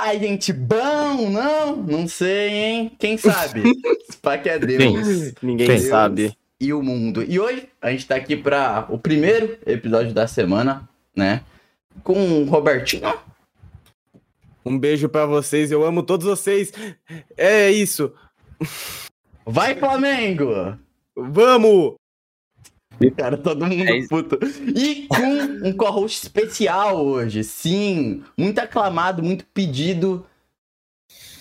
Ai, gente, bom, não? Não sei, hein? Quem sabe? Pá que é Deus. Ninguém Deus sabe. E o mundo. E hoje a gente tá aqui para o primeiro episódio da semana, né? Com o Robertinho. Um beijo pra vocês, eu amo todos vocês. É isso. Vai, Flamengo! Vamos! Cara, todo mundo É puto. E com um co-host especial hoje. Sim, muito aclamado, muito pedido.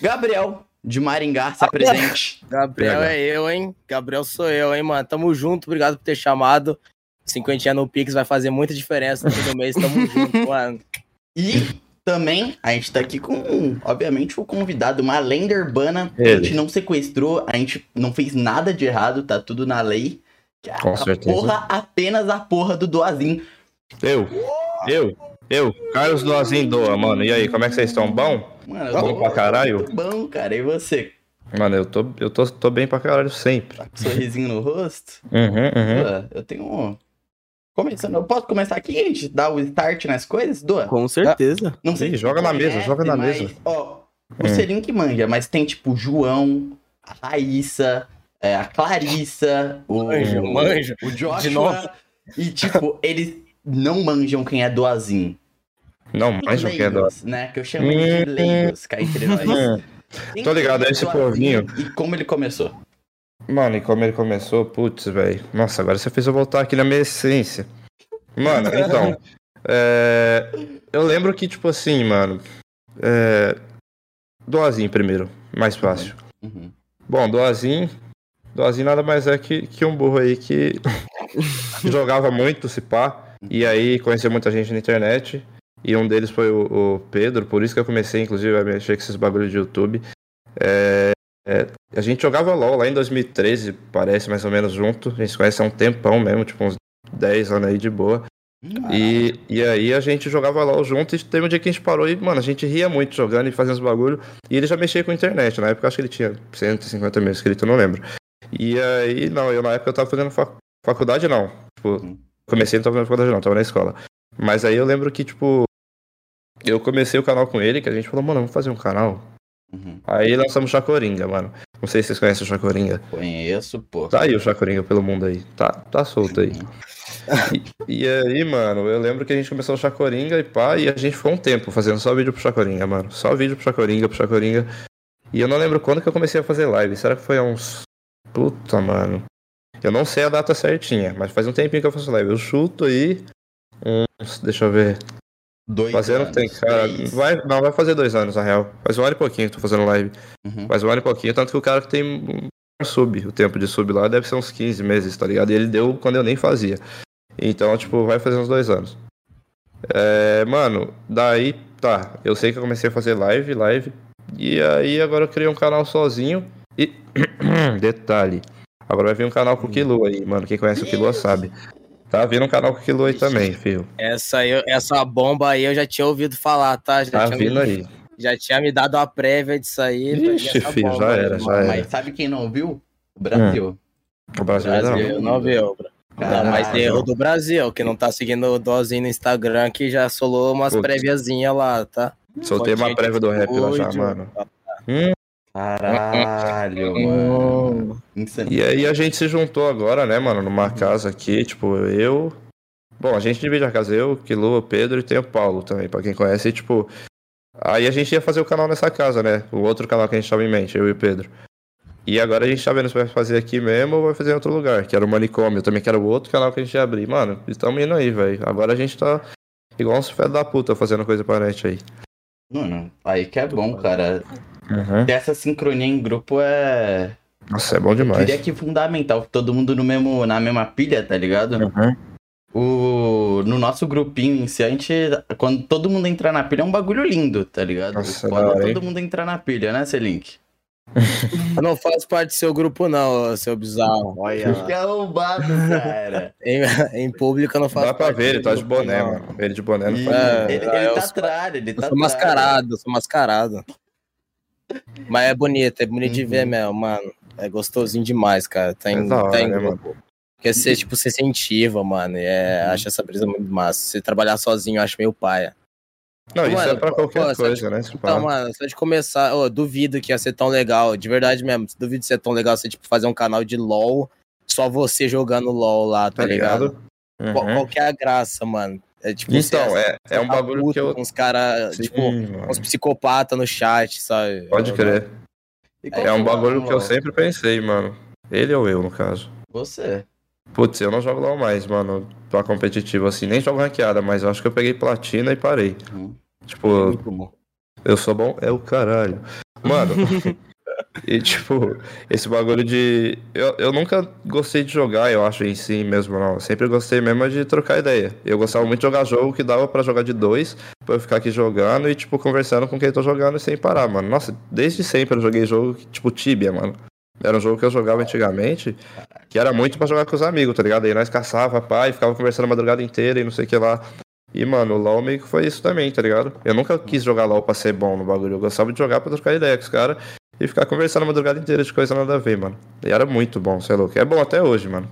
Gabriel, de Maringá, se apresente. Gabriel Pega. é eu, hein? Gabriel sou eu, hein, mano? Tamo junto, obrigado por ter chamado. Cinquentinha no Pix vai fazer muita diferença todo mês, tamo junto, mano. E também a gente tá aqui com, obviamente, o convidado, uma lenda urbana. A Ele. gente não sequestrou, a gente não fez nada de errado, tá tudo na lei. Que Com a certeza. porra, apenas a porra do Doazinho. Eu, eu, eu, Carlos Doazinho Doa, mano. E aí, como é que vocês estão? Bom? Mano, Bom pra caralho? muito Bom, cara. E você? Mano, eu tô, eu tô, tô bem pra caralho sempre. Tá com um sorrisinho no rosto? Uhum, uhum. Doa, eu tenho um... Começando, eu posso começar aqui, gente? Dar o start nas coisas? Doa? Com certeza. Não sei se joga na mesa, joga na mas, mesa. Ó, o Hum. Selim que manja, mas tem tipo João, a Raíssa, é, a Clarissa, o, Manjo, o, manjo. o Joshua. E tipo, eles não manjam quem é Doazinho. Não, mais um que é Doa. Leigos, né? Que eu chamo ele de leigos, cá entre nós. Hum. Quem Tô ligado, é esse povinho. E como ele começou? Mano, e como ele começou, putz, velho. Nossa, agora você fez eu voltar aqui na minha essência. Mano, então. é, Eu lembro que, tipo assim, mano. É... Doazinho primeiro, mais fácil. Uhum. Bom, Doazinho. Doazinho nada mais é que, que um burro aí que jogava muito, se pá. E aí conheceu muita gente na internet. E um deles foi o, o Pedro, por isso que eu comecei, inclusive, a mexer com esses bagulhos de YouTube. É, é, a gente jogava LOL lá em 2013, parece mais ou menos junto. A gente se conhece há um tempão mesmo, tipo uns 10 anos aí de boa. E, e aí a gente jogava LOL junto e teve um dia que a gente parou e, mano, a gente ria muito jogando e fazendo os bagulho. E ele já mexia com a internet, na época eu acho que ele tinha 150 mil inscritos, não lembro. E aí, não, eu na época eu tava fazendo fac- faculdade não. Tipo, Hum. comecei não tava fazendo faculdade não, tava na escola. Mas aí eu lembro que, tipo, eu comecei o canal com ele, que a gente falou, mano, vamos fazer um canal. Uhum. Aí lançamos o Chacoringa, mano. Não sei se vocês conhecem o Chacoringa. Conheço, pô. Tá aí o Chacoringa pelo mundo aí. Tá, tá solto aí. E, e aí, mano, eu lembro que a gente começou o Chacoringa e pá, e a gente foi um tempo fazendo só vídeo pro Chacoringa, mano. Só vídeo pro Chacoringa, pro Chacoringa. E eu não lembro quando que eu comecei a fazer live. Será que foi há uns. Puta, mano. Eu não sei a data certinha, mas faz um tempinho que eu faço live. Eu chuto aí. Uns. Deixa eu ver. Dois Fazendo anos, tem, cara. três. Vai, não, vai fazer dois anos, na real. Faz um ano e pouquinho que tô fazendo live. Uhum. Faz um ano e pouquinho, tanto que o cara que tem um sub, o tempo de sub lá deve ser uns 15 meses, tá ligado? E ele deu quando eu nem fazia. Então, tipo, vai fazer uns dois anos. É, mano, daí, tá. Eu sei que eu comecei a fazer live, live. E aí agora eu criei um canal sozinho. E. Detalhe. Agora vai vir um canal com o Kilo aí, mano. Quem conhece o Kilo sabe. Tá vindo um canal com o Kilo aí também, filho. Essa, aí, essa bomba aí eu já tinha ouvido falar, tá? Já, Tá tinha, vindo me, aí. já tinha me dado uma prévia disso aí. Ixi, essa filho, bomba já aí, era, mano. já era. Mas sabe quem não viu? O Brasil. O Brasil Brasil, não. não viu, bro. Não, mas erro do Brasil, que não tá seguindo o Dozinho no Instagram, que já solou umas Putz. préviazinhas lá, tá? Soltei uma prévia do rap lá já, mano. Caralho, mano. E aí a gente se juntou agora, né, mano, numa casa aqui, tipo, eu. Bom, a gente divide a casa, eu, Kilo, o Pedro e tem o Paulo também, pra quem conhece, e, tipo. Aí a gente ia fazer o canal nessa casa, né? O outro canal que a gente tava em mente, eu e o Pedro. E agora a gente tá vendo se vai fazer aqui mesmo ou vai fazer em outro lugar, que era o Manicômio, também que era o outro canal que a gente ia abrir. Mano, estamos indo aí, velho. Agora a gente tá igual uns filhos da puta fazendo coisa pra net aí. Mano, aí que é bom, cara. Uhum. Ter essa sincronia em grupo é. Nossa, é bom demais. Diria que fundamental. Todo mundo no mesmo, na mesma pilha, tá ligado? Uhum. O, no nosso grupinho em si, a gente. Quando todo mundo entrar na pilha é um bagulho lindo, tá ligado? Nossa, Quando todo mundo entrar na pilha, né, Selink? Eu não faço parte do seu grupo, não, seu bizarro. Olha Que lá. arrombado, cara. Em, em público eu não faço Dá pra ver, ele tá de boné, não. mano. Ele de boné não faz É, ele, é, ele tá atrás, ele Eu tá sou atrás. mascarado, eu sou mascarado. Mas é bonito, é bonito de Uhum. ver mesmo, mano. É gostosinho demais, cara. Tá em, É hora, tá em né, grupo. Porque você, tipo, você incentiva, mano. e É, Uhum. Acho essa brisa muito massa. Se trabalhar sozinho, eu acho meio paia. Não, isso Mano, é pra qualquer pô, coisa, né? se Então, mano, só de começar, ô, duvido que ia ser tão legal, de verdade mesmo. Duvido ser tão legal você, tipo, fazer um canal de LOL, só você jogando LOL lá, tá, Tá ligado? ligado? Qual, Uhum. qual que é a graça, mano? É tipo, Então, você- é, é um bagulho que eu. Com os caras, Sim, tipo, mano. uns psicopatas no chat, sabe? Pode crer. Qual É um bagulho que eu sempre pensei, mano. Ele ou eu, no caso. Você. Putz, eu não jogo LOL mais, mano. Pra competitivo assim. Nem jogo ranqueada, mas eu acho que eu peguei platina e parei. Uhum. Tipo, eu sou bom? É o caralho. Mano. e tipo, esse bagulho de. Eu, eu nunca gostei de jogar, eu acho, em si mesmo, não. Eu sempre gostei mesmo de trocar ideia. Eu gostava muito de jogar jogo que dava pra jogar de dois, pra eu ficar aqui jogando e, tipo, conversando com quem tô jogando sem parar, mano. Nossa, desde sempre eu joguei jogo tipo Tibia, mano. Era um jogo que eu jogava antigamente, que era muito pra jogar com os amigos, tá ligado? Aí nós caçava, pai, ficava conversando a madrugada inteira e não sei o que lá. E, mano, o LoL meio que foi isso também, tá ligado? Eu nunca quis jogar LoL pra ser bom no bagulho. Eu gostava de jogar pra trocar ideia com os caras e ficar conversando a madrugada inteira de coisa nada a ver, mano. E era muito bom, sei louco. É bom até hoje, mano.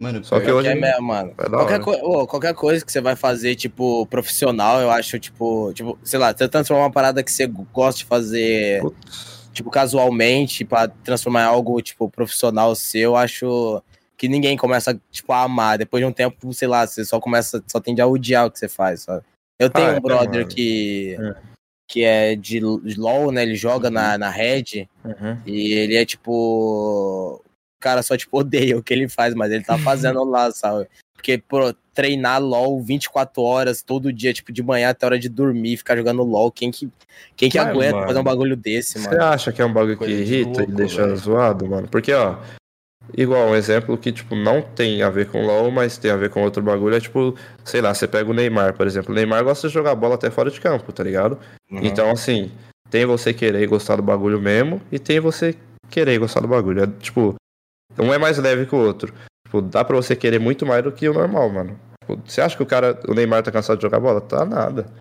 Mano, Só que hoje- É mesmo, mano. É Qualquer, coi- ô, qualquer coisa que você vai fazer, tipo, profissional, eu acho, tipo, tipo, sei lá, você transformar uma parada que você gosta de fazer, Putz. Tipo, casualmente, pra transformar em algo, tipo, profissional seu, eu acho que ninguém começa, tipo, a amar. Depois de um tempo, sei lá, você só começa, só tende a odiar o que você faz, sabe? Eu tenho Ah, um é, brother mano. que, É. que é de, LoL, né? Ele joga na, na Red Uhum. e ele é, tipo... O cara só, tipo, odeia o que ele faz, mas ele tá fazendo lá, sabe? Porque, pô, treinar LOL 24 horas todo dia, tipo, de manhã até a hora de dormir, ficar jogando LOL, quem que, quem que Mas, aguenta mano, fazer um bagulho desse, Você mano? acha que é um bagulho que Coisa irrita e deixa velho. zoado, mano? Porque, ó, igual um exemplo que, tipo, não tem a ver com LoL, mas tem a ver com outro bagulho, é tipo, sei lá, você pega o Neymar, por exemplo. O Neymar gosta de jogar bola até fora de campo, tá ligado? Uhum. Então, assim, tem você querer e gostar do bagulho mesmo, e tem você querer e gostar do bagulho. É, tipo, um é mais leve que o outro. Tipo, dá pra você querer muito mais do que o normal, mano. Tipo, você acha que o cara, o Neymar tá cansado de jogar bola? Tá nada.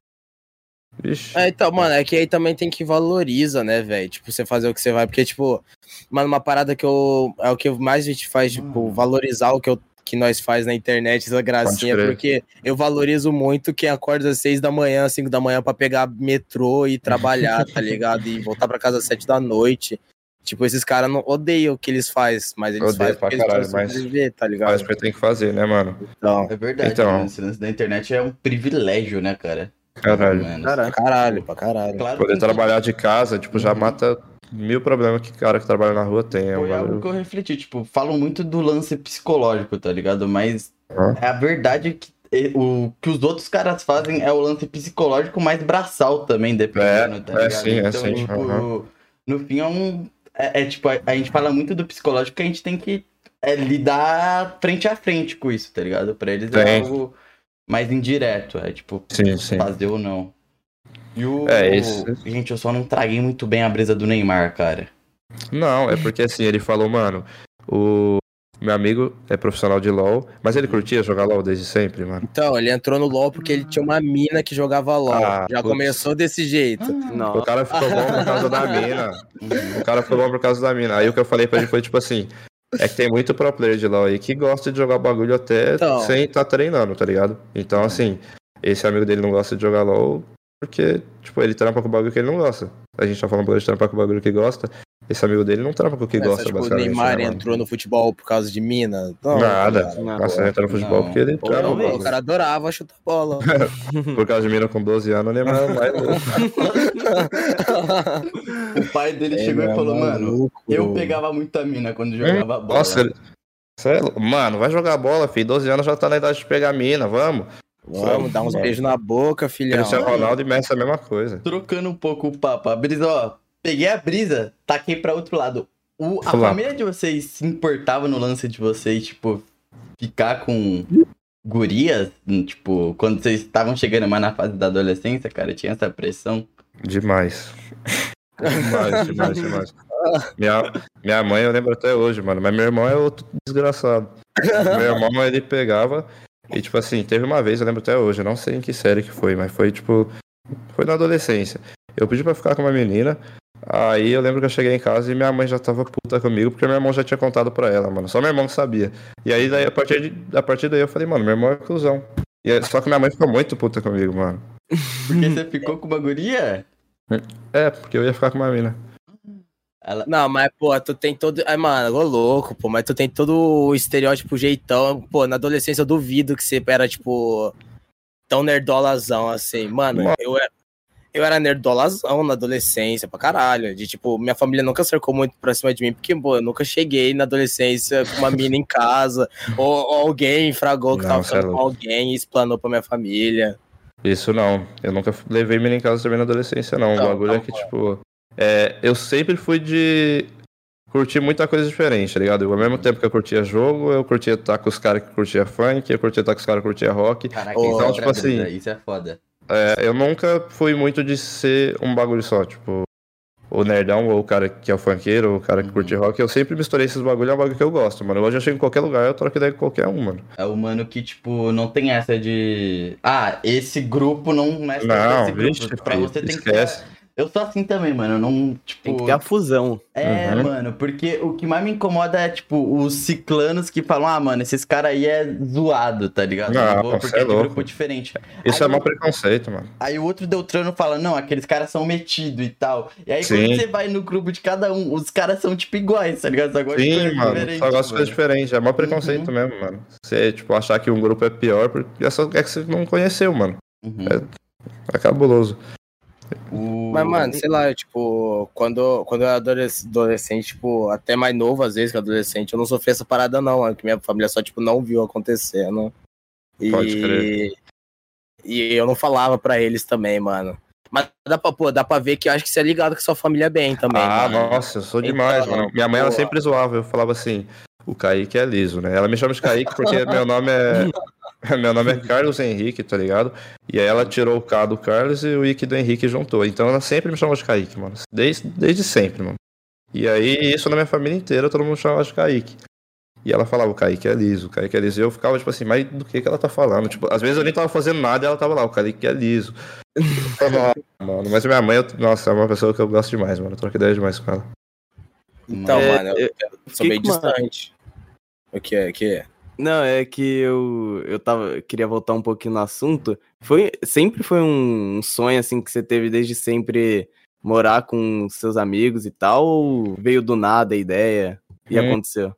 Vixe. É, então, mano, é que aí também tem que valoriza, né, velho? Tipo, você fazer o que você vai. Porque, tipo, mano, uma parada que eu. É o que mais a gente faz, tipo, Mano. valorizar o que, eu, que nós faz na internet, essa gracinha, porque eu valorizo muito quem acorda às seis da manhã, cinco da manhã pra pegar metrô e trabalhar, tá ligado? E voltar pra casa às sete da noite. Tipo, esses caras não odeiam o que eles fazem, mas eles Odeio fazem pra porque caralho, mas- sobreviver, tá ligado? Faz o que tem que fazer, né, mano? Então, É verdade, Então. mano. Esse lance da internet é um privilégio, né, cara? Caralho. Mano. pra caralho, pra caralho. Claro Poder que trabalhar de casa, tipo, já Uhum. mata mil problemas que cara que trabalha na rua tem. É um Foi algo que eu refleti, tipo, falam muito do lance psicológico, tá ligado? Mas é a verdade que o que os outros caras fazem é o lance psicológico mais braçal também, dependendo, É, tá é ligado? sim, é então, sim, tipo, aham. no fim é um. É, é tipo, a, a gente fala muito do psicológico que a gente tem que é, lidar frente a frente com isso, tá ligado? Pra eles é Tem. algo mais indireto, é tipo, Sim, sim. fazer ou não. E o. É, esse- Gente, eu só não traguei muito bem a brisa do Neymar, cara. Não, é porque assim, ele falou, mano, o meu amigo é profissional de LoL, mas ele curtia jogar LoL desde sempre, mano. Então, ele entrou no LoL porque ele tinha uma mina que jogava LoL. Ah, Já putz. começou desse jeito. O Não. cara ficou bom por causa da mina. Uhum. O cara ficou bom por causa da mina. Aí o que eu falei pra ele foi tipo assim. É que tem muito pro player de LoL aí que gosta de jogar bagulho até Então. sem estar treinando, tá ligado? Então, assim, esse amigo dele não gosta de jogar LoL porque, tipo, ele trampa com o bagulho que ele não gosta. A gente tá falando bagulho de trampar com o bagulho que gosta. Esse amigo dele não trampa com o que Essa, gosta, tipo, o basicamente. Neymar né, entrou no futebol por causa de mina. Não, Nada. ligado? Nossa, ele entra no futebol Não. porque ele Pô, trampa não, o o cara adorava chutar bola. Por causa de mina com 12 anos, o Neymar é mais louco. O pai dele É, chegou e meu falou, mano, eu pegava muita mina quando jogava bola. Nossa, ele... Cê é Mano, vai jogar bola, filho. 12 anos já tá na idade de pegar mina, vamos. Vamos dar uns beijos na boca, filhão. Cristiano Ronaldo e Messi é a mesma coisa. Trocando um pouco o papo. A brisa, ó, peguei a brisa, taquei pra outro lado. O, a família de vocês se importava no lance de vocês, tipo, ficar com gurias? Tipo, quando vocês estavam chegando mais na fase da adolescência, cara, tinha essa pressão. Demais. demais, demais, demais. Minha, minha mãe eu lembro até hoje, mano. Mas meu irmão é outro desgraçado. Meu irmão, ele pegava e, tipo assim, teve uma vez, eu lembro até hoje, eu não sei em que série que foi, mas foi, tipo, foi na adolescência. Eu pedi pra ficar com uma menina, aí eu lembro que eu cheguei em casa e minha mãe já tava puta comigo, porque meu irmão já tinha contado pra ela, mano. Só meu irmão sabia. E aí, daí, a, partir de, a partir daí eu falei, mano, meu irmão é cuzão. E, aí- só que minha mãe ficou muito puta comigo, mano. Porque você ficou com uma guria? É, porque eu ia ficar com uma mina. Ela... Não, mas, pô, tu tem todo. Ai, mano, ô louco, pô, mas tu tem todo o estereótipo jeitão. Pô, na adolescência eu duvido que você era, tipo, tão nerdolazão assim. Mano, Mano. eu era. Eu era nerdolazão na adolescência, pra caralho. De tipo, minha família nunca cercou muito pra cima de mim, porque, pô, eu nunca cheguei na adolescência com uma mina em casa, ou, ou alguém fragou que Não, tava cê é ficando com alguém e explanou pra minha família. Isso não. Eu nunca levei mina em casa também na adolescência, não. Não, o bagulho não, é que, tipo. É, eu sempre fui de curtir muita coisa diferente, tá ligado? Eu, ao mesmo tempo que eu curtia jogo, eu curtia estar com os caras que curtia funk, eu curtia estar com os caras que curtia rock. Caraca, é então, tipo assim, Isso é foda. É, eu nunca fui muito de ser um bagulho só, tipo, o nerdão, ou o cara que é o funkeiro, ou o cara que Uhum. curte rock. Eu sempre misturei esses bagulho, é um bagulho que eu gosto, mano. Hoje eu chego em qualquer lugar, eu troco ideia com qualquer um, mano. É o mano que, tipo, não tem essa de. Ah, esse grupo não só Não, esse grupo. vixe, pra filho, você tem esquece. que. Eu sou assim também, mano. Eu não, tipo. Tem que ter a fusão. É, Uhum. mano, porque o que mais me incomoda é, tipo, os ciclanos que falam, ah, mano, esses caras aí é zoado, tá ligado? Não, Eu vou porque é é de grupo diferente. Isso Aí é mau preconceito, mano. Aí o outro Deltrano fala, não, aqueles caras são metidos e tal. E aí Sim. quando você vai no grupo de cada um, os caras são, tipo, iguais, tá ligado? Só gosta de Sim, coisa mano. diferente, Só gosto de coisa diferente. É mau preconceito mesmo, mano. Você, tipo, achar que um grupo é pior porque é, só, é que você não conheceu, mano. Uhum. É cabuloso. O- Mas, mano, sei lá, tipo, quando, quando eu era adolesc- adolescente, tipo, até mais novo às vezes que adolescente, eu não sofri essa parada, não, mano, que minha família só, tipo, não viu acontecendo. E, Pode crer. e eu não falava pra eles também, mano. Mas dá pra, pô, dá pra ver que eu acho que você é ligado com sua família bem também, Ah, mano. nossa, eu sou demais, Então, mano. Minha mãe, ela boa. sempre zoava. Eu falava assim, o Kaique é liso, né? Ela me chama de Kaique porque meu nome é... Meu nome é Carlos Henrique, tá ligado? E aí ela tirou o K do Carlos e o Ike do Henrique juntou. Então ela sempre me chamou de Kaique, mano. Desde, desde sempre, mano. E aí, isso na minha família inteira, todo mundo chamava de Kaique. E ela falava, o Kaique é liso, o Kaique é liso. E eu ficava, tipo assim, mas do que que ela tá falando? Tipo, às vezes eu nem tava fazendo nada e ela tava lá, o Kaique é liso. Falava, "Ah, mano, mas minha mãe, eu- nossa, é uma pessoa que eu gosto demais, mano. Eu troco ideia demais com ela. Então, É, mano, eu, eu- eu sou meio uma- distante. O que é? O que é? Não, é que eu, eu tava, queria voltar um pouquinho no assunto. Foi, sempre foi um sonho, assim, que você teve desde sempre morar com seus amigos e tal, ou veio do nada a ideia e Hum. aconteceu?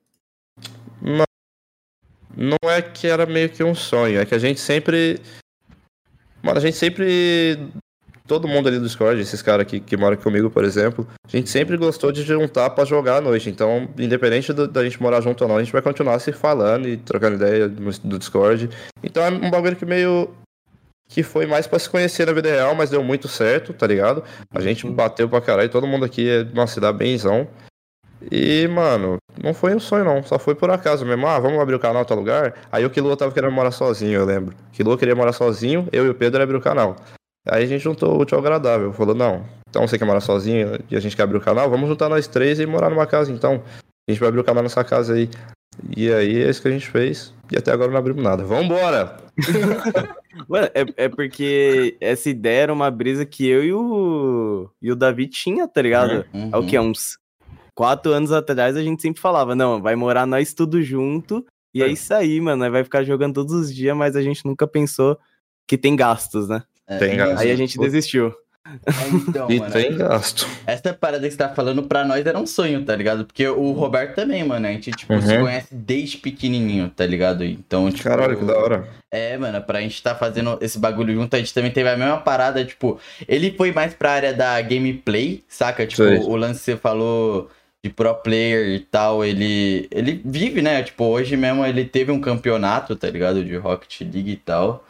Não é que era meio que um sonho, é que a gente sempre. Mano, a gente sempre. Todo mundo ali do Discord, esses caras que, que moram comigo, por exemplo, a gente sempre gostou de juntar pra jogar à noite. Então, independente do- da gente morar junto ou não, a gente vai continuar se falando e trocando ideia no, do Discord. Então é um bagulho que meio. que foi mais pra se conhecer na vida real, mas deu muito certo, tá ligado? A gente bateu pra caralho, todo mundo aqui é, se dá benzão. E, mano, não foi um sonho, não. Só foi por acaso mesmo. Ah, vamos abrir o canal em tal lugar. Aí o Kilo tava querendo morar sozinho, eu lembro. Kilo queria morar sozinho, eu e o Pedro abrir o canal. Aí a gente juntou o útil ao agradável. Falou, não, então você quer morar sozinho e a gente quer abrir o canal? Vamos juntar nós três e morar numa casa, então. A gente vai abrir o canal nessa casa aí. E aí é isso que a gente fez. E até agora não abrimos nada. Vambora! Mano, é, é porque essa ideia era uma brisa que eu e o, e o Davi tinha, tá ligado? Uhum. É o que? Uns quatro anos atrás a gente sempre falava, não, vai morar nós tudo junto. E é isso aí, mano. nós Vai ficar jogando todos os dias, mas a gente nunca pensou que tem gastos, né? É, Tem, cara. Aí a gente desistiu. é, então, E mano, tem gasto. Essa parada que você tá falando pra nós era um sonho, tá ligado? Porque o Roberto também, mano, a gente, tipo, Uhum. se conhece desde pequenininho, tá ligado? Então, tipo... Caralho, que da hora. É, mano, pra gente tá fazendo esse bagulho junto, a gente também teve a mesma parada, tipo, ele foi mais pra área da gameplay, saca? Tipo, Sei. o lance que você falou de pro player e tal, ele ele vive, né? Tipo, hoje mesmo ele teve um campeonato, tá ligado? De Rocket League e tal.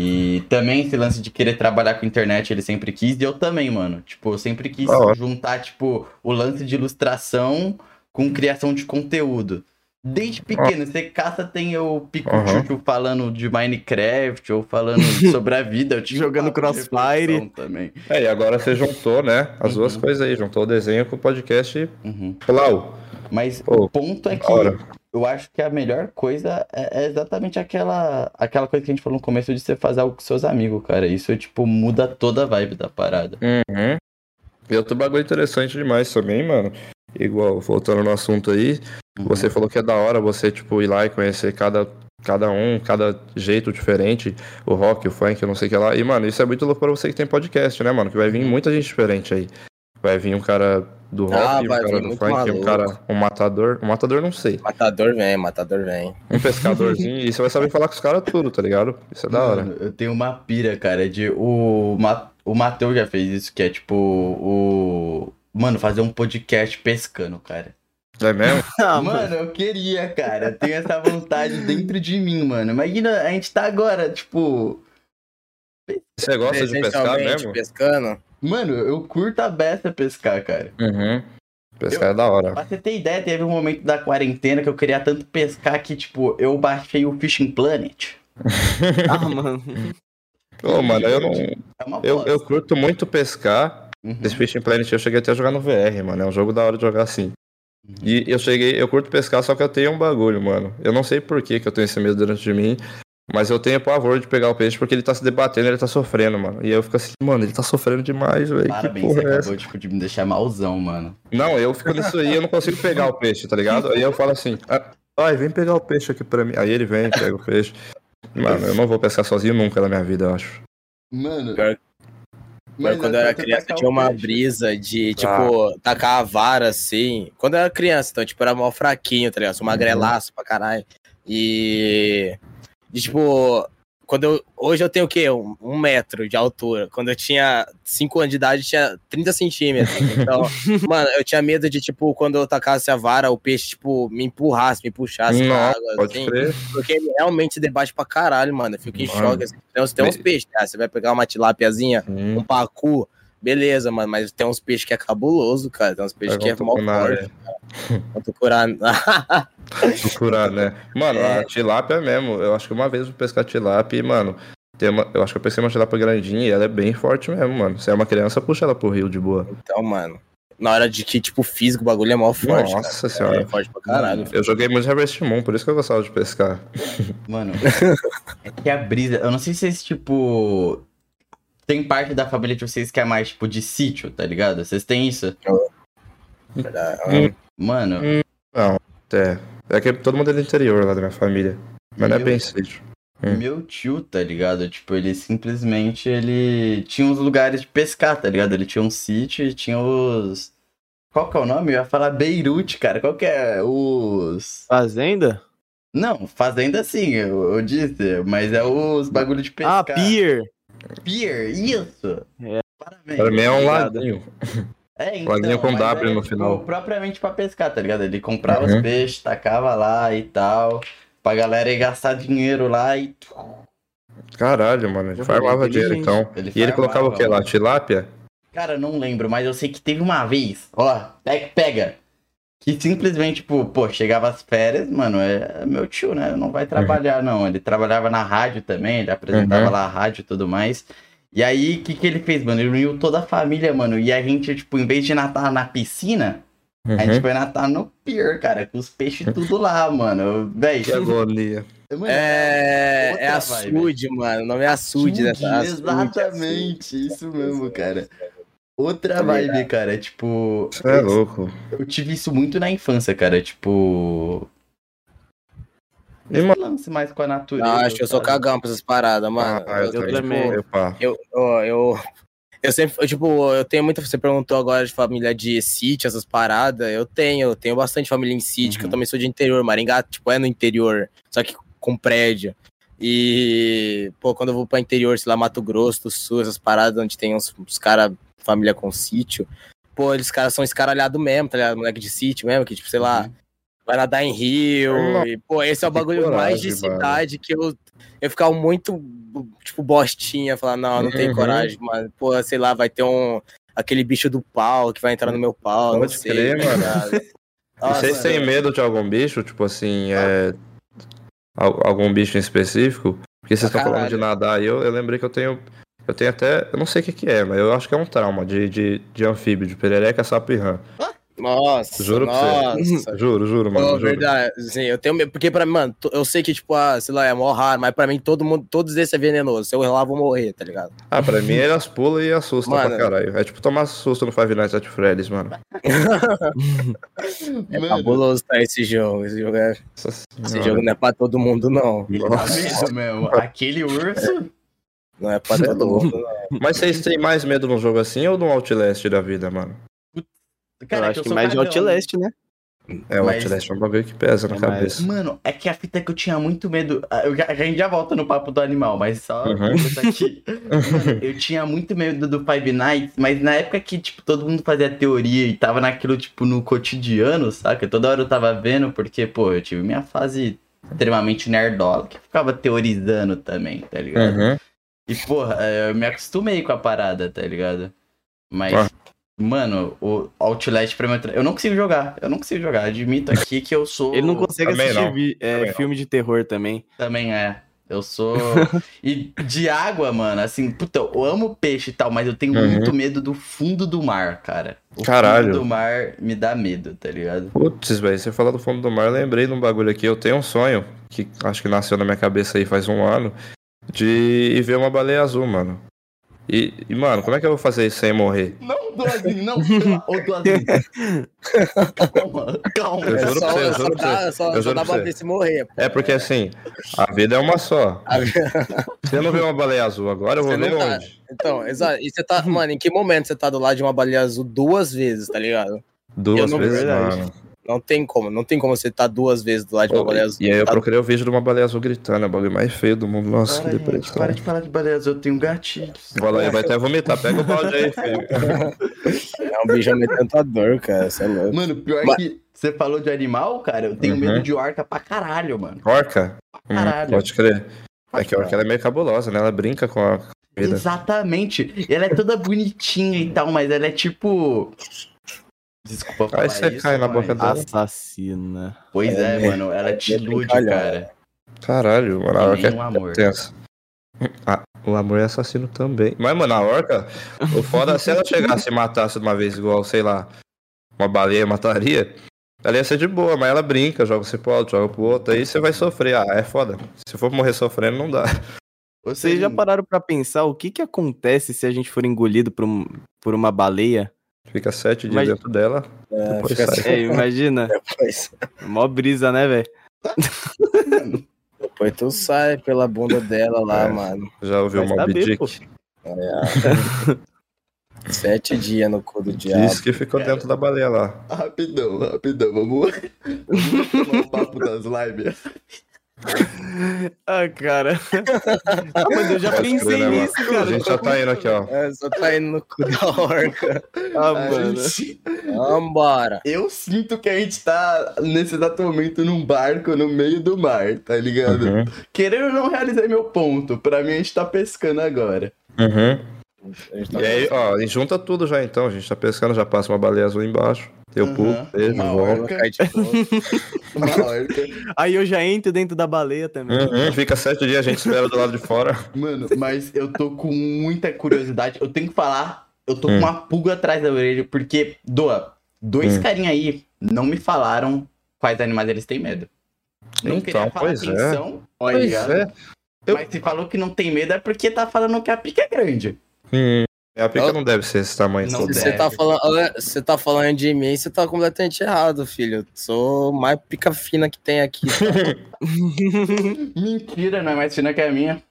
E também esse lance de querer trabalhar com internet, ele sempre quis, e eu também, mano. Tipo, eu sempre quis juntar, tipo, o lance de ilustração com criação de conteúdo. Desde pequeno, você caça, tem o Pikachu falando de Minecraft ou falando sobre a vida. Eu tinha Jogando Crossfire. Também. É, e agora você juntou, né? As duas Uhum. coisas aí. Juntou o desenho com o podcast. Uhum. Plau. Mas Pô, o ponto é que hora. Eu acho que a melhor coisa é, é exatamente aquela, aquela coisa que a gente falou no começo de você fazer algo com seus amigos, cara. Isso, tipo, muda toda a vibe da parada. Uhum. E outro bagulho interessante demais também, mano. Igual, voltando no assunto aí, Uhum. você falou que é da hora você, tipo, ir lá e conhecer cada Cada um, cada jeito diferente. O rock, o funk, eu não sei o que lá. E, mano, isso é muito louco pra você que tem podcast, né, mano? Que vai vir muita gente diferente aí. Vai vir um cara do rock, Ah, um vai cara do funk, um maluco. cara, um matador. Um matador não sei. Matador vem, matador vem. Um pescadorzinho. e você vai saber falar com os caras tudo, tá ligado? Isso é da hora. Mano, eu tenho uma pira, cara, de o, Ma- o Matheus já fez isso, que é tipo o. Mano, fazer um podcast pescando, cara. É mesmo? Ah, mano, eu queria, cara. Tenho essa vontade dentro de mim, mano. Imagina, a gente tá agora, tipo. Você gosta de pescar mesmo? pescando. Mano, eu curto a beça pescar, cara. Uhum. Pescar é da hora. Pra você ter ideia, teve um momento da quarentena que eu queria tanto pescar que, tipo, eu baixei o Fishing Planet. ah, mano. Ô, mano, eu não. É uma Eu, eu curto muito pescar. Uhum. Esse Fishing Planet eu cheguei até a jogar no VR, mano. É um jogo da hora de jogar assim. E eu cheguei, eu curto pescar, só que eu tenho um bagulho, mano. Eu não sei por que, que eu tenho esse medo dentro de mim, mas eu tenho pavor de pegar o peixe porque ele tá se debatendo, ele tá sofrendo, mano. E eu fico assim, mano, ele tá sofrendo demais, velho. Que Parabéns, porra você é essa? acabou tipo, de me deixar malzão, mano. Não, eu fico nisso aí, eu não consigo pegar o peixe, tá ligado? Aí eu falo assim, "Ah, ai, vem pegar o peixe aqui pra mim. Aí ele vem, pega o peixe. Mano, eu não vou pescar sozinho nunca na minha vida, eu acho. Mano. Pior- Mas quando eu era criança, tinha um uma peixe. brisa de, tipo, tacar a vara assim. Quando eu era criança, então, tipo, era mal fraquinho, tá ligado? Sou magrelaço pra caralho. E. de, tipo. Quando eu, hoje eu tenho o quê? Um, um metro de altura. Quando eu tinha 5 anos de idade, eu tinha 30 centímetros. Então, mano, eu tinha medo de, tipo, quando eu tacasse a vara, o peixe, tipo, me empurrasse, me puxasse pra Nossa, água, pode assim. crer. Porque ele realmente debate pra caralho, mano. Eu fico em Mano. choque. Assim. Então, você tem uns peixes, tá? Você vai pegar uma tilápiazinha, Hum, um pacu, beleza, mano. Mas tem uns peixes que é cabuloso, cara. Tem uns peixes que é mó forte. Vou procurar. Procurar, né? Mano, É. a tilápia mesmo. Eu acho que uma vez eu fui pescar tilápia e, mano, tem uma, eu acho que eu pesquei uma tilápia grandinha e ela é bem forte mesmo, mano. Se é uma criança, puxa ela pro rio de boa. então, mano. Na hora de que, tipo, físico, o bagulho é mó forte. Nossa cara. senhora. É forte pra caralho. Eu joguei muito Harvest Moon, por isso que eu gostava de pescar. Mano, é que a brisa. Eu não sei se esse tipo. Tem parte da família de vocês que é mais tipo de sítio, tá ligado? Vocês têm isso? Verdade. Mano, É. É que todo mundo é do interior lá da minha família. Mas não é Meu- bem sítio. Hum. meu tio, tá ligado? Tipo, ele simplesmente ele tinha uns lugares de pescar, tá ligado? Ele tinha um sítio e tinha os. Qual que é o nome? Eu ia falar Beirute, cara. Qual que é? Os. Fazenda? Não, fazenda sim, eu, eu disse, mas é os bagulho de pescar. Ah, pier. Pier, isso! É. Parabéns. Pra mim é um laguinho. É, Laguinho com mas W é, no tipo, final. propriamente pra pescar, tá ligado? Ele comprava Uhum. os peixes, tacava lá e tal, pra galera ir gastar dinheiro lá e... Caralho, mano. Ele farmava dinheiro, então. Ele E ele colocava o que lá? Tilápia? Cara, não lembro, mas eu sei que teve uma vez, ó, pega, pega, que simplesmente, tipo, pô, chegava as férias, mano, é meu tio, né? Não vai trabalhar, não. Ele trabalhava na rádio também, ele apresentava Uhum. lá a rádio e tudo mais. E aí, o que, que ele fez, mano? Ele uniu toda a família, mano. E a gente, tipo, em vez de natar na piscina, a gente Uhum. foi natar no pier, cara, com os peixes tudo lá, mano. Véi, Que agonia. mano, É, é vibe. açude, mano. O nome é açude dessa açude, Exatamente, isso mesmo, cara. Outra Tá vibe, cara, tipo. Você é louco. Eu tive isso muito na infância, cara. Tipo. Esse mano, lance mais com a natureza. Não, acho que eu sou cagão pra essas paradas, mano. ah, eu, eu. Eu. Eu, eu, eu, eu sempre, eu, tipo, eu tenho muita. Você perguntou agora de família de sítio, essas paradas. Eu tenho, eu tenho bastante família em sítio, que eu Uhum. também sou de interior. Maringá, tipo, é no interior, só que com prédio. E, pô, quando eu vou pra interior, sei lá, Mato Grosso do Sul, essas paradas onde tem uns, uns caras, família com sítio, pô, eles caras são escaralhados mesmo, tá ligado? Moleque de sítio mesmo, que, tipo, sei lá, Uhum. vai nadar em rio. Nossa, e, pô, esse é o bagulho mais de coragem, mano. cidade que eu, eu ficava muito, tipo, bostinha, falar, não, não tenho Uhum. coragem, mano. Pô, sei lá, vai ter um. Aquele bicho do pau que vai entrar no meu pau, não Pode sei. crer, tá mano. E Vocês têm medo de algum bicho? Tipo assim, é. al- Algum bicho em específico? Porque vocês Pra estão falando de nadar e eu, eu lembrei que eu tenho. Eu tenho até. Eu não sei o que, que é, mas eu acho que é um trauma de, de, de anfíbio, de perereca, sapo e rã. Nossa, Juro pra nossa. Juro, juro, mano. Pô, juro. verdade. Sim, eu tenho medo. Porque pra mim, mano, eu sei que, tipo, ah, sei lá, é mó raro, mas pra mim todo mundo, todos esses é venenoso. Se eu errar, eu vou morrer, tá ligado? Ah, pra mim elas pulam e assustam Mano. pra caralho. É tipo tomar susto no Five Nights at Freddy's, mano. É Mano, fabuloso tá esse jogo. Esse jogo, é... Nossa esse jogo não é pra todo mundo, não. medo mesmo. Aquele urso. Não é pra é todo louco. mundo, não. Mas vocês têm mais medo num jogo assim ou num Outlast da vida, mano? eu acho que mais de. Outlast, né? É, o Mas- Outlast é um bagulho que pesa na É mais- cabeça. Mano, é que a fita é que eu tinha muito medo. ah, Eu a gente já volta no papo do animal, mas só Uhum. aqui. Mano, eu tinha muito medo do Five Nights, mas na época que, tipo, todo mundo fazia teoria e tava naquilo, tipo, no cotidiano, saca? Toda hora eu tava vendo, porque, pô, eu tive minha fase extremamente nerdola, que ficava teorizando também, tá ligado? Uhum. E, porra, é, eu me acostumei com a parada, tá ligado? Mas, Ah. mano, o Outlast pra mim, é eu não consigo jogar. Eu não consigo jogar. Admito aqui que eu sou. Ele não consegue Também assistir não. vi- é, Também não. filme de terror também. Também é. Eu sou. e de água, mano, assim, puta, eu amo peixe e tal, mas eu tenho Uhum. muito medo do fundo do mar, cara. O Caralho. fundo do mar me dá medo, tá ligado? Putz, velho, você falou do fundo do mar, eu lembrei de um bagulho aqui. Eu tenho um sonho, que acho que nasceu na minha cabeça aí faz um ano, de ir ver uma baleia azul, mano. E, e, mano, como é que eu vou fazer isso sem morrer? Não, Duazinho, não. Ô, Duazinho. calma, calma. Eu É juro só, pra você, eu juro pra dá, você. só, Eu só juro dá pra ver se morrer. pô. É porque assim, a vida é uma só. Se eu não ver uma baleia azul agora, eu vou ver não tá- onde? Então, exato. E você tá, mano, em que momento você tá do lado de uma baleia azul duas vezes, tá ligado? Duas Eu não- vezes, mano. Não tem como, não tem como você tá duas vezes do lado de uma baleia azul. E aí eu Tá- procurei o vídeo de uma baleia azul gritando, é o bagulho mais feio do mundo. Nossa, Para, que depressão. para de falar de beleza, eu tenho gatilhos. O baleia vai até vomitar. Pega o balde aí, filho. É um bicho amedrontador, cara. Você é louco. Mano, pior Mas- que você falou de animal, cara, eu tenho Uhum. medo de orca pra caralho, mano. Orca? Hum, Caralho. pode crer. É que a orca ela é meio cabulosa, né? Ela brinca com a comida. Exatamente. Ela é toda bonitinha e tal, mas ela é tipo. Desculpa falar Aí você isso, cai na boca dela. Assassina. Pois é, É, mano, ela é te ilude, cara. Caralho, mano. A Que orca um amor. é tensa. Ah, o amor é assassino também. Mas, mano, a orca, o foda é se ela chegasse e matasse de uma vez igual, sei lá, uma baleia mataria, ela ia ser de boa, mas ela brinca, joga você pro outro, joga pro outro, aí você vai sofrer. Ah, é foda. Se for morrer sofrendo, não dá. Vocês já pararam pra pensar o que que acontece se a gente for engolido por, um- por uma baleia? Fica sete dias Mas- dentro dela. É, Depois fica sai. assim, É, imagina. depois, Mó brisa, né, velho? depois tu sai pela bunda dela lá, É. mano. Já ouviu o Moby saber, Dick? pô. Sete dias no cu do diabo. Diz que ficou dentro da baleia lá. Rapidão, rapidão, vamos. vamos tomar um papo das lives. Ah, cara. Ah, mas eu já pensei nisso, A cara. gente já tá indo aqui, ó. É, só tá indo no cu da orca. Ah, A mano. gente- Vambora. Eu sinto que a gente tá nesse exato momento num barco no meio do mar, tá ligado? Uhum. Querendo ou não realizar meu ponto, pra mim a gente tá pescando agora. Uhum. A gente tá E aí, ó, e junta tudo já então. A gente tá pescando, já passa uma baleia azul embaixo. Eu Uhum. pulo, beijo, Uma volto. orca. cai de novo. Uma orca. Aí eu já entro dentro da baleia também. Uhum, fica sete dias, a gente espera do lado de fora. Mano, mas eu tô com muita curiosidade. Eu tenho que falar, eu tô Hum. com uma pulga atrás da orelha, porque, Doa, dois Hum. carinha aí não me falaram quais animais eles têm medo. Não Então, queria falar pois quem é. são, tá Pois é. Eu- Mas se falou que não tem medo é porque tá falando que a pica é grande. Hum, a pica Eu- não deve ser esse tamanho Não você tá, falando, você tá falando de mim, você tá completamente errado, filho. Eu sou mais pica fina que tem aqui. Mentira, não é mais fina que a minha.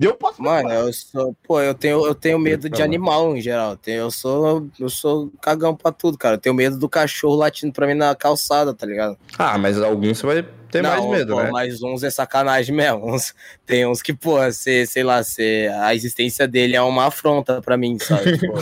Eu posso Mano, eu sou. Pô, eu tenho, eu tenho medo de animal em geral. Eu sou, eu sou cagão pra tudo, cara. Eu tenho medo do cachorro latindo pra mim na calçada, tá ligado? Ah, mas alguns você vai mais Não, medo, pô, né? Mas uns é sacanagem mesmo. Uns, tem uns que, pô, cê, sei lá, cê, a existência dele é uma afronta pra mim, sabe? Tipo,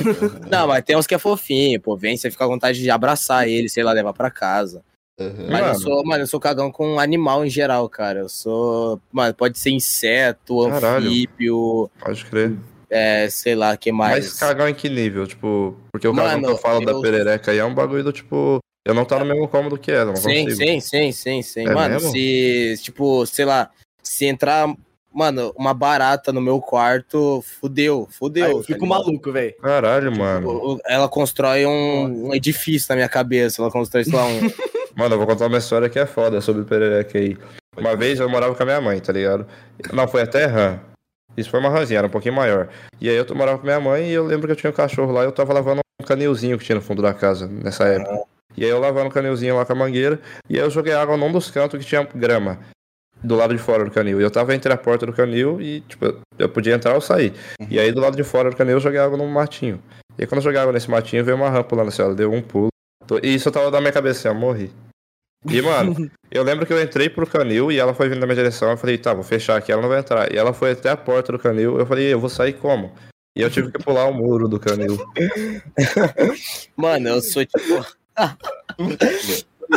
não, mas tem uns que é fofinho, pô. Vem, você fica com vontade de abraçar ele, sei lá, levar pra casa. Uhum. Mas Mano. eu sou, mano, eu sou cagão com animal em geral, cara. Eu sou. Mano, pode ser inseto, Caralho. anfíbio, Pode crer. é, sei lá, que mais. Mas cagão em que nível? Tipo, porque o cagão Mano, que eu falo da eu- perereca aí é um bagulho do tipo. Eu não tá no mesmo cômodo que ela, não Sim, consigo. sim, sim, sim, sim. É Mano, mesmo? se, tipo, sei lá, se entrar mano, uma barata no meu quarto, fudeu, fudeu. Aí eu tá fico ligado? maluco, velho. Caralho, mano. O- o- Ela constrói um, um edifício na minha cabeça, ela constrói, sei lá, um... Mano, eu vou contar uma história que é foda sobre o perereca aí. Uma vez eu morava com a minha mãe, tá ligado? Não, foi até rã. Isso foi uma rãzinha, era um pouquinho maior. E aí eu morava com minha mãe e eu lembro que eu tinha um cachorro lá e eu tava lavando um canilzinho que tinha no fundo da casa nessa época. E aí eu lavando o canilzinho lá com a mangueira e aí eu joguei água num dos cantos que tinha grama. Do lado de fora do canil. E eu tava entre a porta do canil e, tipo, eu podia entrar ou sair. E aí do lado de fora do canil eu joguei água num matinho. E aí quando eu joguei água nesse matinho veio uma rã pulando assim, ela deu um pulo. E isso eu tava na minha cabeça, eu morri. E, mano, eu lembro que eu entrei pro canil e ela foi vindo na minha direção. Eu falei, tá, vou fechar aqui, ela não vai entrar. E ela foi até a porta do canil. Eu falei, eu vou sair como? E eu tive que pular o muro do canil. Mano, eu sou tipo.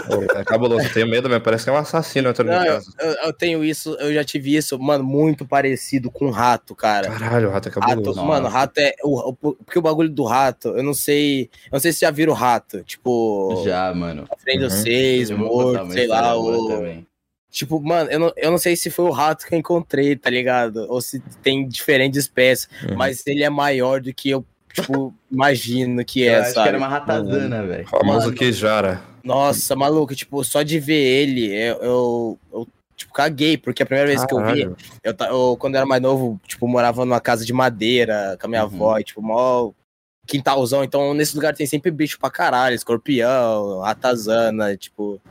Pô, É cabuloso, eu tenho medo mesmo. Parece que é um assassino entrando Não, em eu, casa. eu- eu tenho isso, eu já tive isso, mano, muito parecido com rato, cara. Caralho, o rato é Rato, cabuloso. mano, rato é. O, o- porque o bagulho do rato, eu não sei. Eu não sei se já viram o rato. Tipo, Já, mano. frente Uhum. contar morto, sei lá. O, também. tipo, mano, eu não, eu não sei se foi o rato que eu encontrei, tá ligado? Ou se tem diferentes espécies. Uhum. Mas ele é maior do que eu, tipo, imagino que Eu é, acho sabe? que era uma ratazana, velho. Famoso Mano. Kijara. Nossa, maluco, tipo, só de ver ele, eu, eu, eu, tipo, caguei, porque a primeira vez que eu vi, Caralho. eu, eu, quando eu era mais novo, tipo, morava numa casa de madeira com a minha Uhum. avó, e, tipo, mó quintalzão. Então, nesse lugar tem sempre bicho pra caralho, escorpião, ratazana, tipo,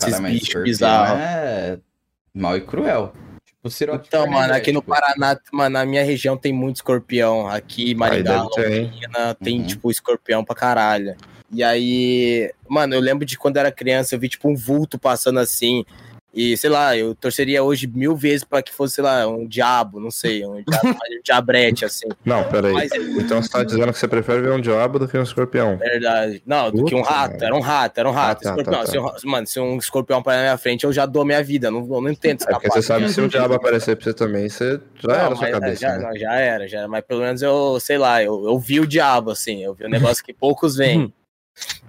esses bichos bizarros. É mal e cruel. Tipo, cirote Então, mano, aqui no. Paraná, mano, na minha região tem muito escorpião. Aqui, Maringá, ter, hein? Londrina, tem, Uhum. tipo, escorpião pra caralho. E aí, mano, eu lembro de quando eu era criança, eu vi, tipo, um vulto passando assim. E, sei lá, eu torceria hoje mil vezes pra que fosse, sei lá, um diabo, não sei, um, diabo, um diabrete, assim. Não, peraí. Mas Então você tá dizendo que você prefere ver um diabo do que um escorpião. verdade. Não, do que um rato, mano. era um rato, era um rato. Ah, tá, escorpião. tá, tá. Se um- mano, se um escorpião parar na minha frente, eu já dou minha vida, não, não tento É porque escapar. você sabe se um diabo aparecer pra você também, você já Não, era sua é, cabeça. já, né? não, já era, já era. Mas pelo menos eu, sei lá, eu, eu vi o diabo, assim. Eu vi um negócio que poucos veem.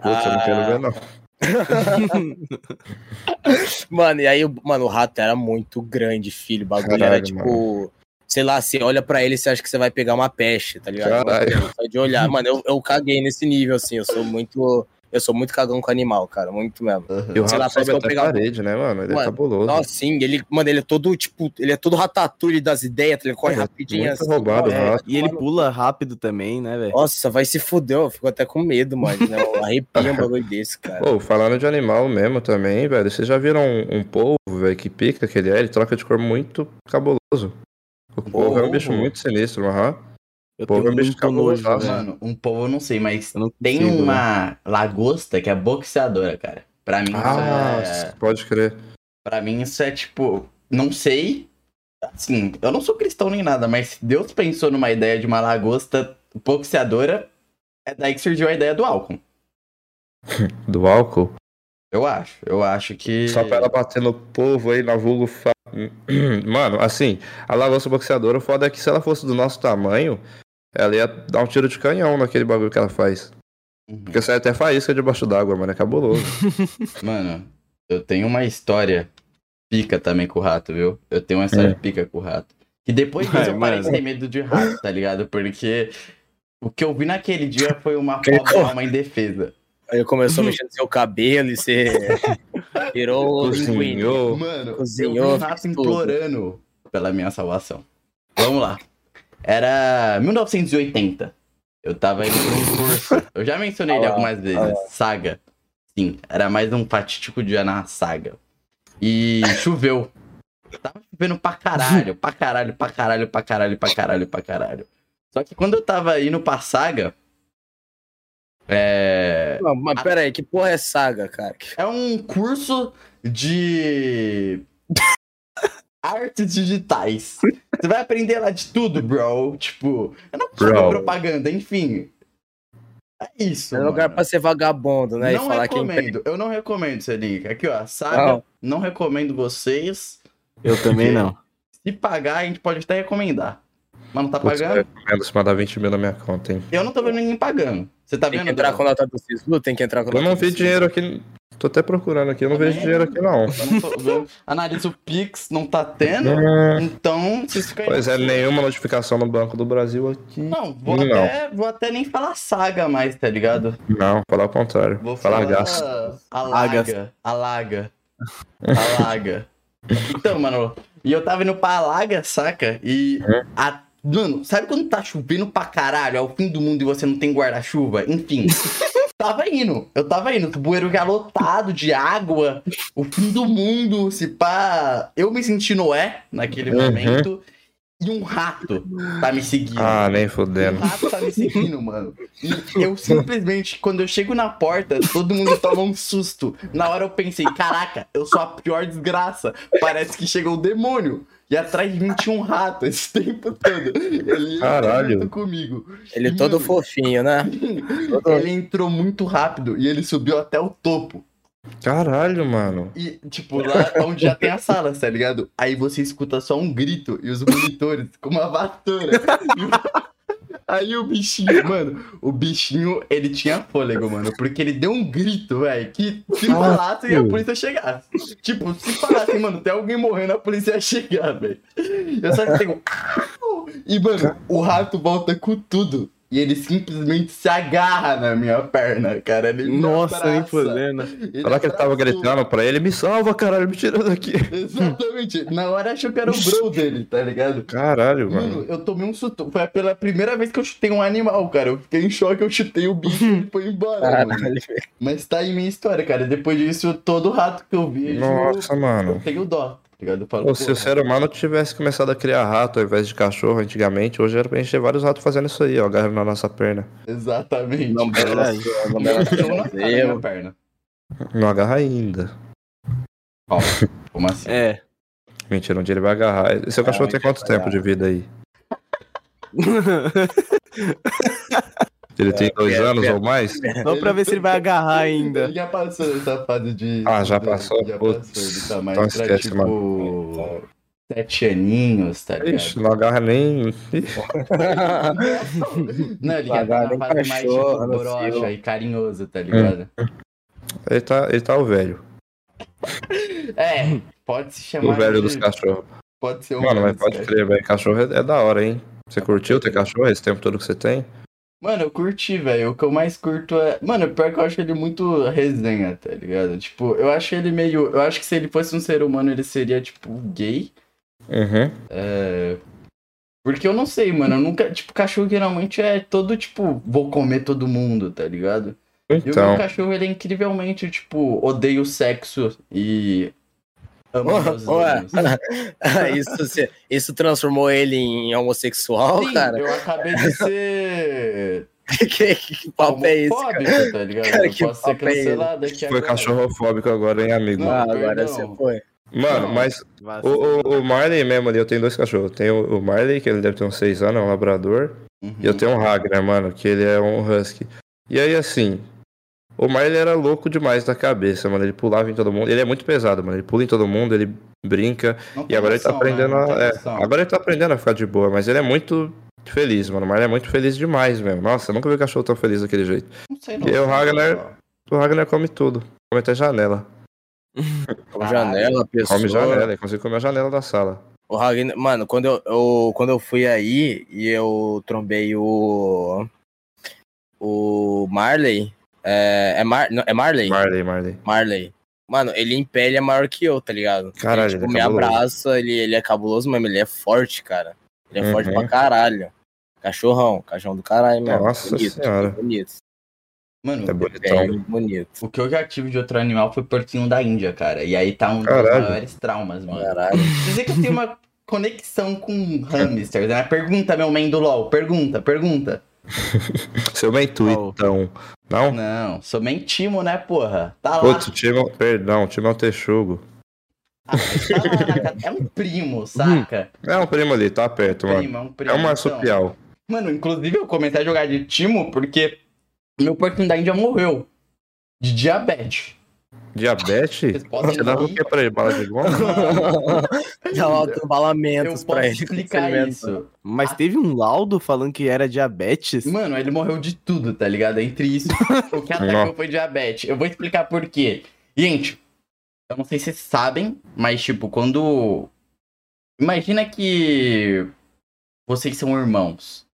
Putz, eu não quero Ah. ver, não. Mano, e aí, o- mano, o rato era muito grande, filho. O bagulho era Caralho, tipo. Sei lá, você olha pra ele e você acha que você vai pegar uma peste, tá ligado? Caralho. Só de olhar. Mano, eu, eu caguei nesse nível, assim. Eu sou muito. Eu sou muito cagão com animal, cara. Muito mesmo. E o Sei lá, sobe até pegar- a parede, né, mano? Ele é Mano, cabuloso. Nossa, sim, ele, mano, ele é todo, tipo, ele é todo ratatouille das ideias, ele corre Ele é rapidinho muito assim. roubado, é. E ele pula rápido também, né, velho? Nossa, vai se fuder, eu fico até com medo, mano. Né? Eu arrepio um bagulho desse, cara. Pô, falando de animal mesmo também, velho, vocês já viram um, um polvo, velho, que pica que ele é? Ele troca de cor muito cabuloso. O polvo é um bicho muito sinistro, aham. Eu Pô, tenho bicho muito nojo, velho. Mano, um povo eu não sei, mas não tem consigo, uma lagosta que é boxeadora, cara. Pra mim, Ah, isso é... pode crer. Pra mim isso é tipo, não sei. Assim, eu não sou cristão nem nada, mas se Deus pensou numa ideia de uma lagosta boxeadora, é daí que surgiu a ideia do álcool. Do álcool. Eu acho. Eu acho que. Só pra ela bater no povo aí, na vulgo. Fa... Mano, assim, a lagosta boxeadora, o foda é que se ela fosse do nosso tamanho, ela ia dar um tiro de canhão naquele bagulho que ela faz. Uhum. Porque sai até faísca debaixo d'água, mano. É cabuloso. Mano, eu tenho uma história pica também com o rato, viu? Eu tenho uma história É. pica com o rato. Que depois disso eu parei de ter medo de rato, tá ligado? Porque o que eu vi naquele dia foi uma pobre alma indefesa. Aí começou a mexer no seu cabelo e você virou. Cozinhou. Mano, Cozinhou, eu vi um rato implorando pela minha salvação. Vamos lá. Era 1980. Eu tava indo pra um curso. Eu já mencionei ele algumas vezes. Saga. Sim, era mais um fatídico dia na saga. E choveu. Tava chovendo pra caralho, pra caralho, pra caralho, pra caralho, pra caralho, pra caralho. Só que quando eu tava indo pra saga. É. Não, mas pera aí, que porra é saga, cara? É um curso de artes digitais. Você vai aprender lá de tudo, bro. Tipo, eu não ver propaganda, enfim. É isso. É lugar mano. pra ser vagabundo, né? Não e falar que recomendo, eu não recomendo esse link. Aqui, ó, saga, Não. não recomendo vocês. Eu também não. Se pagar, a gente pode até recomendar. Mas não tá Putz, eu pagando? recomendo se mandar 20 mil na minha conta, hein? Eu não tô vendo ninguém pagando. Você tá tem vendo? que entrar Bruno? com a nota do SISU, tem que entrar com a Eu nota não vi dinheiro aqui. Tô até procurando aqui, eu não vejo dinheiro aqui não. Analisa o Pix, não tá tendo. Hum, Então, vocês ficam aí. Pois é, nenhuma notificação no Banco do Brasil aqui. Não, vou, Não. Até, vou até nem falar saga mais, tá ligado? Não, falar o contrário. Vou falar falar gasto. Alaga. Alaga. Alaga. Então, mano, e eu tava indo pra Alaga, saca? E. Uhum. A, mano, sabe quando tá chovendo pra caralho? É o fim do mundo e você não tem guarda-chuva? Enfim. tava indo. Eu tava indo. O bueiro já lotado de água. O fim do mundo. Se pá. Eu me senti Noé naquele Uhum. momento. E um rato tá me seguindo. Ah, nem fodendo. rato tá me seguindo, mano. E eu simplesmente, quando eu chego na porta, todo mundo toma um susto. Na hora eu pensei, caraca, eu sou a pior desgraça. Parece que chegou o demônio. E atrás de mim tinha um rato esse tempo todo. Ele Caralho. junto comigo. Ele E, todo mano, fofinho, né? Ele entrou muito rápido e ele subiu até o topo. Caralho, mano. E, tipo, lá onde já tem as salas, tá ligado? Aí você escuta só um grito e os monitores com uma vassoura. E Aí o bichinho, mano, o bichinho, ele tinha fôlego, mano, porque ele deu um grito, velho, que se falasse, a polícia chegasse. Tipo, se falasse, mano, tem alguém morrendo, a polícia ia chegar, velho. Eu só que tenho... E, mano, o rato volta com tudo. E ele simplesmente se agarra na minha perna, cara. Ele Nossa, nem fodendo. Será que ele tava gritando pra ele? Me salva, caralho, me tira daqui. Exatamente. Na hora achou que era o bro dele, tá ligado? Caralho, Mano, mano. eu tomei um susto. Foi pela primeira vez que eu chutei um animal, cara. Eu fiquei em choque, eu chutei o bicho e ele foi embora. mano. Caralho. Mas tá aí minha história, cara. Depois disso, todo rato que eu vejo, Nossa, eu mano. tenho dó, ligado? Eu falo, Pô, se o ser humano tivesse começado a criar rato ao invés de cachorro antigamente, hoje era pra gente ter vários ratos fazendo isso aí, ó, agarrando na nossa perna. Exatamente. Não não bela Eu não eu. perna. Não agarra ainda. Ó, como assim? É. Mentira, um dia ele vai agarrar. E seu Ah, cachorro tem quanto tempo de vida aí? Ele tem dois pera, anos pera. ou mais? Só pra ver se ele vai agarrar ainda. Ele já passou essa fase de. Ah, já passou? Já Putz, passou. Ele tá mais então pra, esquece, tipo. Sete aninhos, tá ligado? Ixi, não agarra nem. Não, ele já Agarra tá na nem fase mais cachorro, tipo, no broxa e carinhoso, tá ligado? Ele tá, ele tá o velho. É, pode se chamar. O velho de- dos cachorros. Pode ser um Mano, velho mas pode crer, velho. Cachorro é, é da hora, hein? Você curtiu ter cachorro esse tempo todo que você tem? Mano, eu curti, velho. O que eu mais curto é. Mano, pior que eu acho ele muito resenha, tá ligado? Tipo, eu acho ele meio. Eu acho que se ele fosse um ser humano, ele seria, tipo, gay. Uhum. É. Porque eu não sei, mano. Eu nunca. Tipo, cachorro geralmente é todo, tipo, vou comer todo mundo, tá ligado? E o meu Então, cachorro, ele é incrivelmente, tipo, odeia o sexo e. Ué, anos. isso, se- isso transformou ele em homossexual, Sim, cara? eu acabei de ser. que, que papo é esse, cara? tá ligado? Cara, eu que posso ser é cancelado aqui foi cachorrofóbico agora, hein, amigo? Não, Ah, agora você foi. Mano, Não. mas o, o, o Marley mesmo ali, eu tenho dois cachorros. Tem o, o Marley, que ele deve ter uns seis anos, é um labrador. Uhum. E eu tenho um Ragnar, mano, que ele é um husky. E aí, assim, o Marley era louco demais da cabeça, mano. Ele pulava em todo mundo. Ele é muito pesado, mano. Ele pula em todo mundo, ele brinca. Não E agora ele tá noção, né? aprendendo Não tem a. é, agora ele tá aprendendo a ficar de boa, mas ele é muito feliz, mano. O Marley é muito feliz demais mesmo. Nossa, eu nunca vi cachorro tão feliz daquele jeito. Não sei, E o Ragnar-. O Ragnar come tudo. Come até janela. Com janela, pessoa. Come janela, ele consegue comer a janela da sala. O Ragnar, mano, quando eu, eu- quando eu fui aí e eu trombei o. O Marley. É, é, Mar, não, é Marley? Marley, Marley. Marley. Mano, ele em pé ele é maior que eu, tá ligado? Caralho, ele, tipo, ele é me abraça, ele, ele é cabuloso mesmo, ele é forte, cara. Ele é forte Uhum. pra caralho. Cachorrão, cachorrão do caralho mesmo. Nossa bonito, senhora. Bonito. Mano, É bonitão. Bonito. o que eu já tive de outro animal foi porquinho da Índia, cara. E aí tá um dos Caralho. maiores traumas, mano. Caralho. Dizer que eu tenho uma conexão com hamsters, né? Pergunta, meu man do LOL. Pergunta, pergunta. Seu mentuitão. Não? Não, sou mentimo, né, porra? Tá lá. Putz, o time, perdão, o time é um texugo. Ah, tá lá casa. É um primo, saca? É um primo ali, tá perto, mano. Primo, é um primo. É um então. marsupial. Mano, inclusive eu comecei a jogar de timo porque meu da Índia morreu. De diabetes. Diabetes? Você dava o que pra ele? Bala de goma? Dá Eu balamentos posso pra ele. explicar isso. Mas teve um laudo falando que era diabetes? Mano, ele morreu de tudo, tá ligado? Entre isso, o que atacou foi diabetes. Eu vou explicar por quê. Gente, eu não sei se vocês sabem, mas tipo, quando. Imagina que vocês são irmãos.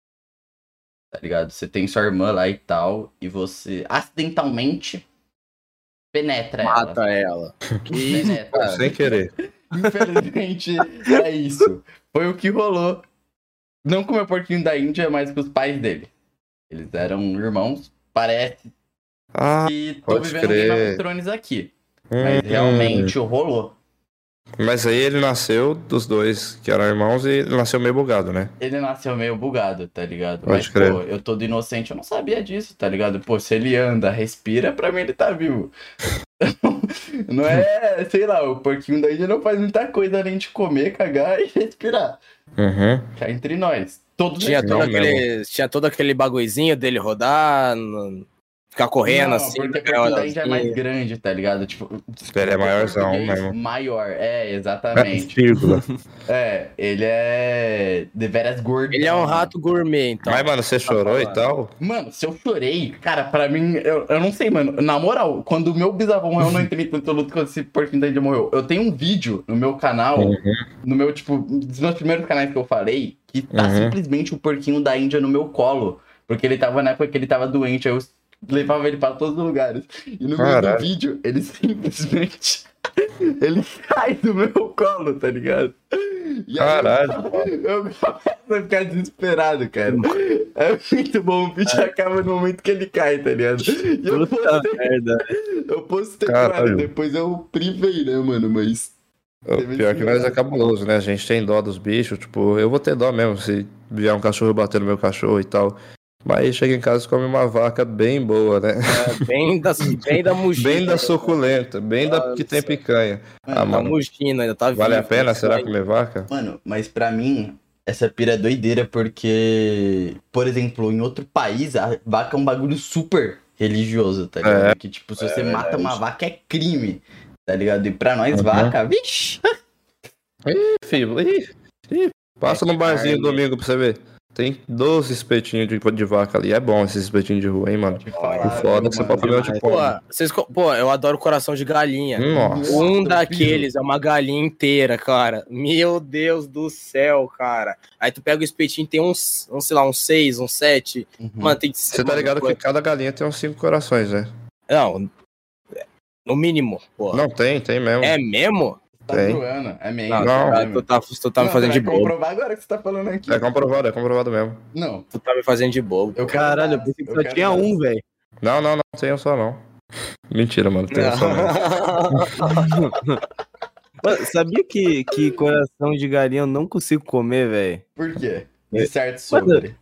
Tá ligado? Você tem sua irmã lá e tal, e você acidentalmente penetra ela. Mata ela. Penetra. Sem querer. Infelizmente, é isso. Foi o que rolou. Não com o meu porquinho da Índia, mas com os pais dele. Eles eram irmãos. Parece Ah, que tô pode vivendo crer. Game of Thrones aqui. Mas hum, realmente rolou. Mas aí ele nasceu dos dois que eram irmãos e ele nasceu meio bugado, né? Ele nasceu meio bugado, tá ligado? Pode Mas, crer. pô, eu todo inocente, eu não sabia disso, tá ligado? Pô, se ele anda, respira, pra mim ele tá vivo. não é, sei lá, o porquinho da Índia não faz muita coisa além de comer, cagar e respirar. Uhum. Cá entre nós. Todos Tinha todo, aquele, tinha todo aquele bagulhozinho dele rodar, no- ficar correndo Não, assim. Porque o pegar porquinho da Índia é mais assim. grande, tá ligado? Tipo, Ele é maiorzão português mesmo. Maior, é, É, exatamente. vírgula. É, ele é de veras gordo. Ele é um rato gourmet, então. Mas, mano, você chorou e tal? Mano, se eu chorei, cara, pra mim, eu, eu não sei, mano. Na moral, quando o meu bisavô morreu, eu não entrei tanto luto quando esse porquinho da Índia morreu. Eu tenho um vídeo no meu canal, Uhum. no meu, tipo, dos meus primeiros canais que eu falei, que tá Uhum. simplesmente o porquinho da Índia no meu colo. Porque ele tava na época que ele tava doente, aí eu levava ele pra todos os lugares. E no meio do Caralho. vídeo, ele simplesmente. ele cai do meu colo, tá ligado? E aí Caralho. Eu, eu começo a ficar desesperado, cara. É muito bom, o vídeo acaba no momento que ele cai, tá ligado? E eu Puta postei, merda. eu postei Caralho. mano, depois eu privei, né, mano? Mas. O pior que nós é cabuloso, né? A gente tem dó dos bichos, tipo, eu vou ter dó mesmo se vier um cachorro bater no meu cachorro e tal. Mas chega em casa e come uma vaca bem boa, né? É, bem da, bem da mugina. Bem da suculenta, bem da que tem picanha. Ah, Da mano, mugina, ainda tá vale a vivo, pena, isso será, aí. comer vaca? Mano, mas pra mim, essa pira é doideira porque, por exemplo, em outro país, a vaca é um bagulho super religioso, tá ligado? É. Que, tipo, se você mata uma vaca é crime, tá ligado? E pra nós, Uhum. vaca, vixi. Filho, ih, ih, passa no barzinho carne. domingo pra você ver. Tem 12 espetinhos de, de vaca ali. É bom esses espetinhos de rua, hein, mano? Falar, O foda é que você pode o de Pô, vocês, pô, eu adoro coração de galinha. Nossa. Um daqueles é uma galinha inteira, cara. Meu Deus do céu, cara. Aí tu pega o espetinho, tem uns, uns sei lá, uns seis, uns sete. Uhum. Mano, tem Você tá ligado que cada galinha tem uns 5 corações, né? Não, no mínimo, pô. Não, tem, tem mesmo. É mesmo? Tá Tem. zoando, é mesmo. Não, Não. tu tá- tu tá, tu tá me Não, fazendo você de bobo. comprovar agora que você tá falando aqui. É comprovado, é comprovado mesmo. Não, Tu tá me fazendo de bobo. eu Caralho, eu pensei que só tinha um, velho. Não, não, não tem um só não. Mentira, mano, tem um só não. Mano, sabia que, que coração de galinha eu não consigo comer, velho? Por quê? É. De certo sobre.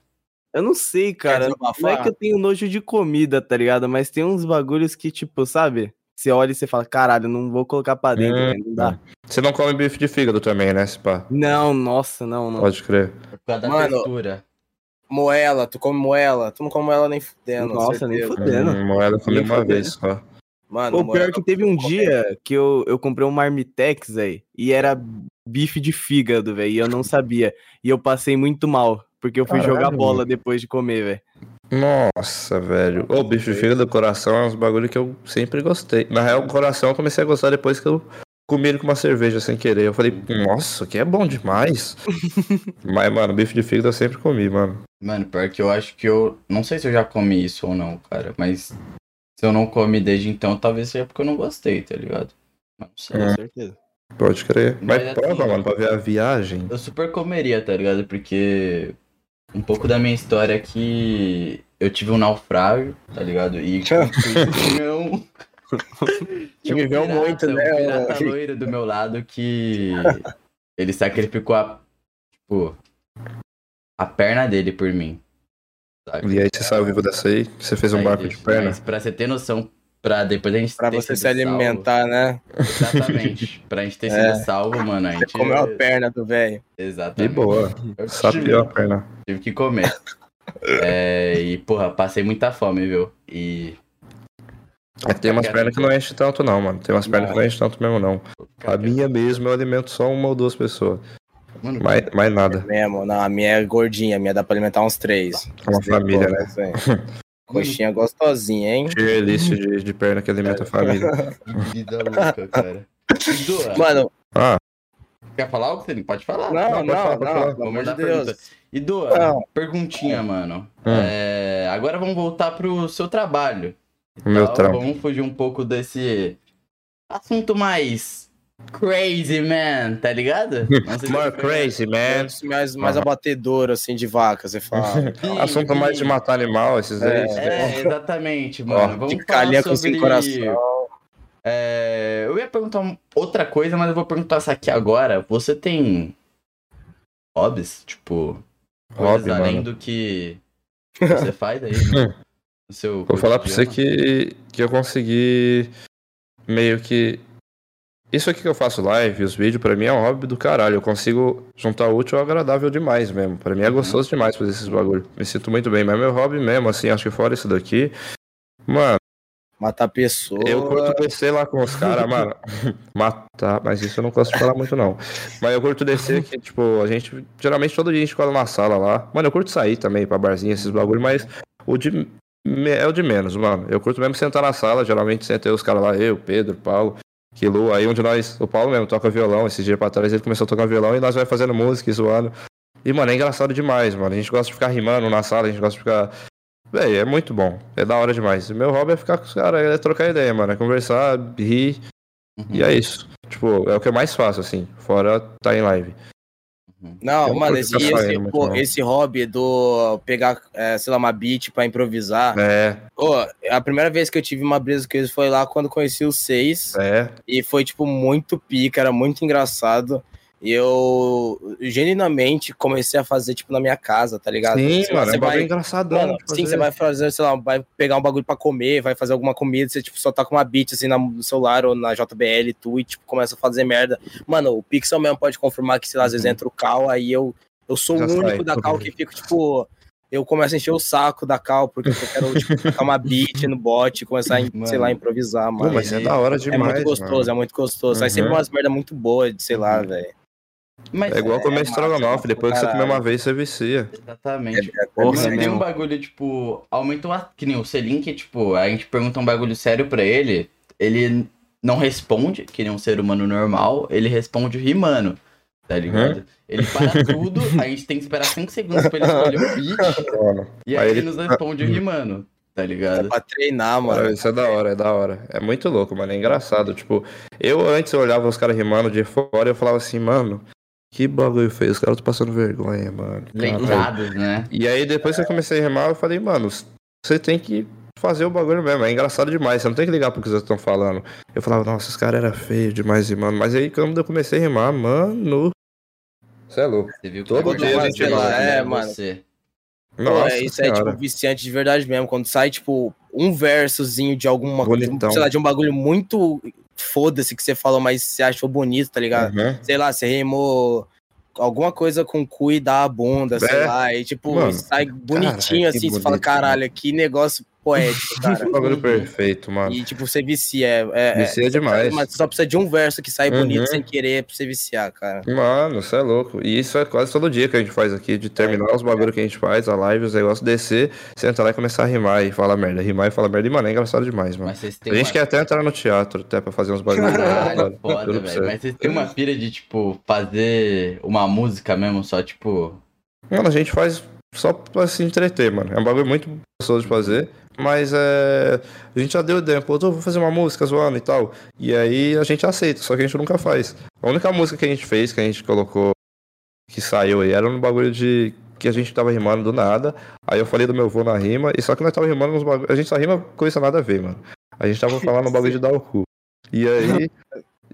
Eu não sei, cara. Não é que eu tenho nojo de comida, tá ligado? Mas tem uns bagulhos que, tipo, sabe? Você olha e você fala, caralho, não vou colocar pra dentro, Hum, velho. Não dá. Você não come bife de fígado também, né, pá? Não, nossa, não, não. Pode crer. Por causa da Mano, textura. moela, tu come moela. Tu não come moela nem fudendo. Nossa, nem fudendo. Hum, moeda eu comi uma fudendo. vez só. Mano, Pô, pior moela que teve um dia que eu, eu comprei um marmitex aí e era bife de fígado, velho, e eu não sabia. E eu passei muito mal, porque eu fui Caralho, jogar bola depois de comer, velho. Nossa, velho. Ô, bife de fígado do coração é uns bagulho que eu sempre gostei. Na real, o coração eu comecei a gostar depois que eu comi ele com uma cerveja sem querer. Eu falei, nossa, que é bom demais. Mas, mano, bife de fígado eu sempre comi, mano. Mano, pior que eu acho que eu. Não sei se eu já comi isso ou não, cara. Mas se eu não comi desde então, talvez seja porque eu não gostei, tá ligado? Não sei. É. Com certeza. Pode crer. Mas, Mas, prova, assim, mano, pra ver a viagem. Eu super comeria, tá ligado? Porque um pouco da minha história é que eu tive um naufrágio, tá ligado? E um. tinha um Viveu pirata, muito, né, Um pirata loiro do meu lado que ele sacrificou a. Tipo. A perna dele por mim. sabe? E aí você saiu vivo dessa aí? Você fez um barco de perna? Mas pra você ter noção, pra depois a gente Pra ter você sido se alimentar, né? Salvo, exatamente. pra gente ter É. sido salvo, mano, a Você gente. comeu a perna do velho. De Exatamente. boa. Eu Sapiou a tive, perna. tive que comer. É, e, porra, passei muita fome, viu? E. É tem umas pernas que não enchem tanto, não, mano. Tem umas pernas que não enchem tanto mesmo, não. A minha mesmo eu alimento só uma ou duas pessoas. Mano, Mais, mais nada. Mesmo, não, a minha é gordinha, a minha dá pra alimentar uns três. É uma família, né? assim. Coxinha gostosinha, hein? List de, de perna que alimenta a família. Vida louca, cara. Edu, Mano, Ah, quer falar algo, Felipe? Pode falar. não, pode não, falar, não, pelo amor de Deus. Edu, Não. perguntinha, mano. Hum. É, agora vamos voltar pro seu trabalho. o meu Então, trampo. Vamos fugir um pouco desse assunto mais crazy, man, tá ligado? More crazy, man. Mais, mais Aham. abatedor, assim, de vaca, você fala. Sim, Assunto mais de matar animal, esses aí. É, exatamente, mano. Vamos de falar calha com sobre... sem coração. É, eu ia perguntar outra coisa, mas eu vou perguntar essa aqui agora. Você tem hobbies? Tipo, coisas Hobby, além mano. do que você faz aí no, no seu Vou falar pra você que, que eu consegui meio que. Isso aqui que eu faço live, os vídeos, pra mim é um hobby do caralho. Eu consigo juntar útil ao agradável demais mesmo. Pra mim é gostoso demais fazer esses bagulho. Me sinto muito bem, mas é meu hobby mesmo, assim, acho que fora isso daqui. Mano, Matar pessoa. eu curto descer lá com os caras, mano. Matar, mas isso eu não gosto de falar muito, não. Mas eu curto descer que, tipo, a gente. Geralmente todo dia a gente cola na sala lá. Mano, eu curto sair também pra barzinho, esses bagulho, mas o de. É o de menos, mano. Eu curto mesmo sentar na sala, geralmente senta aí os caras lá, eu, Pedro, Paulo, Kilu, aí onde nós. O Paulo mesmo toca violão, esse dia pra trás ele começou a tocar violão e nós vai fazendo música e zoando. E, mano, é engraçado demais, mano. A gente gosta de ficar rimando na sala, a gente gosta de ficar. Véi, é muito bom. É da hora demais. Meu hobby é ficar com os caras, é trocar ideia, mano. É conversar, rir. Uhum, E é isso. Tipo, é o que eu mais faço, assim. Fora tá em live. Não, Eu mano, esse, esse, pô, não. esse hobby do pegar, é, sei lá, uma beat pra improvisar. É, Ô, a primeira vez que eu tive uma brisa com eles foi lá quando conheci os seis. é. E foi, tipo, muito pica, era muito engraçado. E eu, genuinamente, comecei a fazer, tipo, na minha casa, tá ligado? Sim, Sei lá, mano, é você bagulho vai, engraçadão. Mano, sim, você vai fazer, sei lá, vai pegar um bagulho pra comer, vai fazer alguma comida, você, tipo, só tá com uma beat, assim, no celular ou na JBL, tu, e, tipo, começa a fazer merda. Mano, o Pixel mesmo pode confirmar que, sei lá, às vezes Uhum. entra o Cal, aí eu, eu sou Já o único sai. da Cal que fico, tipo... Eu começo a encher o saco da Cal, porque eu quero, tipo, tocar uma beat no bot começar, a, sei lá, improvisar, Pô, mano. mas é da hora É demais. muito gostoso, mano. é muito gostoso. Sai sempre Uhum. umas merda muito boas, de sei lá, velho. Mas É igual comer massa, estrogonofe, depois que você comer uma vez, você vicia. Exatamente. É, é, Porra, é tem mesmo. um bagulho, tipo, aumentou a. Que nem o Selim, que, tipo, a gente pergunta um bagulho sério pra ele, ele não responde, que nem um ser humano normal, ele responde rimando, tá ligado? Ele para tudo, a gente tem que esperar 5 segundos pra ele escolher o beat, Mano, e Aí aí ele- nos responde rimando, tá É ligado? pra treinar, mano. isso é da hora, é da hora. É muito louco, mano. É engraçado. Tipo, eu antes eu olhava os caras rimando de fora e eu falava assim, mano, que bagulho feio. Os caras estão passando vergonha, mano. Leitados, né? E aí depois que eu comecei a rimar, eu falei, mano, você tem que fazer o bagulho mesmo. É engraçado demais. Você não tem que ligar pro que vocês estão falando. Eu falava, nossa, os caras eram feios demais rimando. Mas aí quando eu comecei a rimar, mano. Você é louco. Você viu que Todo bagulho dia a é gente vai- né, é, mano. Você. Pô, Nossa, é, isso é, senhora. tipo, viciante de verdade mesmo. Quando sai, tipo, um versozinho de alguma coisa, sei lá, de um bagulho muito foda-se que você falou, mas você achou bonito, tá ligado? Uhum. Sei lá, você rimou alguma coisa com cu e dá a bunda, sei É. lá, e tipo, Mano, sai bonitinho assim, você fala, caralho, que negócio poético, cara. Bagulho perfeito, mano. E tipo, você vicia. É, é, Vicia é, demais. Mas só precisa de um verso que sai bonito Uhum. sem querer pra você viciar, cara. Mano, você é louco. E isso é quase todo dia que a gente faz aqui, de terminar os bagulho que a gente faz, a live, os negócios, descer, sentar lá e começar a rimar e falar merda. Rimar e falar merda. E, mano, é engraçado demais, mano. Mas vocês A têm gente uma... quer até entrar no teatro, até pra fazer uns bagulhos. Caralho, foda, velho. Mas vocês têm uma pira de, tipo, fazer uma música mesmo, só, tipo... Mano, a gente faz só pra se entreter, mano. É um bagulho muito gostoso de fazer. Mas é. A gente já deu ideia, pô, eu vou fazer uma música zoando e tal. E aí a gente aceita, só que a gente nunca faz. A única música que a gente fez, que a gente colocou, que saiu aí, era um bagulho de. que a gente tava rimando do nada. Aí eu falei do meu vô na rima, e só que nós tava rimando uns bagulho. A gente só rima coisa nada a ver, mano. A gente tava falando um bagulho de dar o cu. E aí.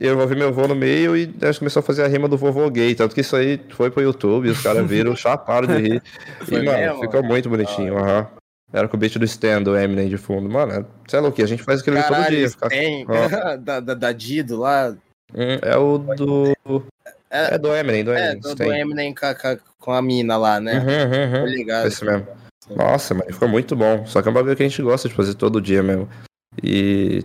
Eu envolvi meu vô no meio e a gente começou a fazer a rima do vovô gay. Tanto que isso aí foi pro YouTube, os caras viram, chaparam de rir. Foi e, mano, mesmo? ficou muito bonitinho, aham. Era com o beat do Stand, do Eminem de fundo. Mano, você é louco, a gente faz aquilo ali todo Caralho, dia. Fica... tem. Da, da, da Dido lá. Hum, É o do. É, É do Eminem, do é Eminem. do, do Stand. Eminem com a, com a- mina lá, né? Uhum, uhum, uhum. ligado. Esse mesmo. Nossa, mas ficou muito bom. Só que é um bagulho que a gente gosta de fazer todo dia mesmo. E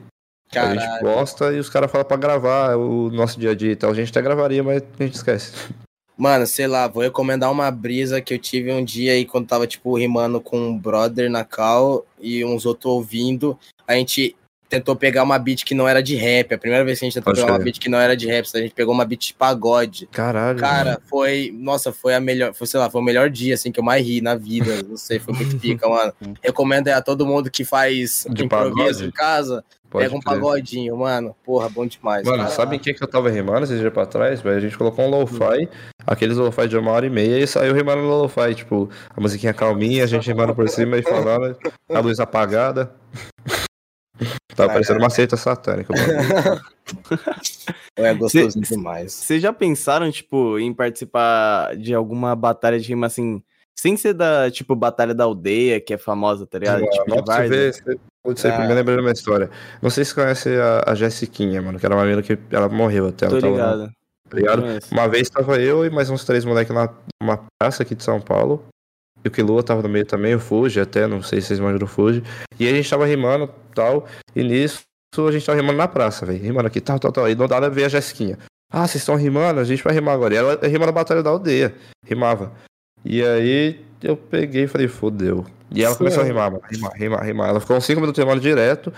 a gente Caralho. gosta e os caras falam pra gravar o nosso dia a dia e tal. A gente até gravaria, mas a gente esquece. Mano, sei lá, vou recomendar uma brisa que eu tive um dia aí quando tava, tipo, rimando com um brother na cal e uns outros ouvindo. A gente tentou pegar uma beat que não era de rap. A primeira vez que a gente tentou Pode pegar uma beat que não era de rap, a gente pegou uma beat de pagode. Caralho. Cara, foi. Nossa, foi a melhor. Foi, sei lá, foi o melhor dia, assim, que eu mais ri na vida. Não sei, foi muito pica, mano. Recomendo aí a todo mundo que faz De improviso pagode? em casa. Pode pega um crer. pagodinho, mano. Porra, bom demais. Mano, cara. sabe em que, que eu tava rimando esses dias pra trás? A gente colocou um lo-fi, aqueles lo-fi de uma hora e meia, e saiu rimando no lo-fi. Tipo, a musiquinha calminha, a gente rimando por cima e falando, a luz apagada. Tava parecendo uma seita satânica. mano. É gostoso demais. Vocês já pensaram, tipo, em participar de alguma batalha de rima assim, sem ser da, tipo, Batalha da Aldeia, que é famosa, tá ligado? tipo, de Nossa, você vê, você- Putz, você Ah. de uma história. Não sei se conhece a, a Jessiquinha, mano, que era uma menina que ela morreu até. Tô ela tava- ligado. Tá ligado? Uma vez tava eu e mais uns três moleques numa praça aqui de São Paulo. E o Kilua tava no meio também, o Fuji até, não sei se vocês manjam do Fuji. E a gente tava rimando e tal. E nisso a gente tava rimando na praça, velho. Rimando aqui, tal, tal, tal. E do nada veio a Jessiquinha. Ah, vocês estão rimando? A gente vai rimar agora. E ela rima na Batalha da Aldeia. Rimava. E aí eu peguei e falei, fodeu. E ela começou a rimar, mano. Rimar, rimar, rimar. Ela ficou uns 5 minutos rimando direto.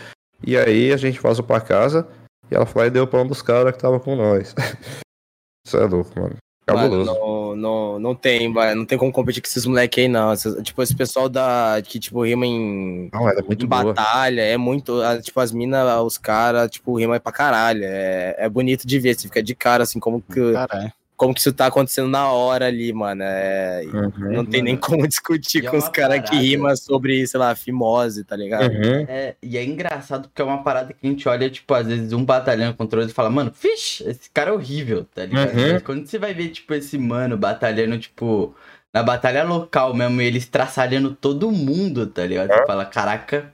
E aí a gente vazou pra casa. E ela foi lá e deu pra um dos caras que tava com nós. Isso é louco, mano. Cabuloso. Mano, não, não, não tem, vai, não tem como competir com esses moleques aí, não. Tipo, esse pessoal da, que, tipo, rima em, Não, é muito em batalha, é muito. Tipo, as minas, os caras, tipo, rima pra caralho. É, é bonito de ver, você fica de cara, assim, como que, Caralho. Como que isso tá acontecendo na hora ali, mano. É, Uhum. não tem nem como discutir E é com os uma caras que rimam sobre, sei lá, fimose, tá ligado? Uhum. É, e é engraçado porque é uma parada que a gente olha, tipo, às vezes um batalhando contra o outro e fala, mano, fixe, esse cara é horrível, tá ligado? Uhum. Quando você vai ver, tipo, esse mano batalhando, tipo, na batalha local mesmo, e ele estraçalhando todo mundo, tá ligado? Você fala, caraca.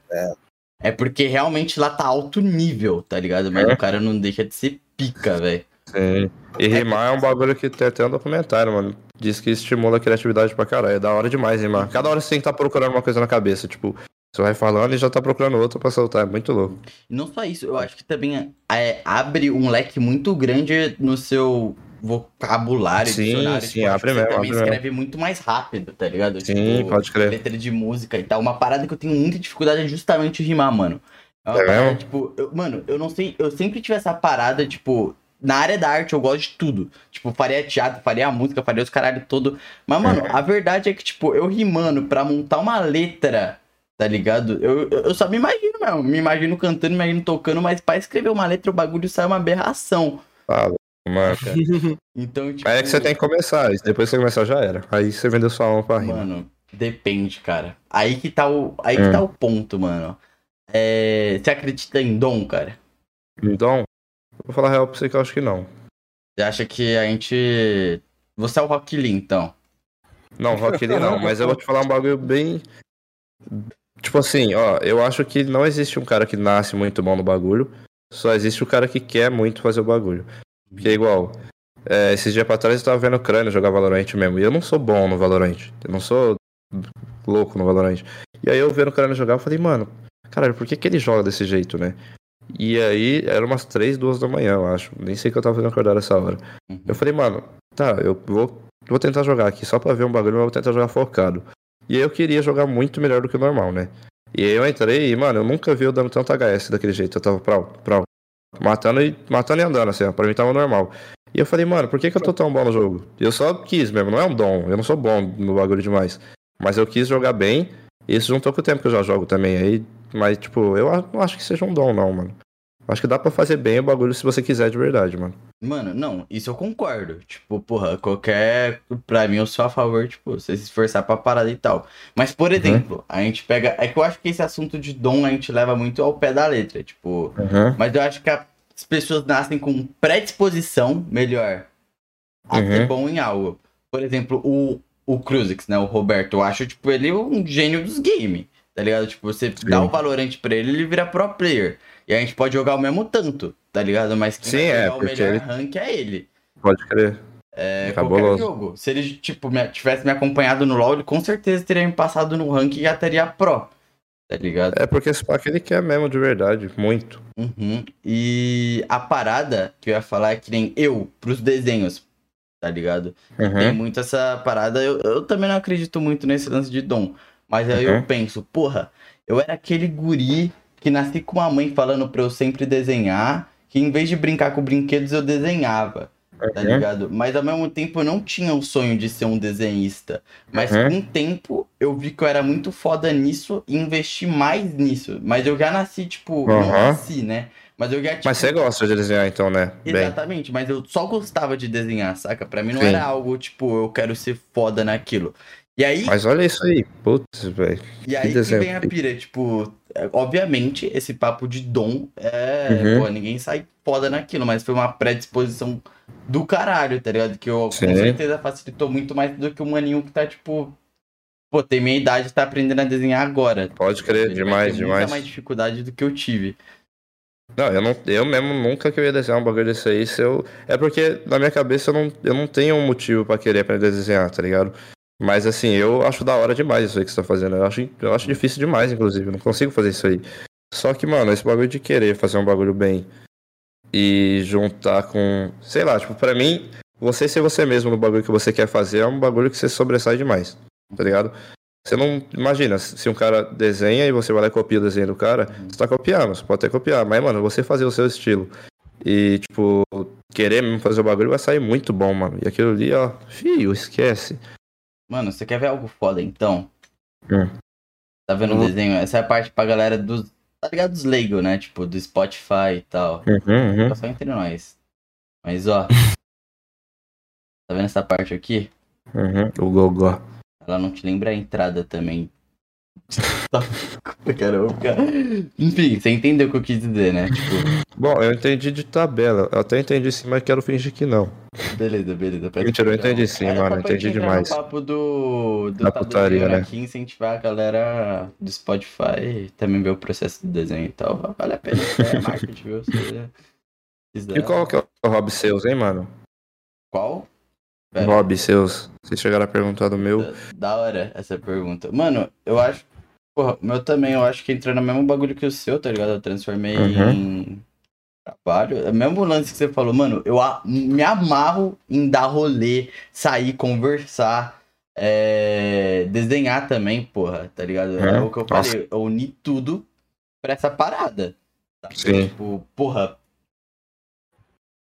É. porque realmente lá tá alto nível, tá ligado? Mas É. o cara não deixa de ser pica, velho. Sim. E rimar é um bagulho que tem até um documentário, mano. Diz que estimula a criatividade pra caralho. É da hora demais rimar. Cada hora você tem que estar procurando uma coisa na cabeça. Tipo, você vai falando e já tá procurando outra pra soltar. É muito louco. E não só isso, eu acho que também é, abre um leque muito grande no seu vocabulário, Sim, dicionário. sim, tipo, abre que você mesmo, também abre mesmo. escreve muito mais rápido, tá ligado? Sim, Tipo, pode crer. letra de música e tal. Uma parada que eu tenho muita dificuldade é justamente rimar, mano. É É parada, mesmo? tipo, eu- mano, eu não sei, eu sempre tive essa parada, tipo, na área da arte eu gosto de tudo. Tipo, faria teatro, faria música, faria os caralho todo. Mas, mano, Uhum. a verdade é que, tipo, eu rimando pra montar uma letra, tá ligado? Eu, eu só me imagino mesmo. Me imagino cantando, me imagino tocando, mas pra escrever uma letra, o bagulho sai uma aberração. Fala, mano. Então, tipo. Aí é que você tem que começar. e Depois que você começar, já era. Aí você vendeu sua alma pra rima. Mano, depende, cara. Aí que tá o, aí que Hum. tá o ponto, mano. É, você acredita em dom, cara? Então, vou falar a real pra você que eu acho que não. Você acha que a gente. Você é o Rock Lee, então. Não, Rock Lee não, mas eu vou te falar um bagulho bem. Tipo assim, ó, eu acho que não existe um cara que nasce muito bom no bagulho, só existe o cara que quer muito fazer o bagulho. Porque é igual. é, esses dias pra trás eu tava vendo o Crânio jogar Valorant mesmo, e eu não sou bom no Valorant, eu não sou louco no Valorant. E aí eu vendo o Crânio jogar, eu falei, mano, caralho, por que, que ele joga desse jeito, né? E aí, era umas 3, 2 da manhã, eu acho. Nem sei que eu tava fazendo acordar essa hora. Uhum. Eu falei, mano, tá, eu vou, vou tentar jogar aqui só pra ver um bagulho, mas eu vou tentar jogar focado. E aí eu queria jogar muito melhor do que o normal, né? E aí eu entrei e, mano, eu nunca vi eu dando tanto HS daquele jeito. Eu tava prau, prau, matando e, matando e andando, assim, ó, pra mim tava normal. E eu falei, mano, por que, que eu tô tão bom no jogo? Eu só quis mesmo, não é um dom, eu não sou bom no bagulho demais. Mas eu quis jogar bem, e isso juntou com o tempo que eu já jogo também. Aí, mas, tipo, eu não acho que seja um dom, não, mano. Acho que dá pra fazer bem o bagulho se você quiser de verdade, mano. Mano, não, isso eu concordo. Tipo, porra, qualquer. Pra mim, eu sou a favor, tipo, você se esforçar pra parada e tal. Mas, por exemplo, a gente pega. É que eu acho que esse assunto de dom a gente leva muito ao pé da letra. Tipo, Uhum. Mas eu acho que as pessoas nascem com predisposição melhor a ser Uhum. bom em algo. Por exemplo, o, o Cruzix, né? O Roberto, eu acho, tipo, ele um gênio dos games. Tá ligado? Tipo, você dá o Valorant pra ele, ele vira pro player. E a gente pode jogar o mesmo tanto, tá ligado? Mas quem Sim, é, o melhor ele- rank é ele. Pode crer. É, Cabuloso. qualquer jogo. Se ele, tipo, me- tivesse me acompanhado no LoL, ele com certeza teria me passado no rank e já teria pro. Tá ligado? É porque esse pack ele quer mesmo de verdade, muito. Uhum. E a parada que eu ia falar é que nem eu, pros desenhos. tá ligado? Tem Uhum. muito essa parada. Eu, eu também não acredito muito nesse lance de dom. Mas aí eu Uhum. penso, porra, eu era aquele guri que nasci com uma mãe falando pra eu sempre desenhar, que em vez de brincar com brinquedos, eu desenhava, tá Uhum. ligado? Mas ao mesmo tempo eu não tinha o sonho de ser um desenhista. Mas Uhum. com o tempo eu vi que eu era muito foda nisso e investi mais nisso. Mas eu já nasci, tipo, não Uhum. nasci, né? Mas eu já tipo, Mas você gosta de desenhar então, né? Bem. Exatamente, mas eu só gostava de desenhar, saca? Pra mim não Sim. era algo tipo, eu quero ser foda naquilo. E aí, Mas olha isso aí. Putz, velho. e aí que desenho vem a pira, tipo, é, obviamente, esse papo de dom é. Uhum. Pô, ninguém sai foda naquilo, mas foi uma predisposição do caralho, tá ligado? Que eu Sim. com certeza facilitou muito mais do que o maninho que tá, tipo. Pô, tem minha idade e tá aprendendo a desenhar agora. Pode crer, demais, demais. Muita mais dificuldade do que eu tive. Não, eu, não, eu mesmo nunca queria desenhar um bagulho desse aí. Se eu... É porque na minha cabeça eu não, eu não tenho um motivo pra querer aprender a desenhar, tá ligado? Mas assim, eu acho da hora demais isso aí que você tá fazendo. Eu acho, eu acho difícil demais, inclusive. Eu não consigo fazer isso aí. Só que, mano, esse bagulho de querer fazer um bagulho bem e juntar com. Sei lá, tipo, pra mim, você ser você mesmo no bagulho que você quer fazer é um bagulho que você sobressai demais, tá ligado? Você não. Imagina, se um cara desenha e você vai lá e copia o desenho do cara, você tá copiando, você pode até copiar, mas, mano, você fazer o seu estilo e, tipo, querer mesmo fazer o bagulho vai sair muito bom, mano. E aquilo ali, ó, fio, esquece. Mano, você quer ver algo foda então? Hum. Tá vendo o Hum. desenho? Essa é a parte pra galera dos. Tá ligado? Dos Lego, né? Tipo, do Spotify e tal. Uhum, uhum. Tá só entre nós. Mas ó. Tá vendo essa parte aqui? Uhum. O gogó. Ela não te lembra a entrada também. Tá, Caramba, cara. Enfim, você entendeu o que eu quis dizer, né? Tipo, Bom, eu entendi de tabela. Eu até entendi sim, mas quero fingir que não. beleza, beleza. Mentira, eu entendi sim, Era mano, entendi demais. No papo do, do Da putaria, né? aqui, incentivar a galera do Spotify também ver o processo do desenho e tal. Vale a pena. É marketing, viu? E qual que é o hobby seus, hein, mano? Qual? Hobby seus. Vocês chegaram a perguntar do meu. Da, da hora essa pergunta. Mano, eu acho. Porra, o meu também, eu acho que entrou no mesmo bagulho que o seu, tá ligado? Eu transformei Uhum. em trabalho. É o mesmo lance que você falou, mano. Eu a- me amarro em dar rolê, sair, conversar, é, desenhar também, porra, tá ligado? É, É, o que eu nossa. falei. Eu uni tudo pra essa parada. Tá? Sim. Tipo, porra.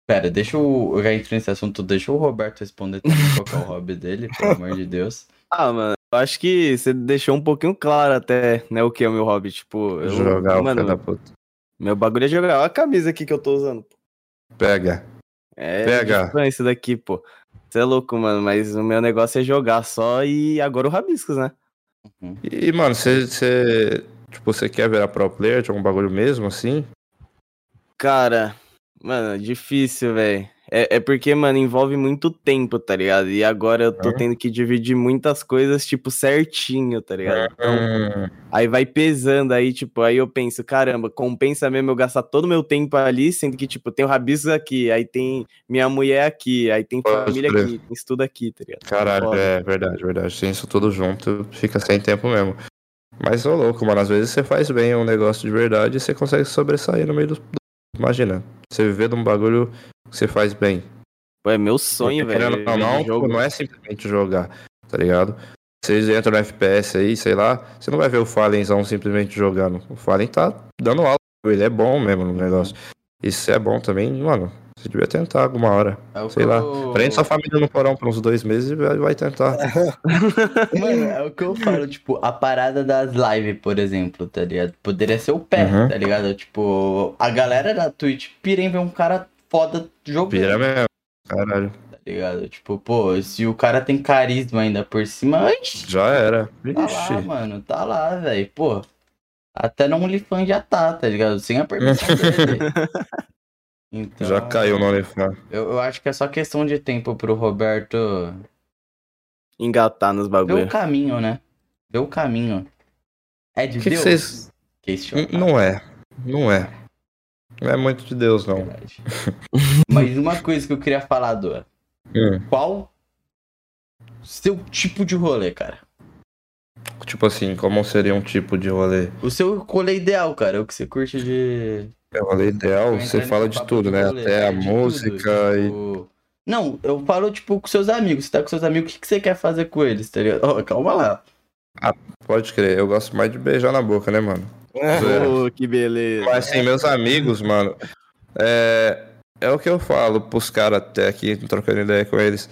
Pera, deixa o. Eu já entrei nesse assunto, deixa o Roberto responder também qual que é o hobby dele, pelo amor de Deus. Ah, mano, eu acho que você deixou um pouquinho claro até, né, o que é o meu hobby. Tipo, eu, Jogar o mano, filho da puta. meu bagulho é jogar. Olha a camisa aqui que eu tô usando. pô. Pega. É, Pega. fã isso daqui, pô. Você é louco, mano, mas o meu negócio é jogar só e agora o Rabiscos, né? E, mano, você. você- Tipo, você quer virar pro player de algum bagulho mesmo, assim? Cara, mano, difícil, velho. É, é porque, mano, envolve muito tempo, tá ligado? E agora eu tô Uhum. tendo que dividir muitas coisas, tipo, certinho, tá ligado? Então, Hum, Aí vai pesando, aí, tipo, aí eu penso, caramba, compensa mesmo eu gastar todo o meu tempo ali, sendo que, tipo, tem o rabisco aqui, aí tem minha mulher aqui, aí tem Pode família crer. aqui, tem isso tudo aqui, tá ligado? caralho, é verdade, verdade. Tem isso tudo junto, fica sem tempo mesmo. Mas ô louco, mano, às vezes você faz bem um negócio de verdade e você consegue sobressair no meio do. Imagina, você viver de um bagulho que você faz bem. É meu sonho, Porque, velho. não, tipo, jogo. não é simplesmente jogar, tá ligado? Vocês entram no FPS aí, sei lá, você não vai ver o Fallenzão simplesmente jogando. O Fallen tá dando aula, ele é bom mesmo no negócio. Se é bom também, mano, você devia tentar alguma hora. É o Sei que lá. eu- Prende sua família no porão por uns dois meses e vai, tentar. Mano, é o que eu falo, tipo, a parada das lives, por exemplo, tá ligado? Poderia ser o pé, Uhum. tá ligado? Tipo, a galera da Twitch pira em ver um cara foda jogando, Vira mesmo. Caralho, tá ligado? Tipo, pô, se o cara tem carisma ainda por cima, ixi, já era. tá Vixe. lá, mano, tá lá, velho. Pô, até no OnlyFans já tá, tá ligado? Sem a permissão dele. Então, Já caiu no OnlyFans. Eu, eu acho que é só questão de tempo pro Roberto Engatar nos ver bagulho. o caminho, né? Ver o caminho. É de Que que Deus? N- Não é. Não é. Não é muito de Deus, não. Verdade. Mas uma coisa que eu queria falar, Doa. Hum, Qual seu tipo de rolê, cara? tipo assim, como seria um tipo de rolê? O seu rolê ideal, cara. O que você curte de. É rolê ideal, Tô você fala de tudo, né? rolê, Até a de música tudo, e. tipo, Não, eu falo, tipo, com seus amigos. Você tá com seus amigos, o que, que você quer fazer com eles, tá ligado? Ó, calma lá. Pode crer, eu gosto mais de beijar na boca, né, mano? Ô, que beleza. Mas assim, meus amigos, mano, é, é o que eu falo pros caras até aqui, trocando ideia com eles.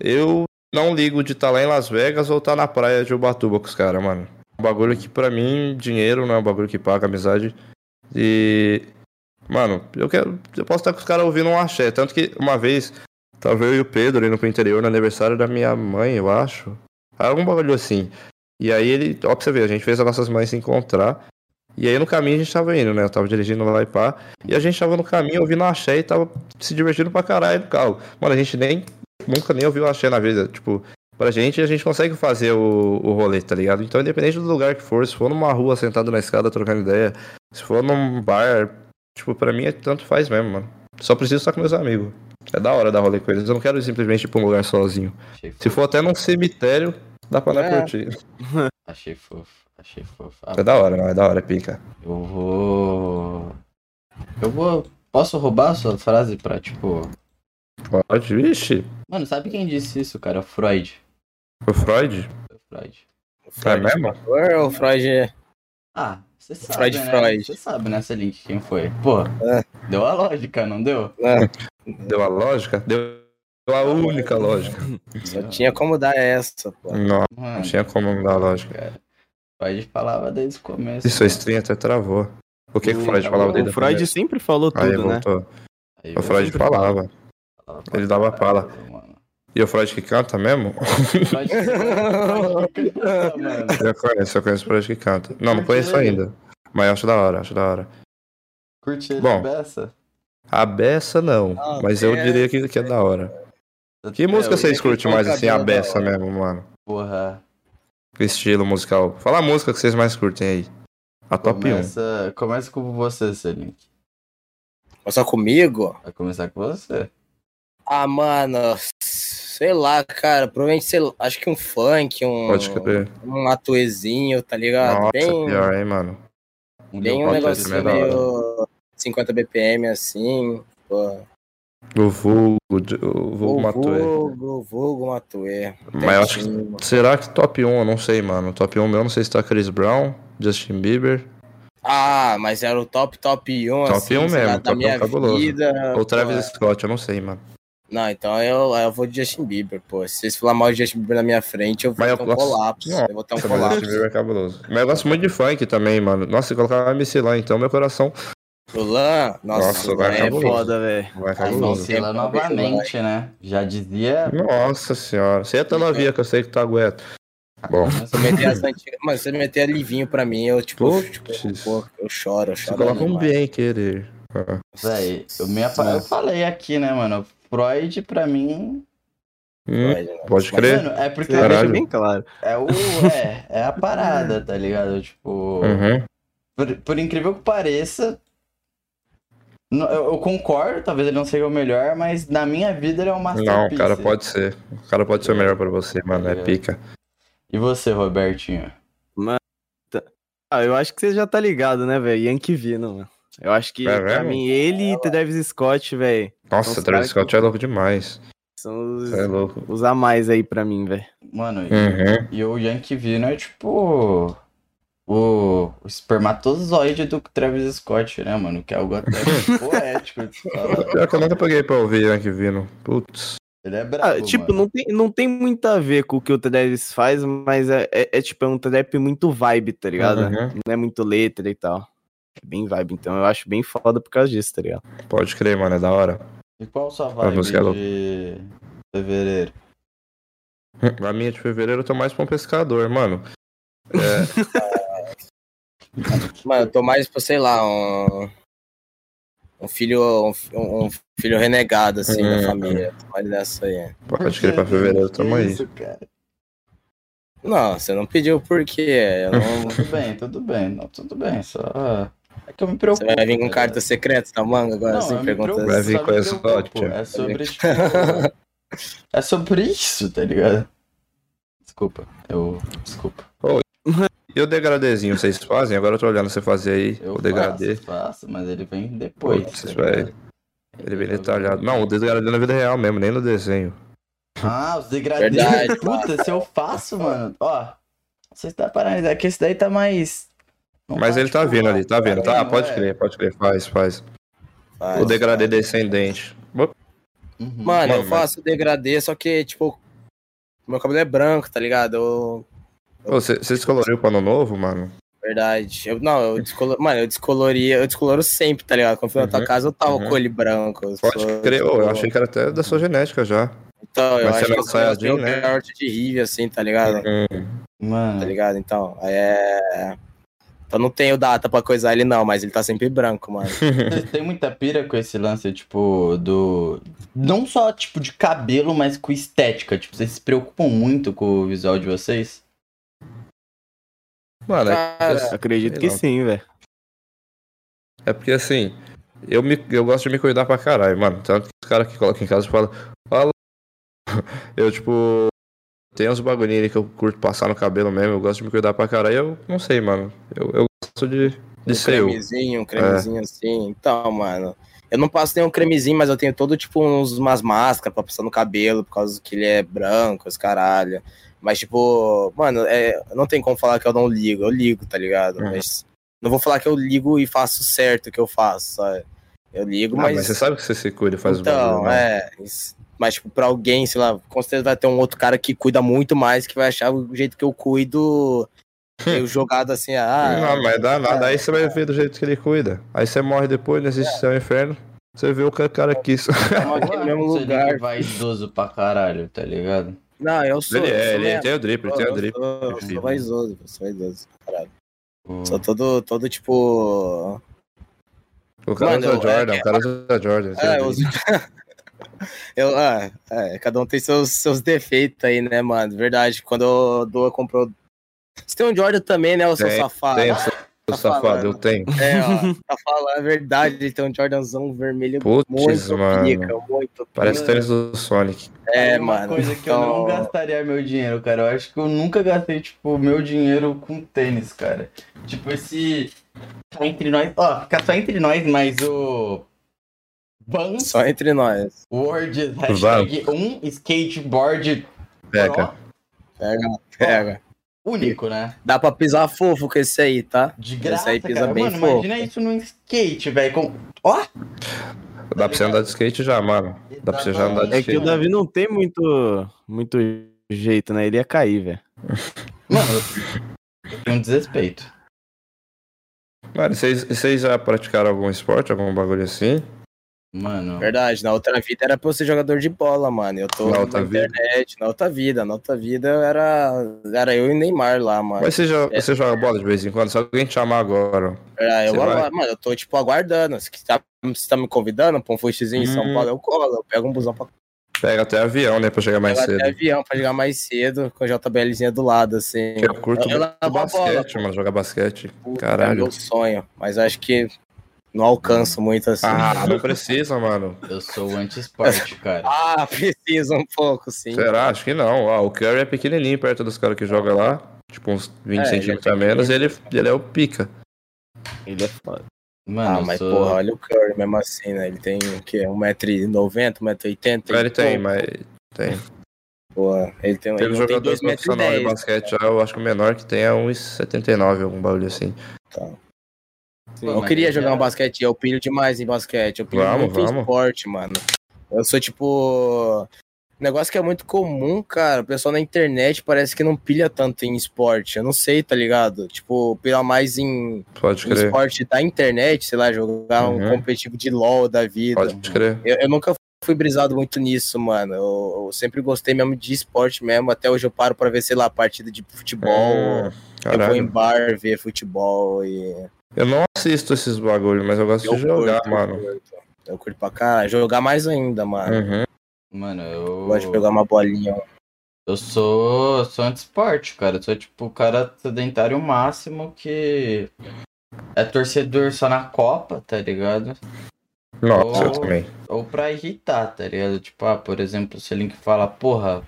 Eu não ligo de estar lá em Las Vegas ou estar na praia de Ubatuba com os caras, mano. Um bagulho que pra mim, dinheiro não é um bagulho que paga amizade. E. Mano, eu quero. Eu posso estar com os caras ouvindo um axé. Tanto que uma vez, tava eu e o Pedro indo pro interior no aniversário da minha mãe, eu acho. Algum bagulho assim. E aí ele, ó, pra você ver, a gente fez as nossas mães se encontrar. E aí no caminho a gente tava indo, né? Eu tava dirigindo lá e pá. E a gente tava no caminho ouvindo axé e tava se divertindo pra caralho no carro. Mano, a gente nem. Nunca nem ouviu axé na vida. Tipo, pra gente, a gente consegue fazer o, o rolê, tá ligado? Então, independente do lugar que for, se for numa rua sentado na escada trocando ideia, se for num bar, tipo, pra mim é tanto faz mesmo, mano. Só preciso estar com meus amigos. É da hora dar rolê com eles. Eu não quero simplesmente ir pra um lugar sozinho. Achei Se fofo. for até num cemitério, dá pra dar É. curtir. Achei fofo. Achei fofo. Ah, É da hora, não, é da hora, é pica. eu vou. Eu vou. Posso roubar a sua frase pra, tipo. Pode, vixe. Mano, sabe quem disse isso, cara? Freud. O Freud? Foi o Freud. O Freud É mesmo? Ou o Freud. Ah, você sabe. Freud, né? Freud. Você sabe, né, Link, quem foi? Pô, É. deu a lógica, não deu? né? Deu a lógica? Deu a única lógica. Só tinha como dar essa, pô. Não, não Mano, tinha como não dar a lógica. cara. Freud falava desde o começo. Isso, a stream até travou. O que, que o Ih, Freud tá falava desde O o Freud sempre falou Aí tudo, né? voltou. Aí O Freud falava. falava Ele dava pala. E o Freud que canta mesmo? Freud que canta, mano. Eu conheço, eu conheço o Freud que canta. Não, não conheço ainda. Mas acho da hora, acho da hora. Curte ele Bom. beça? A beça não, Ah, mas eu é. diria que, que é da hora. Que música É, vocês curtem mais assim, a beça hora. mesmo, mano? Porra. Que estilo musical? Fala a música que vocês mais curtem aí. A top 1. Começa, começa com você, Selink. Só comigo? Vai começar com você. Ah, mano. Sei lá, cara. Provavelmente, sei lá, acho que um funk, um. Pode crer. Um atuezinho, tá ligado? Nossa, bem pior, hein, mano. Bem um negocinho é da meio 50 BPM assim. Pô. O vulgo, o vulgo O matou ele. vulgo, Matuê. Mas eu acho que. Será que top 1? Eu não sei, mano. Top 1 meu, não sei se tá Chris Brown, Justin Bieber Ah, mas era o top, top 1, Top assim, 1 sei lá, mesmo, da top 1 minha cabuloso. vida. ou Travis. Scott, eu não sei, mano. Não, então eu, eu vou de Justin Bieber, pô. Se vocês falar mal de Justin Bieber na minha frente, eu vou Mas eu ter um gosto- colapso. Eu vou ter um mas Justin colapso. Bieber é cabuloso. Mas eu gosto muito de funk também, mano. Nossa, se colocar uma MC lá, então meu coração O Lan, nossa, Nossa, o vai Lan É é cabuloso. foda, velho. vai cabuloso. não, Oscila novamente, né? Já dizia. Nossa senhora. Você é Talavia, que eu sei que tá aguento. Bom, Se meter as antigas. Mano, se você meter livinho pra mim, eu, tipo, tipo, pô, eu choro, eu você choro. coloca um bem querer. Ah, Véi, eu, me apa- eu falei aqui, né, mano? Freud, pra mim. hum, Pode, né? pode Mas, crer. Mano, é porque deixa bem claro. é o. É, é a parada, tá ligado? Tipo. Uhum. Por, por incrível que pareça. Eu, eu concordo, talvez ele não seja o melhor, mas na minha vida ele é um Não, masterpiece. o cara pode ser. O cara pode ser o melhor pra você, mano. É É. pica. E você, Robertinho? Ah, eu acho que você já tá ligado, né, velho? Yankee Vino, mano. Eu acho que, É pra mim, ele e Travis Scott, velho, Nossa, Nossa, Travis cara, Scott é louco demais. são os, é louco. os a mais aí pra mim, velho. Mano, e- Uhum. e, o Yankee Vino é tipo. O, o espermatozoide do Travis Scott, né, mano? Que é algo até poético. Pior que eu nunca peguei pra ouvir Yankee Vino. Putz. Ele é brabo, Ah, tipo, mano. não tem, não tem muito a ver com o que o Travis faz, mas é, é, é, tipo, é um trap muito vibe, tá ligado? Uhum. Não é muito letra e tal. É bem vibe, então eu acho bem foda por causa disso, tá ligado? Pode crer, mano. É da hora. E qual sua vibe é de fevereiro? A minha de fevereiro eu tô mais pra um pescador, mano. Mano, eu tô mais pra, sei lá, um. Um filho. Um, um filho renegado, assim, Hum. da família. Tô mais nessa aí. Pode crer pra fevereiro, tamo aí. Isso, cara. Não, você não pediu o porquê. Eu não... Tudo bem, tudo bem. Não, tudo bem. Só. É que eu me preocupo. Você vai vir com tá carta secreta na manga agora, Não, assim, perguntando. Vai vir com essa. É sobre, tipo, é sobre isso, tá ligado? Desculpa, eu. Desculpa. E o degradezinho vocês fazem? Agora eu tô olhando você fazer aí. Eu o degradê. faço, faço, mas ele vem depois. Putz, tá velho. Ele é bem detalhado. Não, o degradê na vida real mesmo, nem no desenho. Ah, os degradês. Verdade, Puta, se eu faço, mano. Ó, você tá parando. É que esse daí tá mais. Não Mas ele tá vindo ali, tá vindo. Tá, caramba, pode é. crer, pode crer. Faz, faz. Faz, O degradê faz. descendente. Uhum. Mano, eu Mano, faço degradê, só que, tipo, meu cabelo é branco, tá ligado? Eu, Você você descoloriu pro ano novo, mano? verdade. Eu, não, eu descoloro. Mano, eu descoloria, eu descoloro sempre, tá ligado? Quando fui na tua Uhum, casa, eu tava uhum. com ele branco. eu Pode sou- crer. Eu achei que era até da sua genética já. Então, eu Mas acho você que eu assim, né? de Rive, assim, tá ligado? Hum, Tá Mano, ligado? Então, é. Então não tenho data pra coisar ele, não, mas ele tá sempre branco, mano. vocês têm muita pira com esse lance, tipo, do. Não só, tipo, de cabelo, mas com estética. Tipo, vocês se preocupam muito com o visual de vocês? Mano, é, Cara, Acredito Sei que não. sim, velho. é porque assim, eu, me, eu gosto de me cuidar pra caralho, mano. Tanto que os caras que colocam em casa falam, fala. Eu, tipo, tem uns bagulhinhos ali que eu curto passar no cabelo mesmo, eu gosto de me cuidar pra caralho. Eu não sei, mano. Eu, eu gosto de, de um ser eu. cremezinho, um cremezinho assim. Então, mano. Eu não passo nenhum cremezinho, mas eu tenho todo, tipo, uns, umas máscaras pra passar no cabelo, por causa que ele é branco, os caralho. Mas, tipo, mano, é, não tem como falar que eu não ligo. Eu ligo, tá ligado? Uhum. Mas não vou falar que eu ligo e faço certo o que eu faço, sabe? Eu ligo, Ah, mas. mas você sabe que você se cuida e faz o então, bagulho, né? é. isso- Mas, tipo, pra alguém, sei lá, com certeza vai ter um outro cara que cuida muito mais, que vai achar o jeito que eu cuido meio jogado assim, ah. não, mas dá nada. Aí você vai ver do jeito que ele cuida. Aí você morre depois, nesse céu inferno. Você vê o que o cara quis. Estamos aqui no mesmo Você lugar. liga vaidoso pra caralho, tá ligado? Não, eu sou. Ele eu é, sou ele mesmo. tem o drip, ele tem o Eu drip. Eu sou vaidoso, eu sou vaidoso, caralho. O- Sou todo, todo tipo. O cara Mano, usa eu- Jordan, é- o cara usa Jordan. É, o eu uso. eu, ah, é, cada um tem seus, seus defeitos aí, né, mano? Verdade. Quando o Doa comprou. Você tem um Jordan também, né, o seu Tem, safado? Tem, seu Tá safado, falando. eu tenho. É, ó, tá falando, é verdade. Ele tem um Jordanzão vermelho Putz, muito mano. pica, muito Parece tênis do Sonic. É, uma mano. coisa que eu não então- gastaria meu dinheiro, cara. Eu acho que eu nunca gastei, tipo, meu dinheiro com tênis, cara. Tipo, esse. Tá entre nós. Ó, fica só entre nós, mas o. Vans Só entre nós. World hashtag um skateboard Pega. pro Pega, pega. único, né? Dá pra pisar fofo com esse aí, tá? De Esse graça, aí pisa cara. bem Mano, fofo. imagina isso num skate, velho. Com... Ó! Dá pra você andar de skate já, mano. Dá pra você já andar de É que o skate. Davi não tem muito, muito jeito, né? Ele ia cair, velho. Mano, tenho um desrespeito. Mano, vocês, vocês já praticaram algum esporte, algum bagulho assim? Mano. Verdade, na outra vida era pra eu ser jogador de bola, mano. Eu tô Na na, outra vida? internet, na outra vida. Na outra vida era, era eu e Neymar lá, mano. Mas você, já, É. você joga bola de vez em quando? Se alguém te chamar agora. Era eu vai? mano, eu tô, tipo, aguardando. Se tá, se tá me convidando pra um futezinho em São Hum. Paulo, eu colo. Eu pego um busão pra Pega até avião, né? Pra chegar mais pegar cedo. até avião, pra chegar mais cedo, com a JBLzinha do lado, assim. Eu curto Eu- eu a bola, basquete, mano. Jogar basquete. Puta, É Caralho. meu sonho, mas acho que não alcanço muito assim. Ah, não precisa, mano. Eu sou o anti-esporte, cara. Ah, precisa um pouco, sim. Será? Acho que não. Ó, o Curry é pequenininho perto dos caras que jogam lá. Tipo, uns 20 É, ele é centímetros a menos. E ele, ele é o pica. Ele é foda. Mano, Ah, mas sou... porra, olha o Curry mesmo assim, né? Ele tem o quê? 1,90m, 1,80m? Ele tem, mas tem. Porra, ele tem, ele Teve não tem jogador profissional de 2,10m. basquete já, eu acho que o menor que tem é 1,79, algum bagulho assim. Pô, Eu queria jogar é- um basquete, eu pilho demais em basquete. Eu pilho Vamos, muito em vamos. esporte, mano. Eu sou tipo. Um negócio que é muito comum, cara. O pessoal na internet parece que não pilha tanto em esporte. Eu não sei, tá ligado? Tipo, pilha mais em, Pode em crer. esporte da internet, sei lá, jogar um Uhum. competitivo de LOL da vida. Pode crer. Eu, eu nunca fui brisado muito nisso, mano. Eu, eu sempre gostei mesmo de esporte mesmo. Até hoje eu paro pra ver, sei lá, partida de futebol. Hum, eu vou em bar ver futebol e. Eu não assisto esses bagulhos, mas eu gosto Eu de jogar, curto, mano. Eu curto. Eu curto pra caralho. Jogar mais ainda, mano. Uhum. Mano, Eu eu. Gosto de pegar uma bolinha. Eu sou, sou anti-esporte, cara. Eu sou tipo o cara sedentário máximo que é torcedor só na Copa, tá ligado? Nossa, eu Oh. também. Ou pra irritar, tá ligado? Tipo, ah, por exemplo, se o Link fala, porra,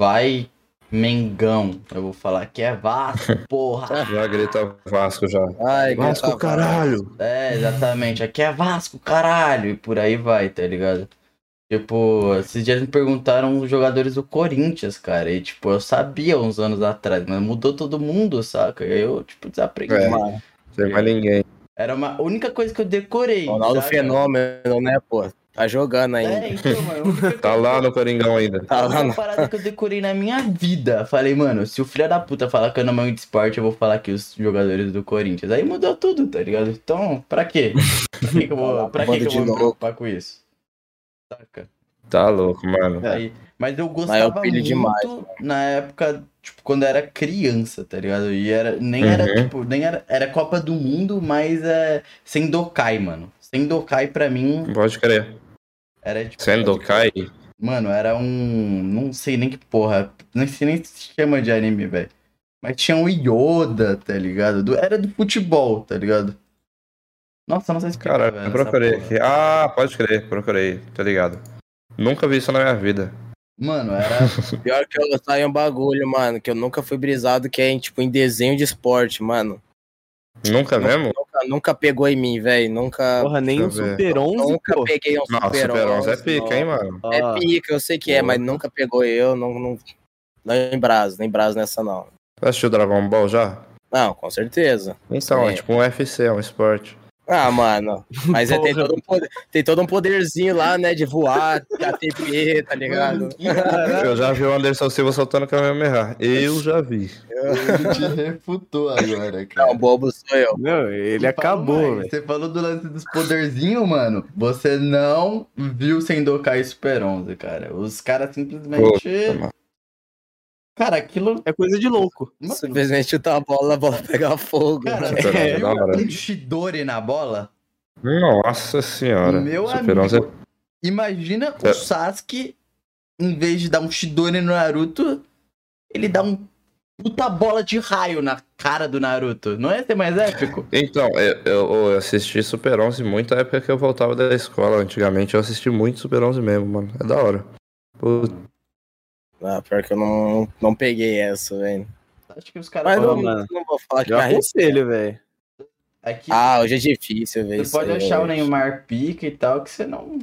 vai Mengão. Eu vou falar que é Vasco, porra. Já grita Vasco já. Ai, Vasco, grita caralho! É, exatamente. Aqui é Vasco, caralho. E por aí vai, tá ligado? Tipo, esses dias me perguntaram os jogadores do Corinthians, cara. E, tipo, eu sabia uns anos atrás, mas mudou todo mundo, saca? E aí eu, tipo, desaprendi. É. Não tem mais ninguém. Era uma a única coisa que eu decorei. Ronaldo saca? Fenômeno, né, pô? Tá jogando ainda. É, então, mano. Tá lá no Coringão ainda. Tá lá Uma no... parada que eu decorei na minha vida. Falei, mano, se o filho da puta falar que eu não manjo de esporte, eu vou falar aqui os jogadores do Corinthians. Aí mudou tudo, tá ligado? Então, pra quê? Pra que, que eu vou, pra que, que eu vou me preocupar com isso? Saca? Tá louco, mano. Aí, mas eu Mas gostava eu pilho muito demais, na época, tipo, quando eu era criança, tá ligado? E era, nem era, Uhum. tipo, nem era, era Copa do Mundo, mas é Sendokai, mano. Sendokai pra mim Pode crer. Era tipo... Sendokai. Mano, era um. Não sei nem que porra. Não sei nem se chama de anime, velho. Mas tinha um Yoda, tá ligado? Do- era do futebol, tá ligado? Nossa, não sei se Cara, eu procurei aqui. Ah, pode crer, procurei, tá ligado. Nunca vi isso na minha vida. Mano, era. Pior que eu saio um bagulho, mano, que eu nunca fui brisado, que é em, tipo, em desenho de esporte, mano. Nunca mesmo? Nunca, nunca pegou em mim, velho. Nunca. Porra, nem um. Super 11, Nunca pô. peguei um Nossa, super Super 11 é 11, pica, hein, mano? É Ah, pica, eu sei que é, mas nunca pegou eu, não, não, não em brasa, nem brasa nessa não. Você assistiu Dragon Ball já? Não, com certeza. Então, Sim. é tipo um UFC, é um esporte. Ah, mano, mas é, tem, todo um poder, tem todo um poderzinho lá, né, de voar, ATP, tá ligado? Eu já vi o Anderson Silva soltando Kamehameha. Eu já vi. Ele te refutou agora, cara. Não, bobo sou eu. Não, ele E acabou, velho. Você falou do lance dos poderzinhos, mano. Você não viu Sendokai Super 11, cara. Os caras simplesmente. Cara, aquilo. É coisa de louco. Mano, Simplesmente chutar a bola, a bola pegar fogo. cara, né? Super 11 é hora. um Shidori na bola? Nossa senhora. Meu Super amigo. 11 é... Imagina É. o Sasuke, em vez de dar um Shidori no Naruto, ele dá um puta bola de raio na cara do Naruto. Não ia ser mais épico? Então, eu, eu- eu assisti Super 11 muito na época que eu voltava da escola. Antigamente eu assisti muito Super 11 mesmo, mano. É da hora. Puta, Ah, pior que eu não, não peguei essa, velho. Acho que os caras Mas não, falam. não vou falar que Eu aconselho, velho. Aqui, Ah, hoje é difícil ver você pode achar o velho. Neymar pica e tal, que você não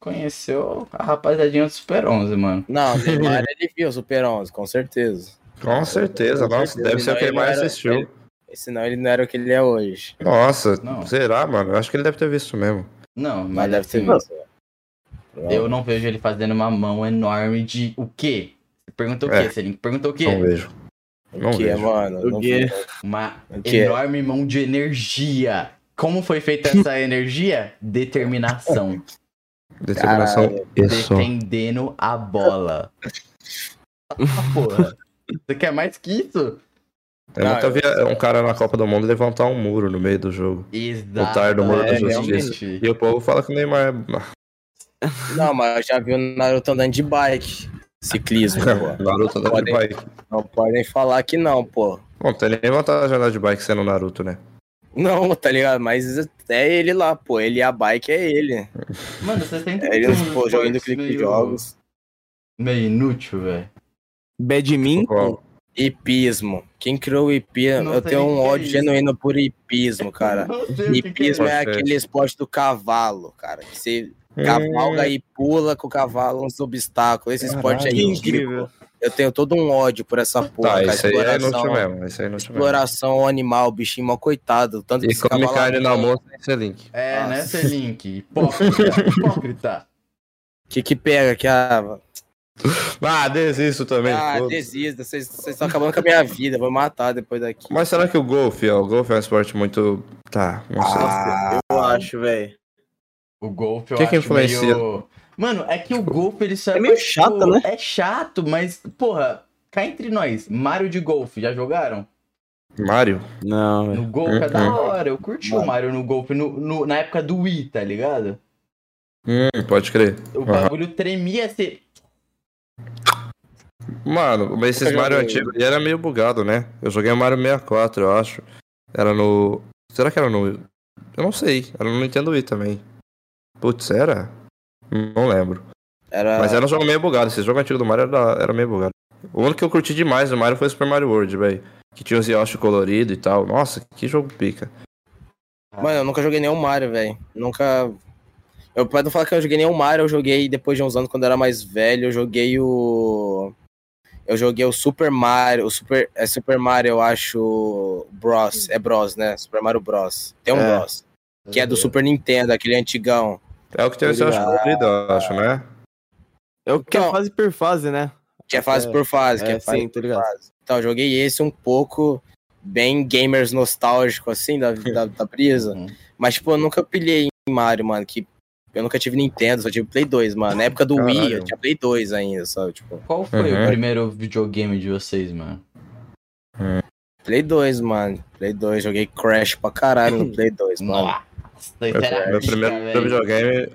conheceu a rapaziadinha do Super 11, mano. Não, o Neymar ele viu o Super 11, com certeza. com certeza, Com nossa, certeza, deve ser o que ele mais assistiu. ele- Senão ele não era o que ele é hoje. Nossa, Não. será, mano? Eu acho que ele deve ter visto mesmo. Não, mas, Mas deve ter assim, visto. Eu não vejo ele fazendo uma mão enorme de o quê? Você perguntou o É. quê, Selim? Perguntou o quê? Não vejo. Não O que é, vejo. mano? O Não. Uma O quê? enorme mão de energia. Como foi feita essa energia? Determinação. Determinação isso. Defendendo a bola. Ah, porra. Você quer mais que isso? Eu Ah, nunca eu- vi um cara na Copa do Mundo levantar um muro no meio do jogo. Exato. tar do Muro da Justiça. E o povo fala que o Neymar é. Não, mas eu já vi o Naruto andando de bike. Ciclismo, pô. Naruto andando de Podem- bike. Não podem falar que não, pô. Bom, tem nem vantagem de andar de bike sendo Naruto, né? Não, tá ligado? Mas é ele lá, pô. Ele e a bike é ele. Mano, você sempre É ele pô, jogando clique de meio- jogos. Meio inútil, velho. Badminton. Hipismo. Quem criou o hipismo? Eu tenho um que é ódio genuíno por hipismo, cara. Que que Hipismo é ser. aquele esporte do cavalo, cara. Que você cavalga e pula com o cavalo uns obstáculos. Esse esporte é Caralho. Incrível. Eu tenho todo um ódio por essa porra, Tá, esse aí é inútil Exploração, mesmo. Esse aí é inútil mesmo. exploração ao animal, bichinho mal coitado. Tanto que E esse come cavalo carne na moça sem ser link. É, né, Nossa. Selink? Hipócrita. Hipócrita. Que que pega que ah, Ah, desisto também. ah foda-se. desista, vocês vocês estão acabando com a minha vida, vou matar depois daqui. Mas será que o golfe, ó, o golfe é um esporte muito. Tá, não sei. Ah, Eu acho, velho. O golfe eu Que que acho influencia? meio... Mano, é que o golfe ele só É meio pra, chato, né? É chato, mas, porra, cá entre nós, Mario de golfe, já jogaram? Mario? Não. No golfe é da Uhum. hora, eu curti o Mario no golfe no, no- na época do Wii, tá ligado? Hum, pode crer. O Aham. bagulho tremia, você... Mano, mas esses Mario antigos ele era meio bugado, né? Eu joguei o Mario 64, eu acho. Era no. Será que era no. Eu não sei. Era no Nintendo Wii também. Putz, era? Não lembro. era Mas era um jogo meio bugado. Esse jogo antigo do Mario era, era meio bugado. O único que eu curti demais do Mario foi o Super Mario World, velho. Que tinha os Yoshi colorido e tal. Nossa, que jogo pica. Mano, eu nunca joguei nenhum Mario, velho. Nunca. Eu posso falar que eu joguei nenhum Mario, eu joguei depois de uns anos quando eu era mais velho, eu joguei o. Eu joguei o Super Mario, o Super. É Super Mario, eu acho. Bros. É Bros, né? Super Mario Bros. Tem um É. Bros. Que é do Super Nintendo, aquele antigão. É o que tem os Yoshi Obrigado. colorido, eu acho, né? É o que é Então- fase por fase, né? Que é fase É, por fase. que é, é fase sim, tá por ligado. fase. Então, eu joguei esse um pouco bem gamers nostálgico, assim, da, da, da brisa. Uhum. Mas, tipo, eu nunca pilhei em Mario, mano. Que eu nunca tive Nintendo, só tive Play 2, mano. Na época do Wii, Caralho. eu tinha Play 2 ainda, sabe? Tipo, Qual foi Uhum. o primeiro videogame de vocês, mano? Play 2, mano. Play 2, joguei Crash pra caralho no Play 2, mano. Meu, primeiro velho. videogame.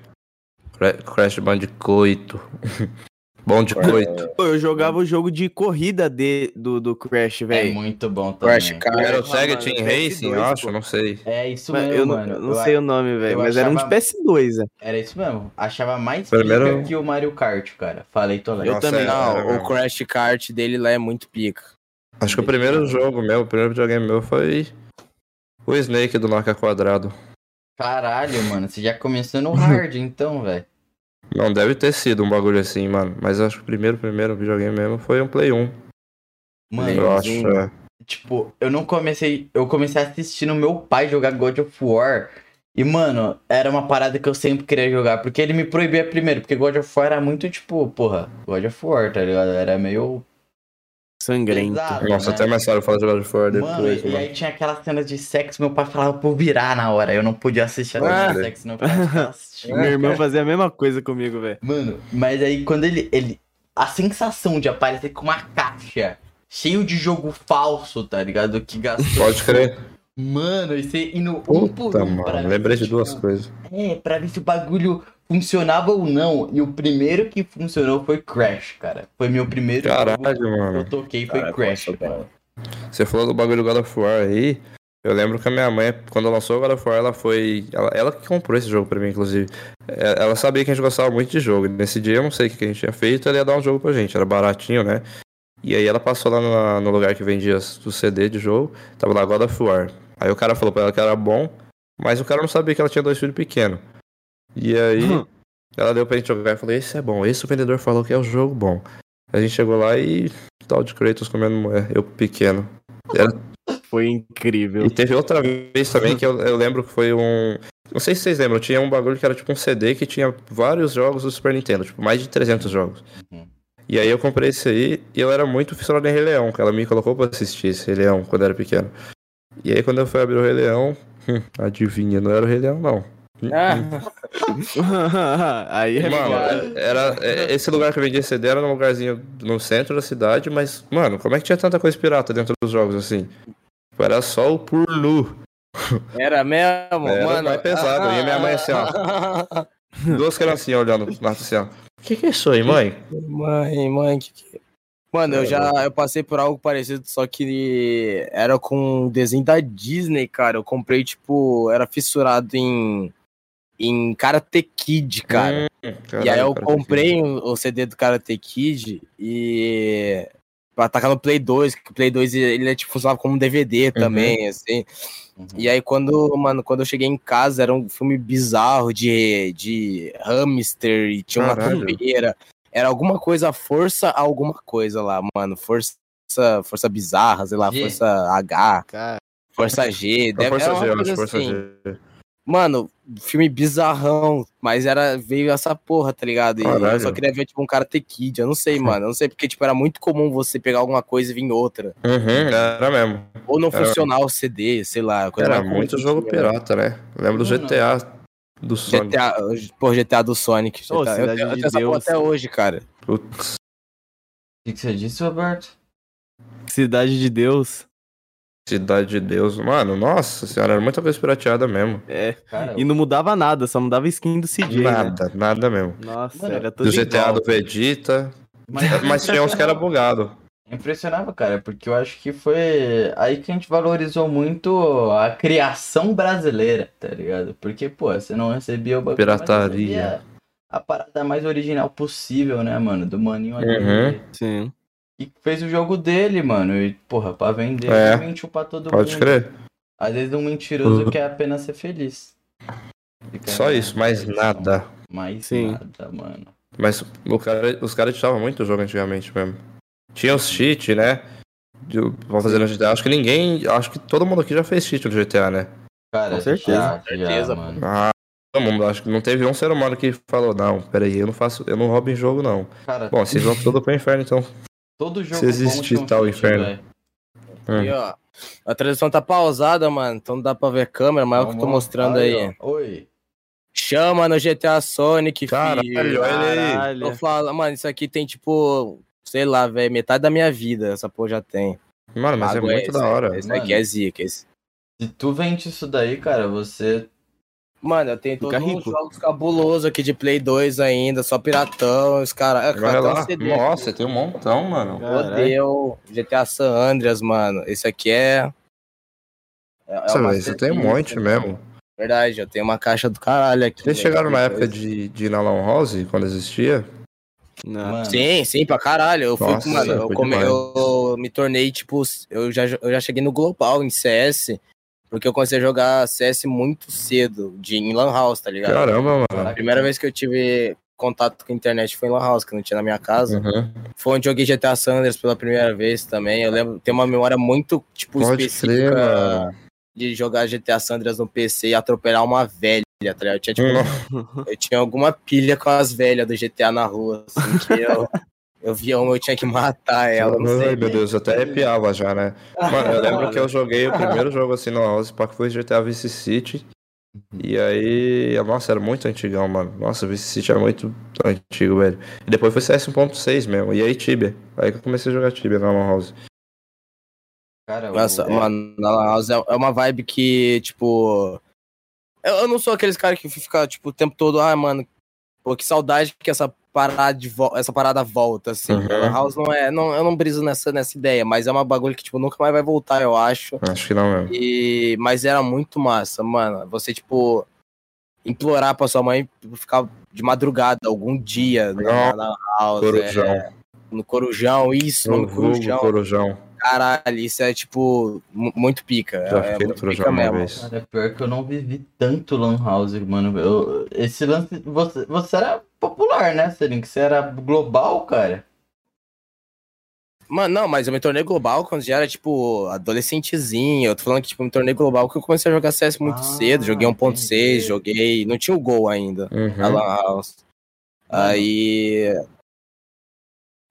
Cra- Crash Bandicoot. Bom de coito. Pô, eu jogava o jogo de corrida de, do, do Crash, É velho. muito bom também. Crash Car. Era o Sega Team PS2, Racing, eu acho, pô. não sei. É isso Mas mesmo, eu mano. não Eu sei a- o nome, velho. Mas era um de achava- PS2, né? Era isso mesmo. Achava mais Primeiro- pica que o Mario Kart, cara. Falei, tô Eu. Nossa, também. é, Não, o mesmo. Crash Kart dele lá é muito pica. Acho que o primeiro jogo meu, o primeiro videogame meu foi o Snake do Nokia Quadrado. Caralho, mano. Você já começou no hard, então, velho. Não, deve ter sido um bagulho assim, mano. Mas acho que o primeiro, primeiro videogame mesmo foi um Play 1. Mano, eu acho. é. tipo, eu não comecei. Eu comecei assistindo meu pai jogar God of War. E, mano, era uma parada que eu sempre queria jogar. Porque ele me proibia primeiro. Porque God of War era muito, tipo, porra, God of War, tá ligado? Era meio. Sangrento. pesado, Nossa, né? até mais tarde falar de God of War Mano, depois, e, e mano. aí tinha aquelas cenas de sexo, meu pai falava por virar na hora. Eu não podia assistir a cena Ah. de sexo, não assistindo. Meu irmão fazia a mesma coisa comigo, velho. Mano, mas aí quando ele, ele. A sensação de aparecer com uma caixa cheio de jogo falso, tá ligado? Que gastou. Pode crer. Mano, e você indo um por Puta, um mano. Lembrei de duas tipo, coisas. É, pra ver se o bagulho funcionava ou não. E o primeiro que funcionou foi Crash, cara. Foi meu primeiro Caralho, jogo que eu mano. toquei, foi Cara, Crash, nossa, cara. Você falou do bagulho do God of War aí. Eu lembro que a minha mãe, quando lançou o God of War, ela foi. Ela, ela que comprou esse jogo pra mim, inclusive. É, Ela sabia que a gente gostava muito de jogo. E nesse dia eu não sei o que que a gente tinha feito, ela ia dar um jogo pra gente. Era baratinho, né? E aí ela passou lá no, no lugar que vendia o CD de jogo. Tava lá God of War. Aí o cara falou pra ela que era bom, mas o cara não sabia que ela tinha dois filhos pequenos. E aí Hum. ela deu pra gente jogar e falou: Esse é bom. Esse o vendedor falou que é o jogo bom. A gente chegou lá e. Tal de Kratos comendo mulher, eu pequeno. Foi incrível. E teve outra vez também que eu, eu lembro que foi um. Não sei se vocês lembram, tinha um bagulho que era tipo um CD que tinha vários jogos do Super Nintendo, tipo mais de 300 jogos. Uhum. E aí eu comprei esse aí e eu era muito fissurado em Rei Leão, que ela me colocou pra assistir esse Rei Leão quando eu era pequeno. E aí quando eu fui abrir o Rei Leão, hum, adivinha, não era o Rei Leão não. Ah, Aí é Mano, era, é, esse lugar que eu vendia CD era num lugarzinho no centro da cidade, mas, mano, como é que tinha tanta coisa pirata dentro dos jogos assim? Era só o pornu. era mesmo, Era mano. mais pesado, e minha mãe assim, ó. Duas criancinhas olhando lá assim, ó. O que, que é isso aí, mãe? Mãe, mãe, que que... Mano, eu já eu passei por algo parecido, só que era com um desenho da Disney, cara. Eu comprei, tipo, era fissurado em, em Karate Kid, cara. e aí eu comprei o, o CD do Karate Kid e. Pra atacar no Play 2, que o Play 2 ele é, tipo, funcionava como um DVD também, assim. Uhum. E aí, quando, mano, quando eu cheguei em casa, era um filme bizarro de, de hamster e tinha uma Caralho. campeira. Era alguma coisa, força alguma coisa lá, mano. Força, força bizarra, sei lá, G. força H, Cara, força G. Deve, força uma G, eu acho, força assim. G. Mano, filme bizarrão, mas era veio essa porra, tá ligado? E eu só queria ver, tipo, um Karate Kid. Eu não sei, mano. Eu não sei porque, tipo, era muito comum você pegar alguma coisa e vir outra. Uhum, era mesmo. Ou não Era- funcionar o CD, sei lá. coisa Era muito jogo né? pirata, né? Lembro do. GTA do Sonic. GTA, pô, GTA do Sonic. GTA. eu, Cidade tenho- eu de essa porra Deus. até hoje, cara. Putz. O que, que você disse, Roberto? Cidade de Deus. Cidade de Deus. Mano, nossa senhora, era muita coisa pirateada mesmo. É. Cara, E não mudava nada, só mudava skin do CJ. Né? Nada, nada mesmo. Nossa, Mano, era tudo Do GTA igual. do Vegeta. mas, Mas tinha uns que era bugado. Impressionava, cara, porque eu acho que foi aí que a gente valorizou muito a criação brasileira, tá ligado? Porque, pô, você não recebia o bagulho, Pirataria. recebia a parada mais original possível, né, mano? Do maninho ali. Uhum. Sim. E fez o jogo dele, mano. E, porra, pra vender, É. mentiu pra todo Pode mundo. crer. Às vezes um mentiroso Uhum. quer apenas ser feliz. Fica Só isso, mais nada. Mais Sim. nada, mano. Mas o cara, os caras editavam muito o jogo antigamente mesmo. Tinha os cheat, né? De, pra fazer no GTA. Acho que ninguém. Acho que todo mundo aqui já fez cheat no GTA, né? Cara, Com certeza. já, Certeza, mano. Ah, todo mundo. Acho que não teve um ser humano que falou, não, peraí, eu não faço. Eu não roubo em jogo, não. Cara, Bom, vocês vão tudo pro inferno, então. Todo jogo se existir um tal inferno. E, ó, a transmissão tá pausada, mano, então não dá pra ver câmera, mas é o que eu tô mostrando aí. ó. Oi. Chama no GTA Sonic, Caralho, filho. olha aí. Caralho. Eu falo, mano, isso aqui tem tipo, sei lá, velho, metade da minha vida, essa porra já tem. Mano, mas é muito esse, da hora. Esse Mano. aqui é zica. Esse. Se tu vende isso daí, cara, você. Mano, eu tenho Fica todos rico. jogos cabulosos aqui de Play 2 ainda, só piratão, os caras. É, lá. um. Nossa, tem um montão, mano. Odeio GTA San Andreas, mano. Esse aqui é. É, é Nossa, velho, você tem um monte mano. mesmo. Verdade, eu tenho uma caixa do caralho aqui. Vocês velho, chegaram na época 2. de, de ir na Lan House, quando existia? Não. Mano, Sim, sim, pra caralho. Eu fui, Nossa, mano, eu, come- eu me tornei, tipo, eu já, eu já cheguei no Global em CS, porque eu comecei a jogar CS muito cedo, de, em Lan House, tá ligado? Caramba, mano. A primeira vez que eu tive contato com a internet foi em Lan House, que não tinha na minha casa. Uhum. Foi onde eu joguei GTA Sanders pela primeira vez também. Eu lembro, tem uma memória muito, tipo, Pode específica crer, de jogar GTA Sanders no PC e atropelar uma velha, tá ligado? Eu tinha, tipo, eu tinha alguma pilha com as velhas do GTA na rua, assim, que eu, eu via uma, eu tinha que matar ela, não sei. Ai, meu Deus, eu até arrepiava já, né? Mano, eu lembro que eu joguei o primeiro jogo assim no House Park foi GTA Vice City. E aí, nossa, era muito antigão, mano. Nossa, Vice City era muito antigo, velho. E depois foi CS 1.6 mesmo. E aí Tibia. Aí que eu comecei a jogar Tibia na Lan House. cara, o- Nossa, mano, na Lan House é é uma vibe que, tipo. Eu, eu não sou aqueles caras que fica, tipo, o tempo todo, ah, mano, pô, que saudade que essa parada, essa parada volta, assim. Uhum. House não é. Não, eu não briso nessa, nessa ideia, mas é uma bagulho que, tipo, nunca mais vai voltar, eu acho. Acho que não mesmo. E, mas era muito massa, mano. Você, tipo, implorar pra sua mãe ficar de madrugada algum dia na, na house. Corujão. é, no Corujão, isso, No no Corujão. Corujão. Caralho, isso é, tipo, mu- muito pica. Já é, fiquei no muito pica uma mesmo. vez. Cara, pior que eu não vivi tanto Lan House, mano. Eu, esse lance. Você, você era popular, né, Selink? Você era global, cara. Mano, não, mas eu me tornei global quando já era, tipo, adolescentezinho. Eu tô falando que, tipo, me tornei global porque eu comecei a jogar CS muito Ah, cedo. Joguei 1.6, entendi. joguei. Não tinha o gol ainda. na Uhum. Lan House. Aí.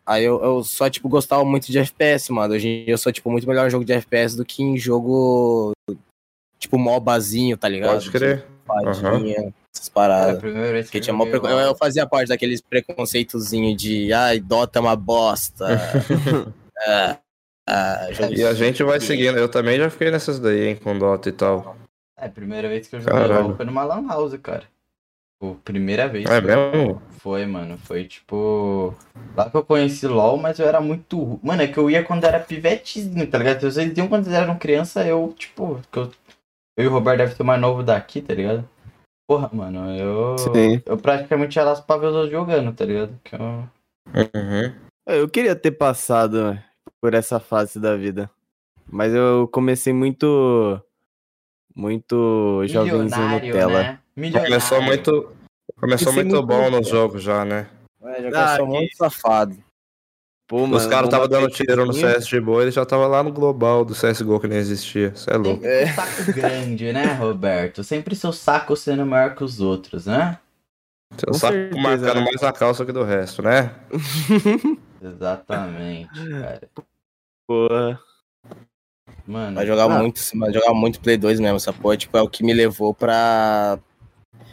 Aí eu, eu só, tipo, gostava muito de FPS, mano. Hoje em dia eu sou, tipo, muito melhor em jogo de FPS do que em jogo. Tipo, MOBAzinho, tá ligado? Pode crer. Fadinha, essas Era a paradas. primeira vez que Porque eu tinha preco- eu, eu fazia parte daqueles preconceitozinho de ai, Dota é uma bosta. é, jogo E a gente vai seguindo. Eu também já fiquei nessas daí, hein, com Dota e tal. É, a primeira vez que eu joguei foi numa Lan House, cara. Tipo, primeira vez. É foi- mesmo? Foi, mano. Foi tipo. Lá que eu conheci LOL, mas eu era muito. Mano, é que eu ia quando era pivetezinho, tá ligado? Vocês iam quando eles eram criança, eu, tipo. Que eu, eu e o Roberto deve ser mais novo daqui, tá ligado? Porra, mano, eu. Sim. Eu praticamente ia lá pra ver os jogando, tá ligado? Que eu... Uhum. Eu queria ter passado por essa fase da vida. Mas eu comecei muito. Muito jovenzinho Milionário, Nutella. né? Milionário. Começou muito. Começou é muito muito bom nos jogos já, né? É, já Ah, que muito safado. Pô, Os mano, caras uma estavam dando tiro no. CS de boa, ele já tava lá no global do CSGO que nem existia. Isso é louco. Sempre com saco grande, né, Roberto? Sempre seu saco sendo maior que os outros, né? Seu Com saco certeza, marcando né? mais a calça que do resto, né? Exatamente, cara. Porra. Mano, Vai jogar Ah. muito, vai jogar muito Play 2 mesmo, essa porra, tipo, é o que me levou pra.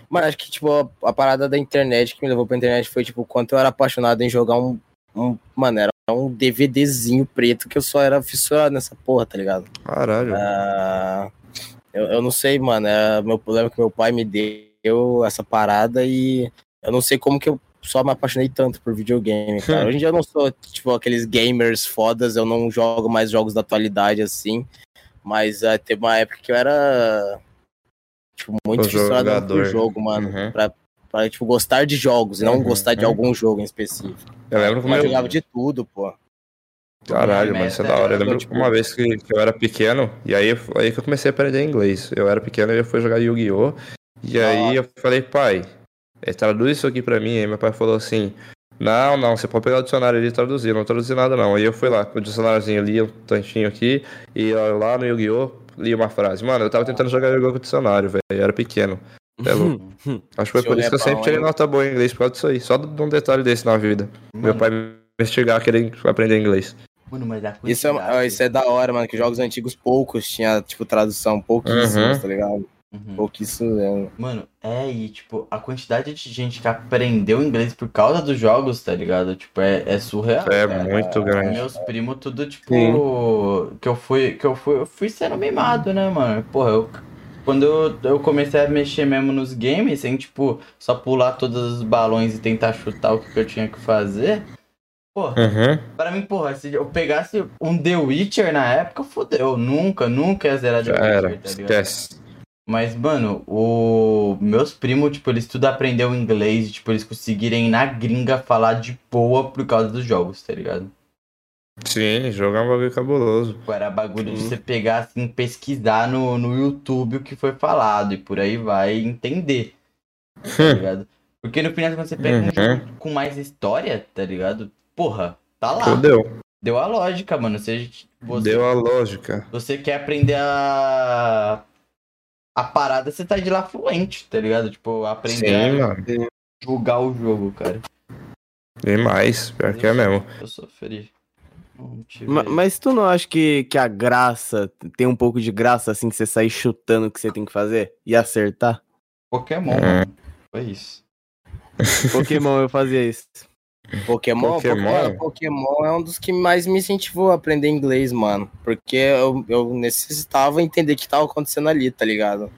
Mano, acho que, tipo, a, a parada da internet que me levou pra internet foi, tipo, o quanto eu era apaixonado em jogar um. um mano, era um DVDzinho preto que eu só era fissurado nessa porra, tá ligado? Caralho. Ah, eu, eu não sei, mano. É, meu problema é que meu pai me deu essa parada e eu não sei como que eu só me apaixonei tanto por videogame, cara. Hoje em dia eu não sou, tipo, aqueles gamers fodas, eu não jogo mais jogos da atualidade assim. Mas ah, teve uma época que eu era, tipo, muito fissurado por jogo, mano. Uhum. Pra, pra, tipo, gostar de jogos e não Uhum, gostar de uhum. algum jogo em específico. Eu lembro que o Mas meu, jogava de tudo, pô. Caralho, mas isso é da hora. Eu era, lembro tipo, uma vez que, que eu era pequeno, e aí, aí que eu comecei a aprender inglês. Eu era pequeno e eu fui jogar Yu-Gi-Oh! E aí eu falei, pai, eh, traduz isso aqui pra mim. Aí meu pai falou assim: Não, não, você pode pegar o dicionário ali e traduzir. Eu Não traduzi nada, não. Aí eu fui lá com o dicionáriozinho, li um tantinho aqui, e lá no Yu-Gi-Oh! Li uma frase. Mano, eu tava tentando jogar Yu-Gi-Oh! com o dicionário, velho. Eu era pequeno. É. Acho que foi por isso que eu sempre tirei nota boa em inglês por causa disso aí. Só de um detalhe desse na vida. Meu Mano, pai me investigar querendo aprender inglês. Mano, mas a Isso é, isso é da hora, mano, que jogos antigos poucos tinha, tipo, tradução pouquíssimos, Uhum. tá ligado? Uhum. Pouquíssimo mesmo. Mano, é, e tipo, a quantidade de gente que aprendeu inglês por causa dos jogos, tá ligado? Tipo, é, é surreal. É cara. muito grande. Meus primos, tudo, tipo, que eu fui, que eu fui, eu fui sendo mimado, né, mano? Porra, eu, quando eu, eu comecei a mexer mesmo nos games, sem, tipo, só pular todos os balões e tentar chutar o que eu tinha que fazer, porra, Uhum. pra mim, porra, se eu pegasse um The Witcher na época, fodeu. Nunca, nunca ia zerar The Já Witcher, era. tá ligado? Esquece. Mas, mano, o meus primos, tipo, eles tudo aprendeu inglês, e, tipo, eles conseguirem na gringa falar de boa por causa dos jogos, tá ligado? Sim, jogar é um bagulho cabuloso. Tipo, era bagulho de você pegar, assim, pesquisar no, no YouTube o que foi falado, e por aí vai entender, tá ligado? Porque no final, quando você pega um Uhum. jogo com mais história, tá ligado? Porra, tá lá. Fudeu. Deu a lógica, mano. Você, você, Deu a lógica. você quer aprender a... A parada, você tá de lá fluente, tá ligado? Tipo, aprender Sim, a mano. jogar o jogo, cara. Demais. Pior que é mesmo. Eu sofri. Não tive- Ma- Mas tu não acha que, que a graça, tem um pouco de graça assim, que você sair chutando o que você tem que fazer e acertar? Pokémon, É. mano. Foi isso. Pokémon eu fazia isso. Pokémon, Pokémon? Pokémon, é um dos que mais me incentivou a aprender inglês, mano. Porque eu, eu necessitava entender o que tava acontecendo ali, tá ligado?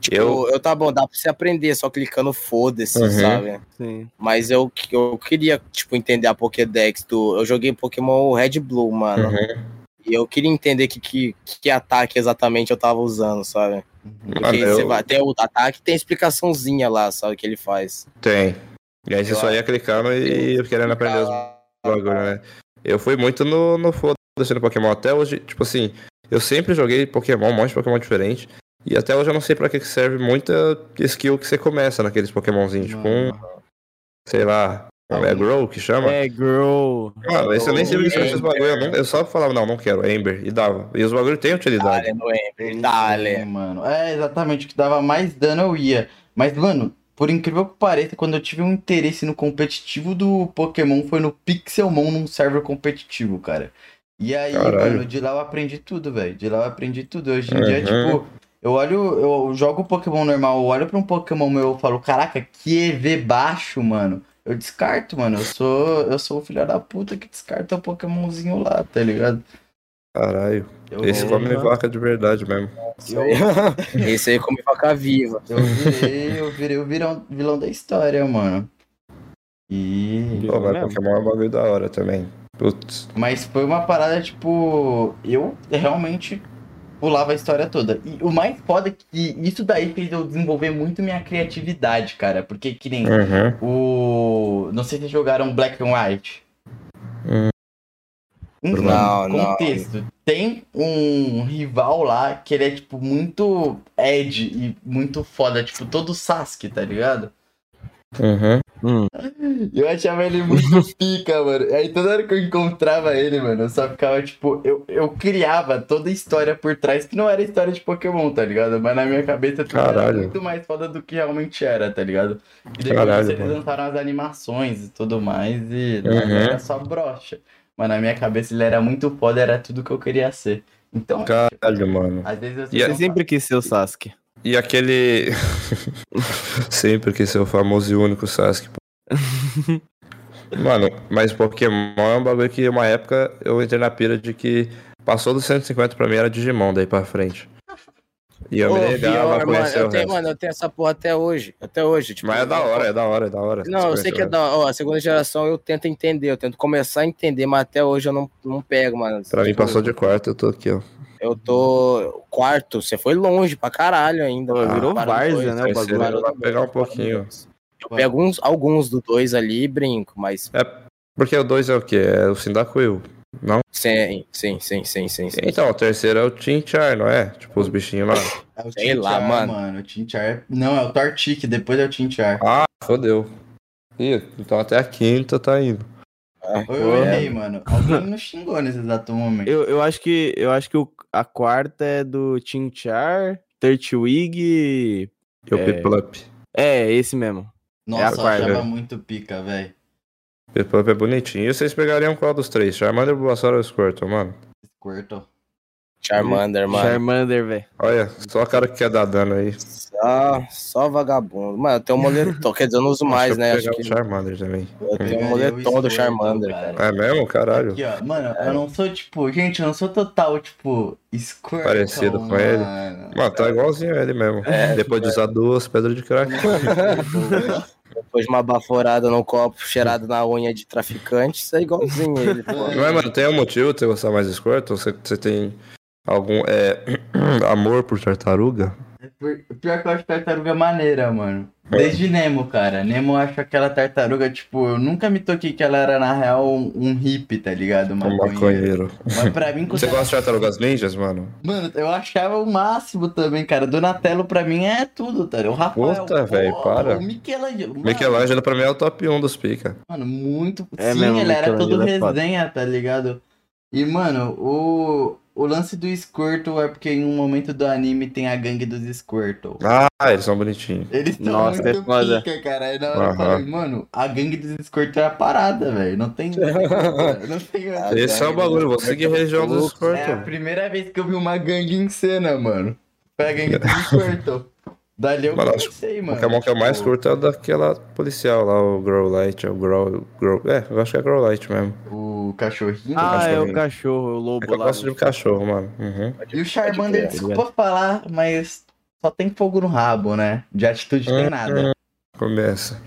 Tipo, Eu- eu, tá bom, dá pra você aprender só clicando foda-se, Uhum. sabe? Sim. Mas eu, eu queria, tipo, entender a Pokédex do. Eu joguei Pokémon Red Blue, mano. Uhum. E eu queria entender que, que, que ataque exatamente eu tava usando, sabe? Porque Mano, eu- você vai, tem o ataque tem explicaçãozinha lá, sabe, que ele faz. Tem. E aí você só ia clicando e querendo aprender os bagulho, né? Eu fui muito no, no foda-se no Pokémon. Até hoje, tipo assim, eu sempre joguei Pokémon, um monte de Pokémon diferente. E até hoje eu não sei pra que serve muita skill que você começa naqueles Pokémonzinhos. Tipo um, sei lá, um é Grow que chama. É, girl. Mano, esse eu nem sei o que são esses bagulho. Eu, não- eu só falava, não, não quero, Ember, e dava. E os bagulhos têm utilidade. Dale, no Ember, Sim, dale. mano. É exatamente o que dava mais dano eu ia. Mas, mano, por incrível que pareça, quando eu tive um interesse no competitivo do Pokémon foi no Pixelmon num server competitivo, cara. E aí, Caralho. mano, de lá eu aprendi tudo, velho. De lá eu aprendi tudo. Hoje em dia, Uhum. tipo, eu olho, eu jogo Pokémon normal, eu olho pra um Pokémon meu e falo, caraca, que EV baixo, mano. Eu descarto, mano. Eu sou, eu sou o filho da puta que descarta o Pokémonzinho lá, tá ligado? Caralho. Eu, Esse eu, come vaca de verdade mesmo. Esse aí come faca viva. eu virei, eu virei o virão, vilão da história, mano. E. Pô, mas? Pokémon é um bagulho da hora também. Putz. Mas foi uma parada, tipo. Eu realmente pulava a história toda. E o mais foda é que isso daí fez eu desenvolver muito minha criatividade, cara. Porque que nem Uhum. o. Não sei se jogaram Black and White. Hum. Então, Não, não. contexto. Tem um rival lá que ele é, tipo, muito Ed e muito foda. Tipo, todo Sasuke, tá ligado? Uhum. Hum. Eu achava ele muito pica, mano. Aí toda hora que eu encontrava ele, mano, eu só ficava, tipo, eu, eu criava toda a história por trás, que não era história de Pokémon, tá ligado? Mas na minha cabeça tudo era muito mais foda do que realmente era, tá ligado? E depois Caralho, eles mano. lançaram as animações e tudo mais, e Uhum. era só brocha. Mas na minha cabeça ele era muito foda, era tudo que eu queria ser. Então, Caralho, mano. às vezes eu E Você sempre quis ser o Sasuke. E aquele. Sempre que ser o famoso e único Sasuke. pô. Mano, mas Pokémon é um bagulho que uma época eu entrei na pira de que passou dos 150 pra mim era Digimon daí pra frente. E eu Ô, me negava pior, a mano, eu tenho, mano, eu tenho essa porra até hoje. Até hoje. Tipo, Mas é da hora, é da hora, é da hora. Não, eu sei que é da ó, a segunda geração eu tento entender, eu tento começar a entender, mas até hoje eu não, não pego, mano. Pra mim Tipo, passou de quarto, eu tô aqui, ó. Eu tô. Quarto, você foi longe pra caralho ainda. Mano. virou várzea, dois, né, o bagulho. eu vou pegar um pouquinho. Eu pego uns, alguns do dois ali e brinco, mas. Porque o 2 é o quê? É o Sindacuil. Não? Sim, sim, sim, sim, sim. sim. Então, o terceiro é o Chinchar, não é? Tipo, os bichinhos lá. É o Sei lá, Tinchar, mano. O Tinchar. Não, é o Tortic, depois é o Tinchar. Ah, fodeu. Ih, então até a quinta tá indo. Ah, eu errei, mano. Alguém não xingou nesse exato momento. Eu, eu acho que, eu acho que o- a quarta é do Chinchar, Turtwig. E o É. Piplup. É, esse mesmo. Nossa, é a quarta. achava muito pica, velho. Piplup é bonitinho. E vocês pegariam qual dos três? Charmander, Bulbasaur ou Squirtle, mano? Squirtle. Charmander, mano. Charmander, velho. Olha, só o cara que quer dar dano aí. Só, só vagabundo. Mano, eu tenho um moletom. Quer dizer, eu não uso mais, Acho né? que eu Acho que o Charmander também. eu tenho um o moletom do Charmander, cara. cara. É mesmo? Caralho. Aqui, ó. Mano, eu não sou tipo. Gente, eu não sou total, tipo, Squirtle. Parecido com ele. mano. Mano, tá igualzinho ele mesmo. É, Depois de usar duas pedras de crack. Depois de uma baforada no copo, cheirado na unha de traficante, isso é igualzinho ele, é, mano? Tem um motivo de você gostar mais de Squirtle? Você, você tem algum é, amor por tartaruga? Pior que eu acho tartaruga maneira, mano. Desde Nemo, cara. Nemo eu acho aquela tartaruga, tipo, eu nunca me toquei que ela era, na real, um, um hippie, tá ligado? Um Maconheiro. Mas pra mim, Você gosta de tartarugas ninjas, mano? Mano, eu achava o máximo também, cara. Donatello pra mim é tudo, tá? ligado? O Rafael. Puta, velho, para. O Michelangelo. Mano, Michelangelo pra mim é o top 1 dos pica. Mano, muito. É Sim, mesmo, ele era todo é resenha, tá ligado? E, mano, o, o lance do Squirtle é porque em um momento do anime tem a gangue dos Squirtle. Ah, eles são bonitinhos. Eles são Nossa, muito é pica, cara. Aí na hora eu Aham. falei, mano, a gangue dos Squirtle é a parada, velho. Não tem. não tem. Ah, Esse é o bagulho, vou seguir a região dos É a Squirtle. primeira vez que eu vi uma gangue em cena, mano. Foi a gangue do Squirtle. Dali eu acho comecei, O mano. Pokémon que eu mais Tipo, curto é o daquela policial lá, o Growlite, é o Grow, Grow... É, eu acho que é Growlite mesmo. O cachorrinho. Ah, é cachorrinho. o cachorro, o É lobo que eu lá. gosto de cachorro, mano. Uhum. E o Charmander, desculpa falar, mas só tem fogo no rabo, né? De atitude tem Uhum. nada. Começa.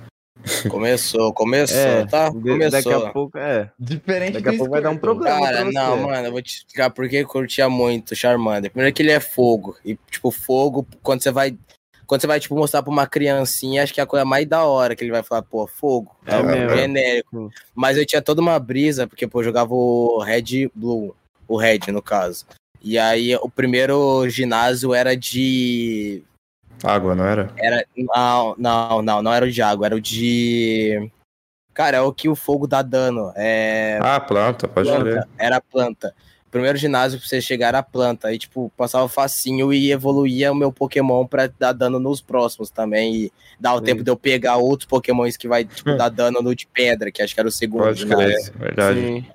Começou, começou, É, tá? Começou. daqui a pouco, é. Diferente Daqui a pouco vai dar um problema. Cara, pra não, mano, eu vou te explicar por que eu curtia muito o Charmander. Primeiro que ele é fogo. E, tipo, fogo, quando você vai. Quando você vai, tipo, mostrar pra uma criancinha, acho que é a coisa mais da hora que ele vai falar, pô, fogo. É um mesmo. genérico. Mas eu tinha toda uma brisa, porque, pô, eu jogava o Red Blue. O Red, no caso. E aí, o primeiro ginásio era de. Água, não era? Era. Não, não, não, não era o de água, era o de. Cara, é o que o fogo dá dano. É. Ah, planta, pode planta, era planta. Primeiro ginásio pra você chegar era planta. Aí, tipo, passava facinho e evoluía o meu Pokémon pra dar dano nos próximos também. E dar o Sim. tempo de eu pegar outros Pokémons que vai, tipo, dar dano no de pedra, que acho que era o segundo Pode ginásio. crer, verdade. Sim.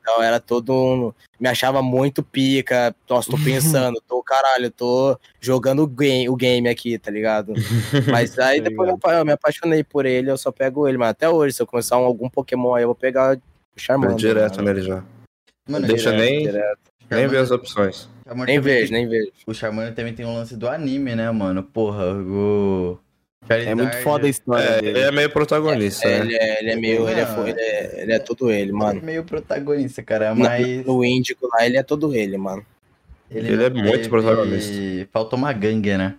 Então era todo um. Me achava muito pica. Nossa, tô pensando, tô, caralho, tô jogando o game, o game aqui, tá ligado? Mas aí Tá depois eu, eu me apaixonei por ele, eu só pego ele, mas até hoje, se eu começar um- algum Pokémon aí, eu vou pegar o Charmander. direto mano. nele já. Mano, Deixa ele- nem, Direto. nem ver as opções. Charmander Nem vejo, tem- nem vejo. O Charmander também tem um lance do anime, né, mano? Porra, o. É muito Charizard- foda a história É, dele. ele é meio protagonista, É, né? ele, é, ele é meio. Ele é, Mano, ele, é, ele é todo ele, Ele é mano. meio protagonista, cara, mas. No Índico lá, ele é todo ele, mano. Ele não é muito teve- protagonista. Faltou uma gangue, né?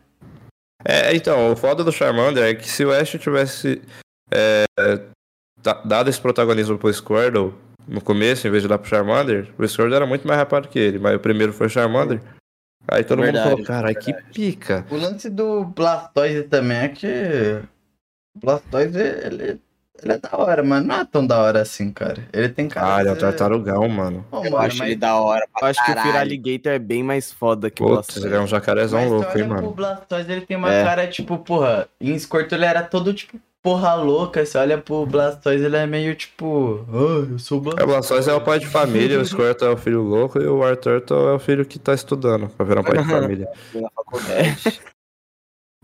É, então, o foda do Charmander é que se o Ash tivesse é, da- dado esse protagonismo pro Squirtle no começo, em vez de dar pro Charmander, o Squirtle era muito mais rápido que ele, mas o primeiro foi o Charmander. Aí todo Verdade, mundo falou, caralho, que pica. O lance do Blastoise também é que. O Blastoise, ele, ele é da hora, mas não é tão da hora assim, cara. Ele tem cara. Ah, ele é um tartarugão, mano. Pô, Eu mano, acho mas- ele da hora Eu acho que o caralho. Firaligator é bem mais foda que o Putz, Blastoise. ele é um jacarezão Mas louco, hein, mano. Blastoise, ele tem uma É. cara, tipo, porra, em Squirtle ele era todo, tipo, porra louca. Você olha pro Blastoise, ele é meio, tipo, ah, eu sou o É, Blastoise. o Blastoise é o pai de família, o Squirtle é o filho louco e o Wartortle é o filho que tá estudando pra virar um pai de família. na faculdade.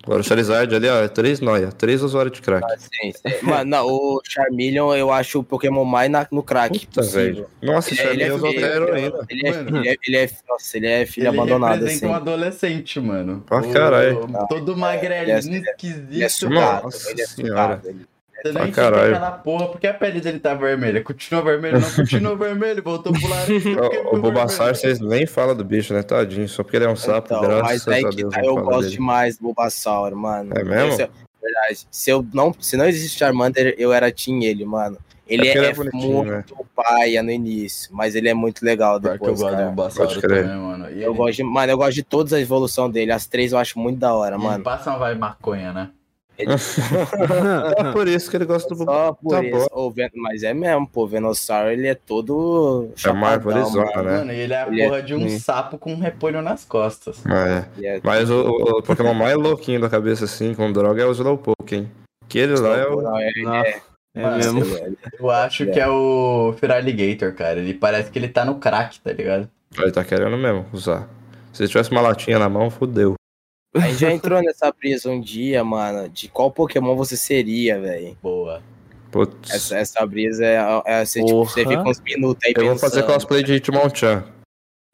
Agora o Charizard ali, ó, é três noia, três usuários de crack. Sim, sim. Mano, não, o Charmeleon eu acho o Pokémon mais na- no crack. Puta, velho. Nossa, esse Ele é- Charmander usou ele é- até heroína. Ele é, ele, é, ele é- Nossa, ele é filho Ele abandonado, representa assim. um adolescente, mano. Pra O- caralho. Todo ele é- magrelinho, ele é esquisito. Nossa ele é senhora. Ele... Você nem caralho. fica aquela porra, porque a pele dele tá vermelha. Continua vermelho, não continua vermelho, voltou pro laranja. porque O, Bulbasaur, vocês nem falam do bicho, né? Tadinho, só porque ele é um sapo, Então, graças mas aí a que Deus tá, não eu gosto dele. demais do Bulbasaur, mano. É mesmo? Esse- verdade. Se, eu não, se não existe o Charmander, eu era Team ele, mano. Ele É é, ele é bonitinho, muito paia no início, mas ele é muito legal Pior que eu depois, gosto do cara. Pode crer. também, mano. E Eu ele, gosto de, mano, eu gosto de todas as evoluções dele. As três eu acho muito da hora, e ele mano. passa uma vibe maconha, né? É por isso que ele gosta do Só por Tá isso. mas é mesmo, pô. O Venossauro, ele é todo. É uma chapadão, arvorizona, mano. né? Mano, e ele é a Ele é- porra de um Sim. sapo com um repolho nas costas. É. É- Mas o, o- o Pokémon mais louquinho da cabeça, assim, com droga, é o Slowpoke, hein? Que ele lá é o. Não, é- Nossa, é mesmo. é- Eu acho que é o Feraligator, cara. Ele parece que ele tá no crack, tá ligado? Ele tá querendo mesmo usar. Se ele tivesse uma latinha na mão, fudeu. A gente já entrou nessa brisa um dia, mano, de qual Pokémon você seria, velho. Boa. Putz. Essa, essa brisa é, é você, tipo, você fica uns minutos aí Eu vou fazer pensando. cosplay de Hitmonchan.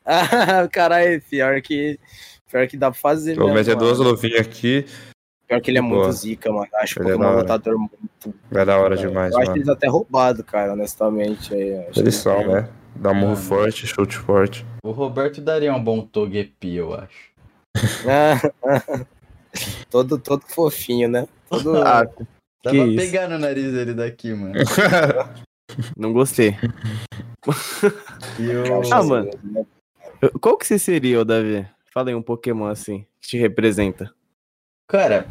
Ah, caralho, pior que. Pior que dá pra fazer. Vou mesmo, meter mano. duas luvinhas aqui. Pior que ele é de muito boa. zica, mano. Acho o Ele é Pokémon hora. lutador muito. Vai da hora demais, Eu acho mano. eles até roubados, cara, honestamente. Aí, acho Eles que- são, né? Dá murro Mano. forte, chute forte. O Roberto daria um bom Togepi, eu acho. Ah, todo, todo fofinho, né? Todo... Ah, Dá Que isso? pegar no nariz dele daqui, mano. não gostei. O... Ah, mano. Qual que você seria, ô Davi? Fala aí um Pokémon assim, que te representa. Cara,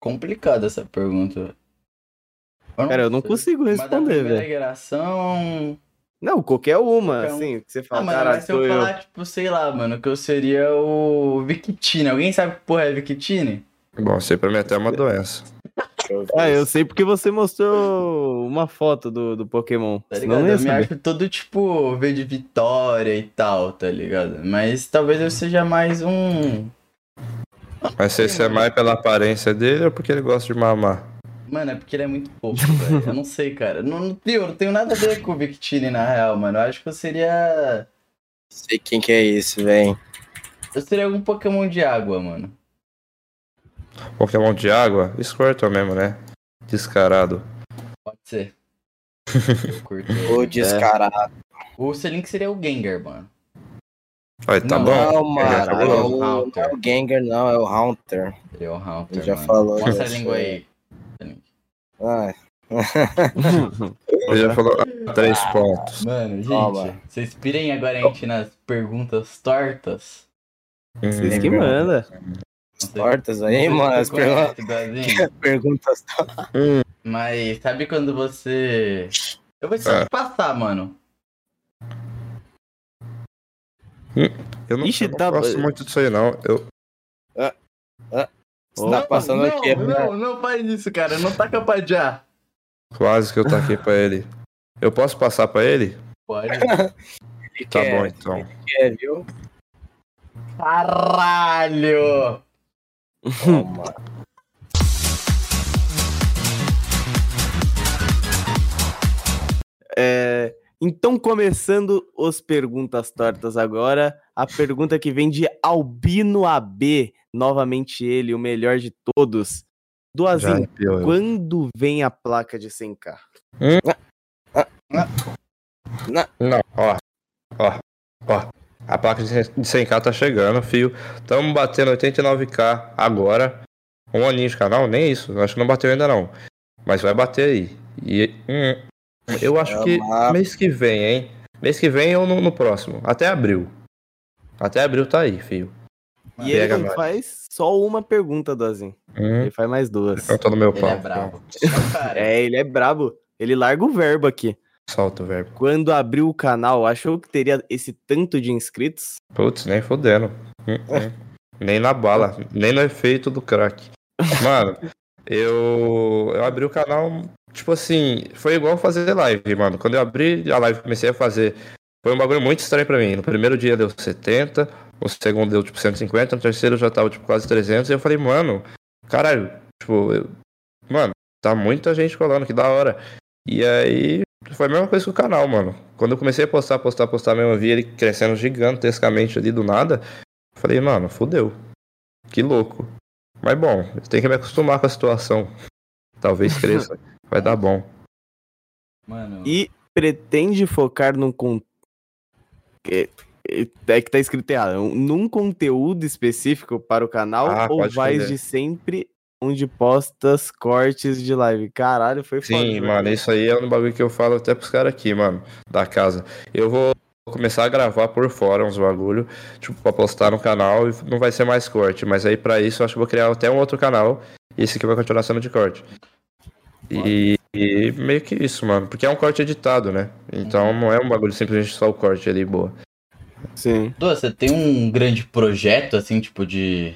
complicada essa pergunta. Cara, eu não consigo Mas da responder, primeira velho. geração... Não, qualquer uma, Qualquer um. assim, que você Ah, fala, mano, cara, mas se eu eu. falar, tipo, sei lá, mano, que eu seria o Victini. Alguém sabe que porra é Victini? Bom, isso aí pra mim até é uma doença. Ah, eu se- sei porque você mostrou uma foto do, do Pokémon. Tá ligado? eu não Eu me acho todo, tipo, V de vitória e tal, tá ligado? Mas talvez eu seja mais um... Mas se esse é mais pela aparência dele ou porque ele gosta de mamar? Mano, é porque ele é muito fofo, velho. Eu não sei, cara. Não, não, eu não tenho nada a ver com o Victini, na real, mano. Eu acho que eu seria... sei quem que é esse, velho. Eu seria algum Pokémon de água, mano. Pokémon de água? Squirtle mesmo, né? Descarado. Pode ser. Curto. Ô, descarado. O Selink seria o Gengar, mano. Aí, tá Não, bom? Não, É, mano. tá é o, não é o Gengar, não. É o Haunter. Ele é o Haunter, Ele já mano. falou Mostra a língua é. aí. Ah, Ele já falou ah, três pontos. Mano, gente, Toma. vocês pirem agora a gente nas perguntas tortas? Vocês Hum, que manda. Não sei- tortas aí, mano. As perguntas. Perguntas. Mas sabe quando você. Eu vou só É. te passar, mano. Eu não, Ixi, eu não tá- gosto muito disso aí, não. Eu, Você tá passando não, aqui, né? Não, não faz isso, cara. Não taca pra já. quase que eu taquei pra ele. Eu posso passar pra ele? Pode. Ele Tá quer, bom, então. quer, viu? Caralho! Toma. É, então, começando os perguntas tortas agora, a pergunta que vem de Albino AB, novamente ele, o melhor de todos. Duazinho, arrepiou eu. quando vem a placa de 100k? Não, ó. Ó. Ó. A placa de 100k tá chegando, fio. Tamo batendo 89k agora. Um aninho de canal, nem isso. Acho que não bateu ainda não. Mas vai bater aí. E hum, eu acho que mês que vem, hein? Mês que vem ou no, no próximo. Até abril. Até abril tá aí, fio. E ele não faz só uma pergunta, Duazinho. Hum, Ele faz mais duas. eu tô no meu Ele pau. é bravo. Então, cara, É, ele é brabo. Ele larga o verbo aqui. Solta o verbo. Quando abriu o canal, achou que teria esse tanto de inscritos? Putz, nem fodendo. Hum, hum. Nem na bala, nem no efeito do crack. Mano, eu, eu abri o canal, tipo assim, foi igual fazer live, mano. Quando eu abri a live, comecei a fazer. Foi um bagulho muito estranho pra mim. No primeiro dia deu 70, o segundo deu tipo 150, no terceiro já tava tipo quase 300. E eu falei, mano, caralho, tipo, eu- mano, tá muita gente colando, que da hora. E aí, foi a mesma coisa com o canal, mano. Quando eu comecei a postar, postar, postar mesmo, eu vi ele crescendo gigantescamente ali do nada. Falei, mano, fudeu. Que louco. Mas bom, tenho que me acostumar com a situação. Talvez cresça. Vai dar bom. mano. E pretende focar num con... é, é que tá escrito errado. um- Num conteúdo específico para o canal Ah, ou vai de sempre onde postas cortes de live. Caralho, foi foda. Sim, né? mano, isso aí é um bagulho que eu falo até pros caras aqui, mano, da casa. Eu vou começar a gravar por fora uns bagulho, tipo, pra postar no canal e não vai ser mais corte. Mas aí pra isso eu acho que vou criar até um outro canal e esse aqui vai continuar sendo de corte. E, e meio que isso, mano, porque é um corte editado, né? Então não é um bagulho simplesmente só o corte ali, boa. Sim. Du, você tem um grande projeto, assim, tipo, de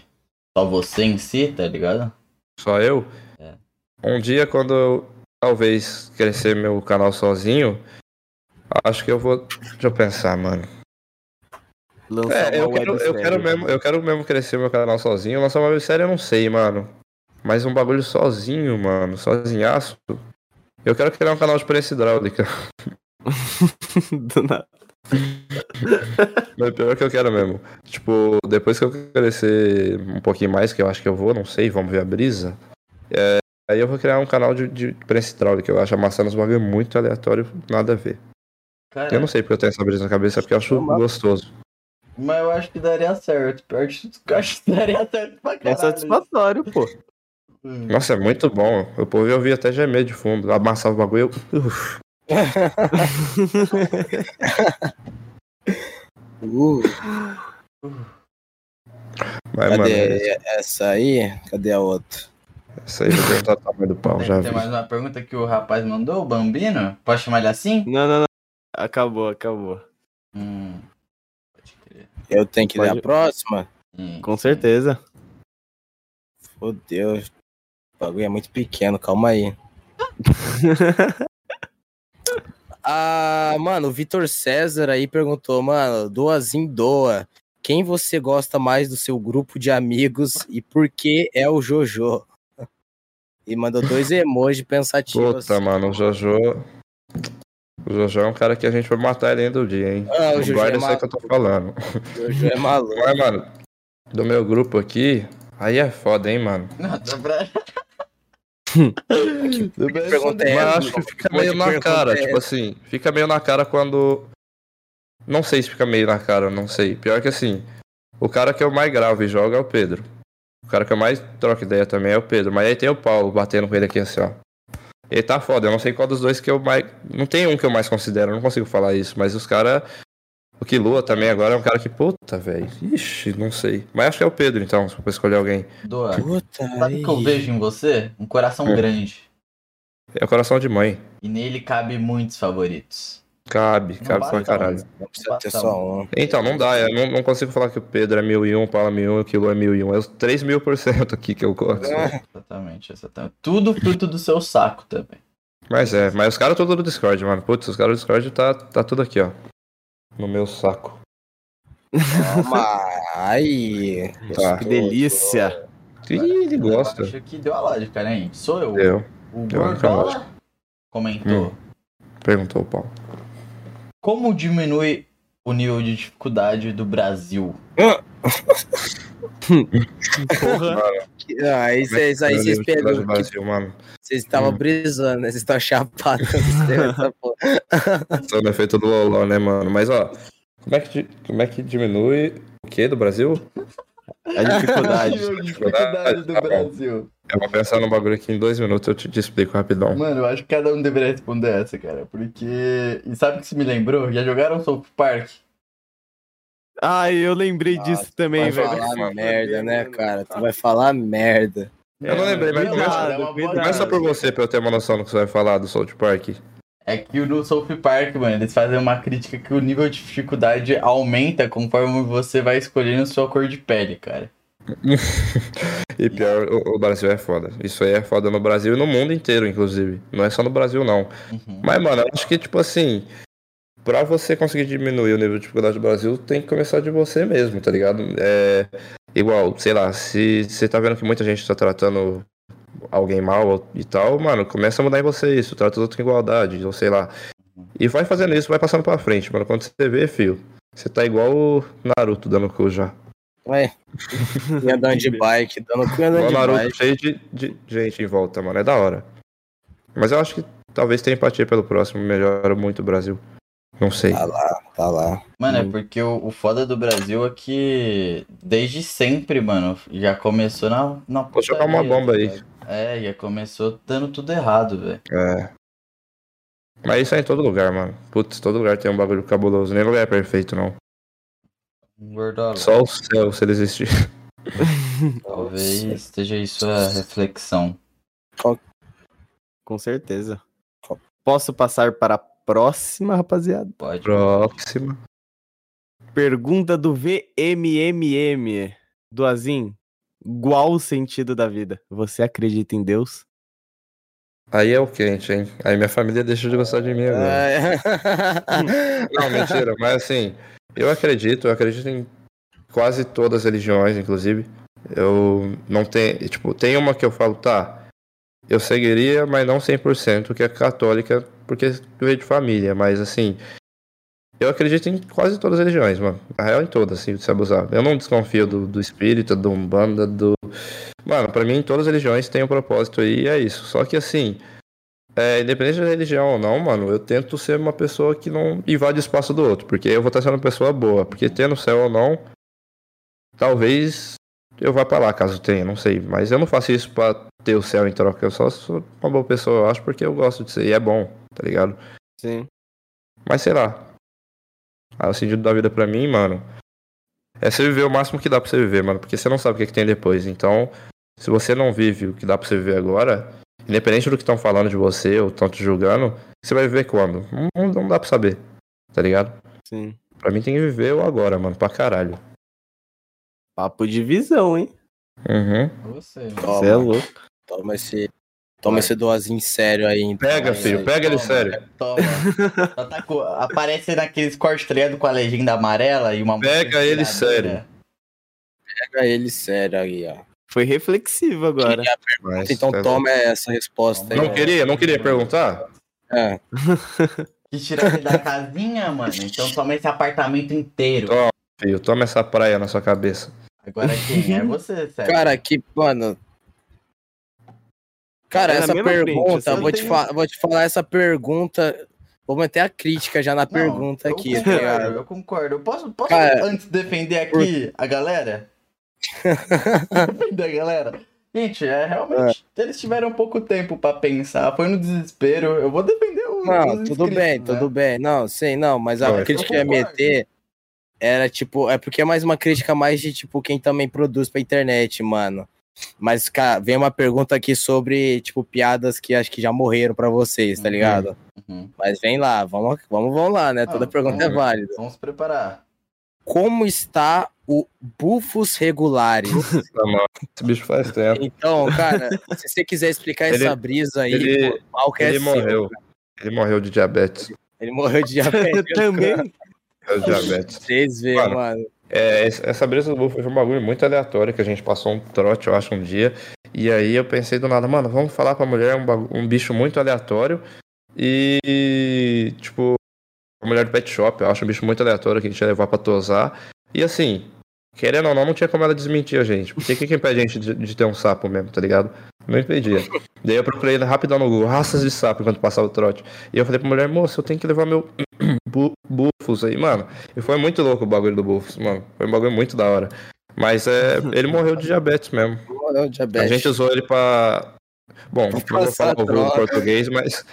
só você em si, tá ligado? Só eu? É. Um dia, quando eu talvez crescer meu canal sozinho, acho que eu vou. Deixa eu pensar, mano. Lançar É, eu quero, eu, quero mesmo, eu quero mesmo crescer meu canal sozinho. Lançar uma websérie eu não sei, mano. Mas um bagulho sozinho, mano. Sozinhaço. Eu quero criar um canal de prensa hidráulica. Do nada. Mas pior que eu quero mesmo. Tipo, depois que eu crescer um pouquinho mais, que eu acho que eu vou, não sei, vamos ver a brisa. É, aí eu vou criar um canal de, de prensa hidráulica. Eu acho amassando os bagulho muito aleatório, nada a ver. Cara, Eu não sei porque eu tenho essa brisa na cabeça, é porque eu acho gostoso. mas eu acho que daria certo. Pior que eu acho que daria certo pra É caralho. satisfatório, pô. Hum. Nossa, é muito bom. O povo eu vi até gemer de fundo. Amassava o bagulho. Eu... Uh, Mas, mano, cadê essa aí? Cadê a outra? isso aí vai perguntar o tamanho do pau, Tem, já tem vi. mais uma pergunta que o rapaz mandou, o Bambino? Pode chamar ele assim? Não, não, não. Acabou, acabou. Hum. Pode crer. Eu tenho que ler Pode- a próxima? Hum. Com certeza. Fodeu. O bagulho é muito pequeno, calma aí. Ah, mano, o Vitor César aí perguntou, mano, doazinho doa. Quem você gosta mais do seu grupo de amigos e por que é o Jojo? E mandou dois emojis pensativos. Puta, mano, o Jojo. O Jojo é um cara que a gente vai matar ele ainda do dia, hein? Ah, o Jojo Guarda é isso aí que eu tô falando. O Jojo é maluco. Mas, mano, do meu grupo aqui, aí é foda, hein, mano. Não, dá pra... Pergunta é Mas acho que fica Pode meio na cara, tipo assim, fica meio na cara quando. Não sei se fica meio na cara, não sei. Pior que assim, o cara que eu mais gravo e jogo é o Pedro. O cara que eu mais troco ideia também é o Pedro. Mas aí tem o Paulo batendo com ele aqui assim, ó. Ele tá foda, eu não sei qual dos dois que eu mais. Não tem um que eu mais considero, eu não consigo falar isso, mas os caras. O Kilua também agora é um cara que, puta, velho. Ixi, não sei. Mas acho que é o Pedro, então, se eu escolher alguém. Doa. Puta Sabe o que eu vejo em você? Um coração É. grande. É o coração de mãe. E nele cabe muitos favoritos. Cabe, Não cabe pra caralho. um. Não precisa ter só um. Então, não dá, eu não, não consigo falar que o Pedro é 1001, o Paulo é 1001, o Kilo é 1001. É os 3 mil por cento aqui que eu gosto. É. Exatamente, exatamente. Tudo fruto do seu saco também. Mas é, mas os caras todos do Discord, mano. Putz, os caras do Discord tá, tá tudo aqui, ó. No meu saco. Ai. Tá. Que delícia. Ih, ele gosta. Eu acho que deu a lógica, né? Sou eu. Deu. O Deu Gordola comentou. Hum. Perguntou o Paulo. Como diminui o nível de dificuldade do Brasil? Porra. Ah, isso, isso aí vocês lembro de pegam. Vocês estavam Hum. brisando, né? Vocês estão chapados. porra. Só no efeito do Loló, né, mano? Mas, ó, como é que, como é que diminui o quê do Brasil? A dificuldade. De dificuldade do Tá bom. Brasil. Eu vou pensar no bagulho aqui em dois minutos, eu te, te explico rapidão. Mano, eu acho que cada um deveria responder essa, cara. Porque. E sabe o que isso me lembrou? Já jogaram South Park? Ai, eu lembrei Nossa, disso também, vai velho. falar merda, né, cara? Tu vai falar merda. Eu não lembrei, mas Cuidado, começa- é cuidado. Começa por você, pra eu ter uma noção do que você vai falar do South Park. É que no South Park, mano, eles fazem uma crítica que o nível de dificuldade aumenta conforme você vai escolhendo sua cor de pele, cara. E pior, o, o Brasil é foda. Isso aí é foda no Brasil e no mundo inteiro, inclusive. Não é só no Brasil, não. Uhum. Mas, mano, eu acho que, tipo assim, pra você conseguir diminuir o nível de dificuldade do Brasil, tem que começar de você mesmo, tá ligado? É igual, sei lá, se você tá vendo que muita gente tá tratando alguém mal e tal, mano, começa a mudar em você isso, trata os outros com igualdade, ou sei lá. E vai fazendo isso, vai passando pra frente, mano. Quando você vê, fio, você tá igual o Naruto dando cu já. E andando de bike, dando cu andando de Naruto bike. cheio de, de gente em volta, mano. É da hora. Mas eu acho que talvez ter empatia pelo próximo melhora muito o Brasil. Não sei. Tá lá, tá lá. Mano, é Hum. porque o, o foda do Brasil é que desde sempre, mano, já começou na, na Vou jogar uma bomba tá aí. ligado? É, já começou dando tudo errado, velho. É. Mas isso é em todo lugar, mano. Putz, todo lugar tem um bagulho cabuloso. Nem lugar é perfeito, não. Gordola, Só o céu, se ele existir. talvez esteja isso a reflexão. Com certeza. Posso passar para a próxima, rapaziada? Pode. Próxima. Pergunta do VMMM. Do Azim. Qual o sentido da vida? Você acredita em Deus? Aí é o quente, hein? Aí minha família deixa de gostar de mim agora. É. Não, mentira. Mas assim, eu acredito, eu acredito em quase todas as religiões, inclusive. Eu não tenho. Tipo, tem uma que eu falo, tá. Eu seguiria, mas não 100%, que é católica, porque veio de família. Mas assim, eu acredito em quase todas as religiões, mano. Na real, em todas, assim, se abusar. Eu não desconfio do, do espírita, do umbanda, do. Mano, pra mim, todas as religiões têm um propósito aí e é isso. Só que assim. É, independente da religião ou não, mano, eu tento ser uma pessoa que não invade o espaço do outro, porque eu vou estar sendo uma pessoa boa, porque tendo céu ou não, talvez eu vá pra lá, caso tenha, não sei, mas eu não faço isso pra ter o céu em troca, eu só sou uma boa pessoa, eu acho, porque eu gosto de ser, e é bom, tá ligado? Sim. Mas sei lá, ah, o sentido da vida pra mim, mano, é você viver o máximo que dá pra você viver, mano, porque você não sabe o que, é que tem depois, então, se você não vive o que dá pra você viver agora, independente do que estão falando de você ou estão te julgando, você vai viver quando? Não, não dá pra saber, tá ligado? Sim. Pra mim tem que viver o agora, mano, pra caralho. Papo de visão, hein? Uhum. Você. Você é louco. Toma esse. Toma esse doazinho sério aí. então. Pega, Aí, filho, aí. pega ele Toma, sério. Toma. Só tá com- Aparece naqueles cortes treino com a legenda amarela e uma Pega ele inspiradora. Pega ele sério aí, ó. Foi reflexivo agora. Mas, Então tá- toma essa resposta aí. Não queria, não queria perguntar? É. Que tira ele da casinha, mano. Então toma esse apartamento inteiro. Toma. Filho, toma essa praia na sua cabeça. Agora quem é você, sério? Cara, que, mano. Cara, É essa mesma frente, pergunta, assim, vou, te fa- vou te falar essa pergunta. Vou meter a crítica já na Não, pergunta eu aqui, tá concordo, ligado? Eu concordo. Eu posso, posso Cara, antes defender aqui a galera? defender a galera? Gente, é realmente. Eles tiveram pouco tempo pra pensar. Foi no desespero. Eu vou defender o. Não, tudo bem, né? tudo bem. Não, sei, não, mas a Não, crítica que eu ia meter era tipo, é porque é mais uma crítica mais de tipo quem também produz pra internet, mano. Mas, cara, vem uma pergunta aqui sobre, tipo, piadas que acho que já morreram pra vocês, tá Uhum. ligado? Uhum. Mas vem lá, vamos, vamos, vamos lá, né? Toda Não, pergunta é válida. Vamos se preparar. Como está o Bufos Regulares? Esse bicho faz tempo. então, cara, se você quiser explicar Ele- essa brisa aí, ele- pô, mal que é Ele seu. morreu. Ele morreu de diabetes. Ele morreu de diabetes. Também. Morreu de diabetes. Vocês veem, Mano, mano. É, essa brisa do Buffalo foi um bagulho muito aleatório que a gente passou um trote, eu acho, um dia. E aí eu pensei do nada, mano, vamos falar pra mulher um, bagu- um bicho muito aleatório. E, tipo, a mulher do pet shop, eu acho um bicho muito aleatório que a gente ia levar pra tosar. E assim, querendo ou não, não tinha como ela desmentir a gente. Porque o que, que impede a gente de, de ter um sapo mesmo, tá ligado? Não impedia. Daí eu procurei rapidão no Google, raças de sapo enquanto passava o trote. E eu falei pra mulher, moça, eu tenho que levar meu bu bufos aí, mano. E foi muito louco o bagulho do bufos, mano. Foi um bagulho muito da hora. Mas é, ele morreu de diabetes mesmo. Morreu de A diabetes. gente usou ele pra. Bom, não vou falar o droga. português, mas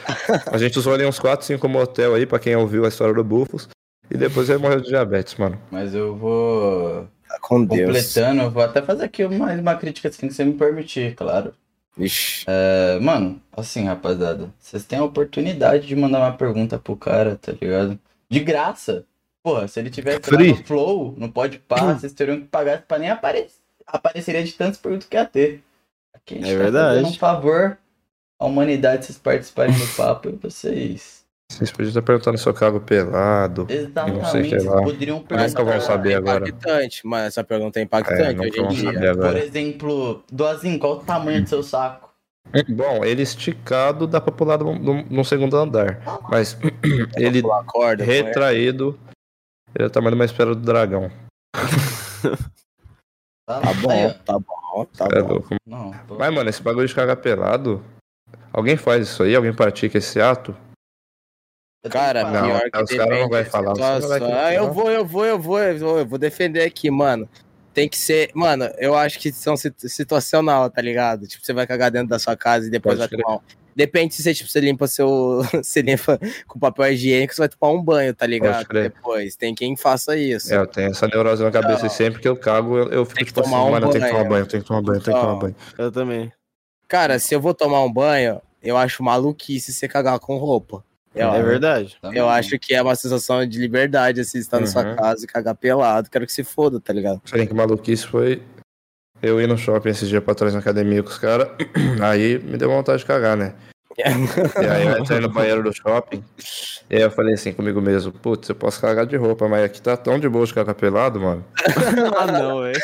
a gente usou ele uns 4, 5 motel aí, pra quem ouviu a história do Bufos. E depois ele morreu de diabetes, mano. Mas eu vou. Tá com Deus. Completando, eu vou até fazer aqui mais uma crítica assim que você me permitir, claro. Vixe. É, mano, assim, rapaziada, vocês têm a oportunidade de mandar uma pergunta pro cara, tá ligado? De graça. Porra, se ele Free. no Flow, no Pode Pá, vocês teriam que pagar pra nem aparecer. Apareceria de tantas perguntas que ia ter. Aqui a gente É tá verdade. um favor à humanidade, vocês participarem do papo e vocês. Vocês podiam estar perguntando se eu cago pelado. Exatamente, não sei que vocês lá. poderiam Mas que eu vou perguntar. saber é agora. impactante, mas essa pergunta é É, impactante não hoje em dia. Por exemplo, Doazinho, qual o tamanho do seu saco? Bom, ele esticado dá pra pular no, no- no segundo andar. Mas ele corda, né? retraído, ele é o tamanho de uma espera do dragão. Tá, Tá aí, bom, ó. tá bom, tá É bom. louco. Não, tô- Mas, mano, esse bagulho de cagar pelado. Alguém faz isso aí? Alguém pratica esse ato? Cara. Não, pior que os caras não vai falar, não vai Ah, eu vou, eu vou, eu vou, eu vou, eu vou defender aqui, mano. Tem que ser, mano, eu acho que são sit- situacional, tá ligado? Tipo, você vai cagar dentro da sua casa e depois Pode vai tomar um... Depende se você, tipo, você limpa seu. você limpa com papel higiênico, você vai tomar um banho, tá ligado? Depois. Tem quem faça isso. É, eu tenho essa neurose na cabeça e sempre que eu cago, eu, eu fico Tem tipo assim, tomar um mano, eu tenho que tomar banho. banho, eu tenho que tomar banho, eu tenho que tomar banho. Eu também. Cara, se eu vou tomar um banho, eu acho maluquice você cagar com roupa. Eu, É verdade. Também. eu acho que é uma sensação de liberdade, assim, estar na sua Uhum. casa e cagar pelado. Quero que se foda, tá ligado? Sei que maluquice foi eu ir no shopping esses dias pra trás na academia com os caras, aí me deu vontade de cagar, né? E aí eu entrei no banheiro do shopping, e aí eu falei assim comigo mesmo, putz, eu posso cagar de roupa, mas aqui tá tão de boa de cagar pelado, mano. ah, não, velho.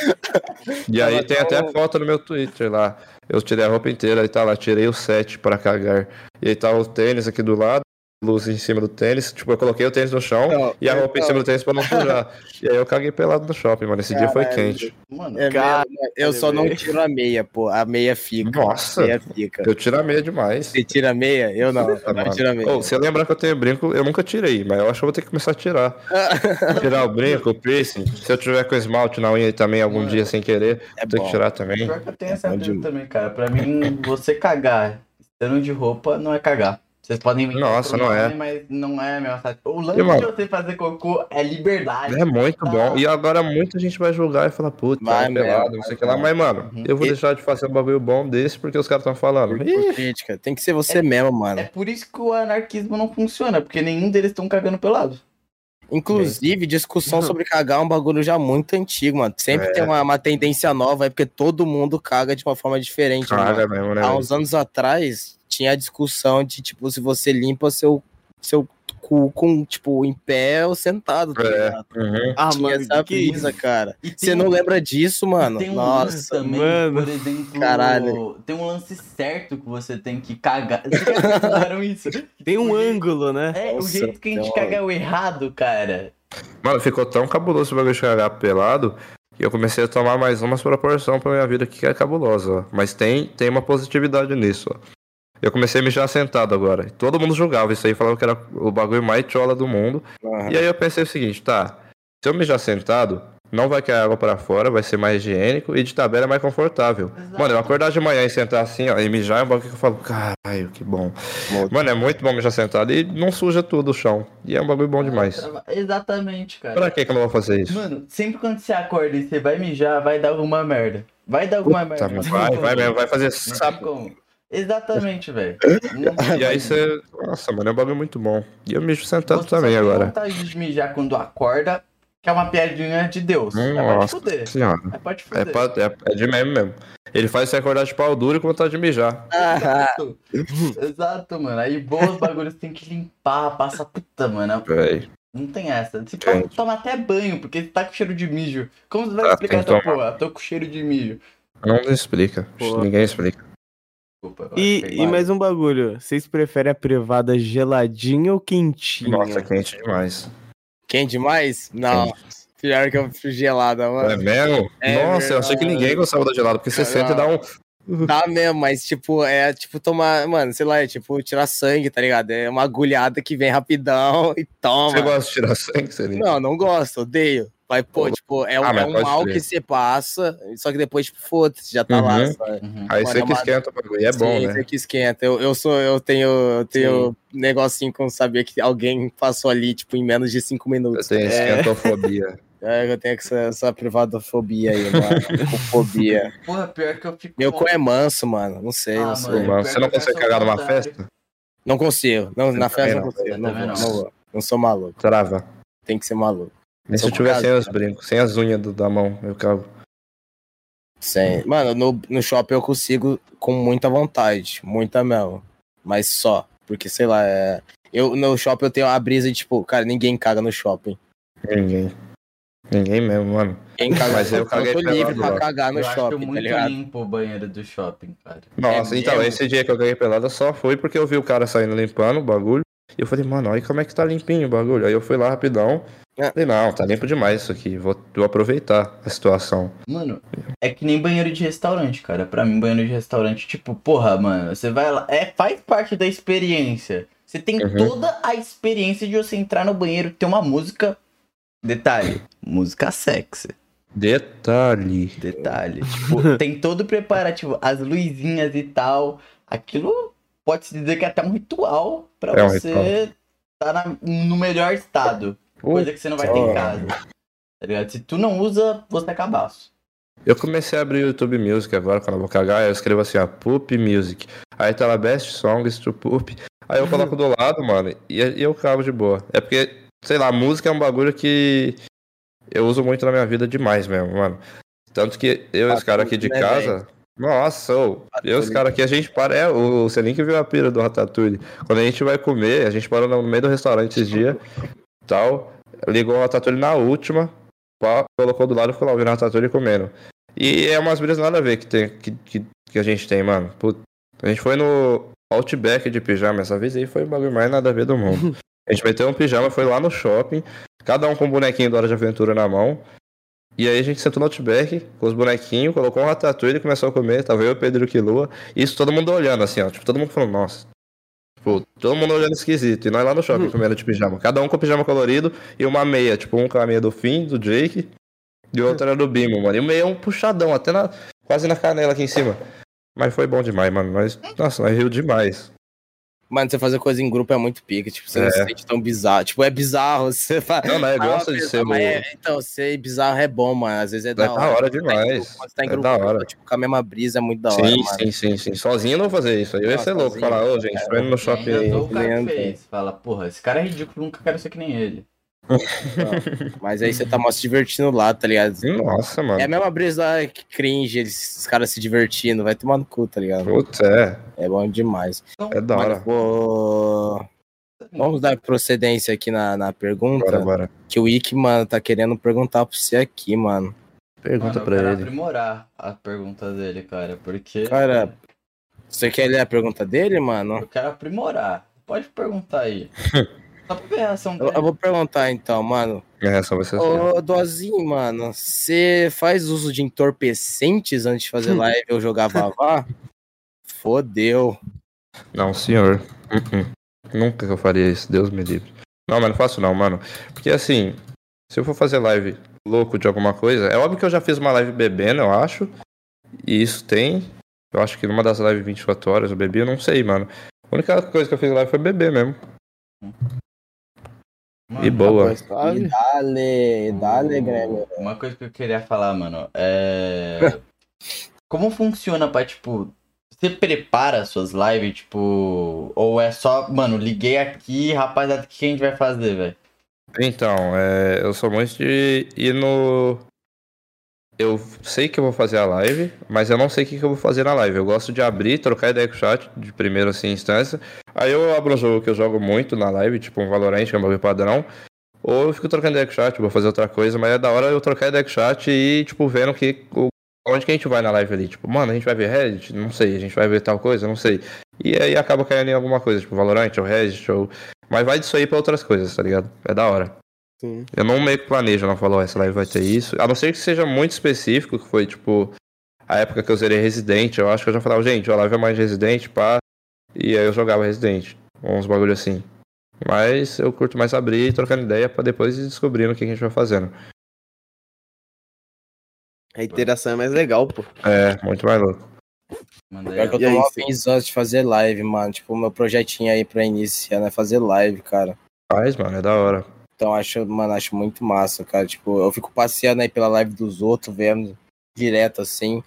E aí Tava tem até foto no meu Twitter lá. Eu tirei a roupa inteira, aí tá lá, tirei o set pra cagar. E aí tá o tênis aqui do lado, luz em cima do tênis. Tipo, eu coloquei o tênis no chão Não, e a roupa em não. cima do tênis pra não sujar. e aí eu caguei pelado no shopping, mano. Esse dia foi quente. Mano, É Cara, mesmo, né? eu só não tiro a meia, pô. A meia fica. Nossa. A meia fica. Eu tiro a meia demais. Você tira a meia? Eu não. Eu não tiro a meia. Ô, se eu lembrar que eu tenho brinco, eu nunca tirei, mas eu acho que eu vou ter que começar a tirar. tirar o brinco, o piercing. Se eu tiver com esmalte na unha também algum Mano, dia sem querer, é vou ter que tirar também. pior que eu tenho essa Onde- dúvida também, cara. Pra mim, você cagar estando de roupa não é cagar. Vocês podem inventar Nossa, não é. nome, mas não é a mesma satisfação. O lance mano, de você fazer cocô é liberdade. É muito bom. E agora muita gente vai julgar e falar, puta, Vai tá pelado, não sei o que lá. Mas, mano, Uhum. eu vou E- deixar de fazer um bagulho bom desse porque os caras estão falando. Crítica. Tem que ser você mesmo, mano. É por isso que o anarquismo não funciona, porque nenhum deles estão cagando pelado. Inclusive, discussão sobre cagar é um bagulho já muito antigo, mano. Sempre É. tem uma, uma tendência nova, é porque todo mundo caga de uma forma diferente. mano. Caga mesmo, né? Há uns anos atrás, tinha a discussão de, tipo, se você limpa seu, seu cu com, tipo, em pé ou sentado, tá É. ligado? Uhum. Ah, Tinha mano, essa que isso? brisa, cara. E tem Você não um- lembra disso, mano? Tem um lance Nossa. também, mano. por exemplo. Caralho. Tem um lance certo que você tem que cagar. Vocês pensaram isso? Tem um O ângulo, né? É, o Nossa, jeito que a gente caga é o errado, cara. Mano, ficou tão cabuloso esse bagulho de cagar pelado que eu comecei a tomar mais umas proporção pra minha vida que é cabulosa, ó. Mas tem, tem uma positividade nisso, ó. Eu comecei a mijar sentado agora. Todo mundo julgava isso aí, falava que era o bagulho mais chola do mundo. Aham. E aí eu pensei o seguinte, tá, se eu mijar sentado, não vai cair água pra fora, vai ser mais higiênico e de tabela é mais confortável. Exato. Mano, eu acordar de manhã e sentar assim, ó, e mijar é um bagulho que eu falo, caralho, que bom. Mano, é muito bom mijar sentado e não suja tudo o chão. E é um bagulho bom demais. Exatamente, cara. Pra que que eu não vou fazer isso? Mano, sempre quando você acorda e você vai mijar, vai dar alguma merda. Vai dar alguma Puta, merda. vai, vai mesmo, vai fazer sapo. Exatamente, velho. E aí você. Nossa, mano, é um bagulho muito bom. E eu mijo sentado Você também tem agora. vontade de mijar quando acorda, que é uma piadinha de Deus. é pode Nossa fuder. senhora. É pode É, fuder. pra- é, é de meme mesmo. Ele faz você acordar de pau duro e com vontade de mijar. Exato. Exato, mano. Aí bons bagulhos tem que limpar, passa puta, mano. Véi. Não tem essa. Você Gente. pode tomar até banho, porque você tá com cheiro de mijo. Como você vai Ah, explicar essa porra? Tô com cheiro de mijo. Não explica. Pô. Ninguém explica. Desculpa, E, e mais um bagulho. Vocês preferem a privada geladinha ou quentinha? Nossa, quente demais. Quente demais? Não. Pior que eu fui gelada, É mano. mesmo? É Nossa, eu achei que verdade. ninguém gostava da gelada, porque você Não. sente e dá um. Dá mesmo, mas tipo, é tipo tomar, mano, sei lá, é tipo tirar sangue, tá ligado? É uma agulhada que vem rapidão e toma. Você gosta de tirar sangue, Selinho? Não, não gosto, odeio. Mas, pô, Pô. tipo, é, um- Ah, é um mal crer. que você passa, só que depois, tipo, foda-se, já tá Uhum. lá. sabe? Uhum. Aí você é que esquenta o bagulho. E é bom, Sim, né? isso aqui esquenta. Eu, eu sou, eu tenho, eu tenho negocinho com saber que alguém passou ali, tipo, em menos de cinco Eu minutos. tenho esquentofobia. É, eu tenho essa, essa privadofobia aí, mano. fobia. Porra, pior que eu fico. Meu cu é manso, mano. Não sei, Ah, não sei. mano. Você não consegue cagar numa festa? Não consigo. Não, na festa não não. consigo. Eu Não, não. não. Não sou maluco. Trava. Tem que ser maluco. Nem se eu tiver cagado. sem os brincos, sem as unhas do- da mão, eu cago. Sem... Mano, no, no shopping eu consigo com muita vontade. Muita mesmo. Mas só. Porque, sei lá, é... Eu, no shopping eu tenho a brisa de, tipo, cara, ninguém caga no shopping. Ninguém. Ninguém mesmo, mano. Quem caga Mas eu caguei tô livre pelado pra lá. cagar no eu acho shopping, tá muito ligado? limpo o banheiro do shopping, cara. Nossa, É então, mesmo? esse dia que eu caguei pelada só foi porque eu vi o cara saindo limpando o bagulho. E eu falei, mano, olha como é que tá limpinho o bagulho. Aí eu fui lá rapidão. É. Não, tá limpo demais isso aqui. Vou, vou aproveitar a situação. Mano, é que nem banheiro de restaurante, cara. Pra mim, banheiro de restaurante, tipo, porra, mano, você vai lá. É, faz parte da experiência. Você tem Uhum. toda a experiência de você entrar no banheiro, ter uma música. Detalhe, música sexy. Detalhe. Detalhe. Tipo, tem todo o preparativo, as luzinhas e tal. Aquilo pode-se dizer que é até um ritual pra É um você estar na- no melhor estado. Coisa que você não vai ter em casa. Tá ligado? Se tu não usa, você é cabaço. Eu comecei a abrir o YouTube Music agora, quando eu vou cagar, eu escrevo assim, ó, Poop Music. Aí tá lá, Best Songs to Poop. Aí eu coloco do lado, mano, e, e eu cabo de boa. É porque, sei lá, música é um bagulho que eu uso muito na minha vida demais mesmo, mano. Tanto que eu e os caras aqui de né, casa. Nossa, ô, eu e os caras aqui, a gente para. É, o Selim que viu a pira do Ratatouille. Quando a gente vai comer, a gente parou no meio do restaurante esses dias, tal. Ligou o Ratatouille na última, pá, colocou do lado e ficou lá ouvindo Ratatouille comendo. E é umas brisas nada a ver que, tem, que, que, que a gente tem, mano. Puta, a gente foi no Outback de pijama essa vez aí, foi o bagulho mais nada a ver do mundo. A gente meteu um pijama, foi lá no shopping, cada um com um bonequinho do Hora de Aventura na mão. E aí a gente sentou no Outback com os bonequinhos, colocou um ratatouille e começou a comer. Tava eu, Pedro e o Quilua. Isso todo mundo olhando, assim, ó. Tipo, todo mundo falando, nossa. Tipo, todo mundo olhando esquisito. E nós lá no shopping comendo de pijama. Cada um com pijama colorido e uma meia. Tipo, um com a meia do Finn, do Jake. E o outro era do Bimo, mano. E o meia é um puxadão, até na, quase na canela aqui em cima. Mas foi bom demais, mano. Nós, nossa, nós riu demais. Mano, você fazer coisa em grupo é muito pica, tipo, você não É. se sente tão bizarro. Tipo, é bizarro, você faz. Não? Ah, Gosta de mas- ser. mas é- então, ser bizarro é bom, mano. Às vezes é, da hora demais. Quando você tá em É grupo, da hora. tipo, com a mesma brisa é muito da hora, Sim, mano. sim, sim, sim. Sozinho eu não vou fazer isso. Aí eu ia Não, ser louco. Falar, ô, gente, tô indo no shopping aí. o cara fez. Fala, porra, esse cara é ridículo, nunca quero ser que nem ele. Mas aí você tá mó se divertindo lá, tá ligado? Nossa, mano. É a mesma brisa lá que cringe, eles, os caras se divertindo, vai tomar no cu, tá ligado? Putz, é. É bom demais. É da hora. Pô, Vamos dar procedência aqui na, na pergunta. Bora, bora. Que o Ick, mano, tá querendo perguntar pra você aqui, mano. Pergunta Mano, eu pra ele. aprimorar a pergunta dele, cara, porque... Cara, Você quer ler a pergunta dele, mano? Eu quero aprimorar. Pode perguntar aí. Só pra ver a reação Eu, dele. eu vou perguntar então, mano. Minha reação vai ser assim. Ô, Dozinho, mano, você faz uso de entorpecentes antes de fazer live ou jogar vavá? Fodeu. Não, senhor. Uh-uh. Nunca que eu faria isso, Deus me livre. Não, mas não faço não, mano. Porque assim, se eu for fazer live louco de alguma coisa, é óbvio que eu já fiz uma live bebendo, eu acho. E isso tem. Eu acho que numa das lives 24 horas eu bebi, eu não sei, mano. A única coisa que eu fiz live foi beber mesmo. Mano, E boa. E dale, dale, Grêmio. Uma coisa que eu queria falar, mano, é. Como funciona pra, tipo. Você prepara as suas lives, tipo. Ou é só, mano, liguei aqui, rapaziada, o que a gente vai fazer, velho? Então, é, eu sou muito de ir no. Eu sei que eu vou fazer a live, mas eu não sei o que, que eu vou fazer na live. Eu gosto de abrir, trocar ideia com o chat, de primeira assim, instância. Aí eu abro um jogo que eu jogo muito na live, tipo um Valorant, que é um padrão. Ou eu fico trocando ideia com o chat, vou fazer outra coisa, mas é da hora eu trocar ideia com o chat e, tipo, vendo que, onde que a gente vai na live ali. Tipo, mano, a gente vai ver Reddit? Não sei. A gente vai ver tal coisa? Não sei. E aí acaba caindo em alguma coisa, tipo Valorant ou Reddit ou... Mas vai disso aí pra outras coisas, tá ligado? É da hora. Sim. Eu não meio que planejo, não falo, ó, essa live vai ter isso. A não ser que seja muito específico, que foi, tipo, a época que eu zerei Resident, eu acho que eu já falava, gente, a live é mais de Resident, pá. E aí eu jogava Resident. Uns bagulho assim. Mas eu curto mais abrir e trocando ideia pra depois ir descobrindo o que a gente vai fazendo. A interação é mais legal, pô. É, muito mais louco. Que eu E tô aí, antes de fazer live, mano. Tipo, o meu projetinho aí pra iniciar é fazer live, cara. Faz, mano, é da hora. Então acho, mano, acho muito massa, cara. Tipo, eu fico passeando aí pela live dos outros, vendo direto assim.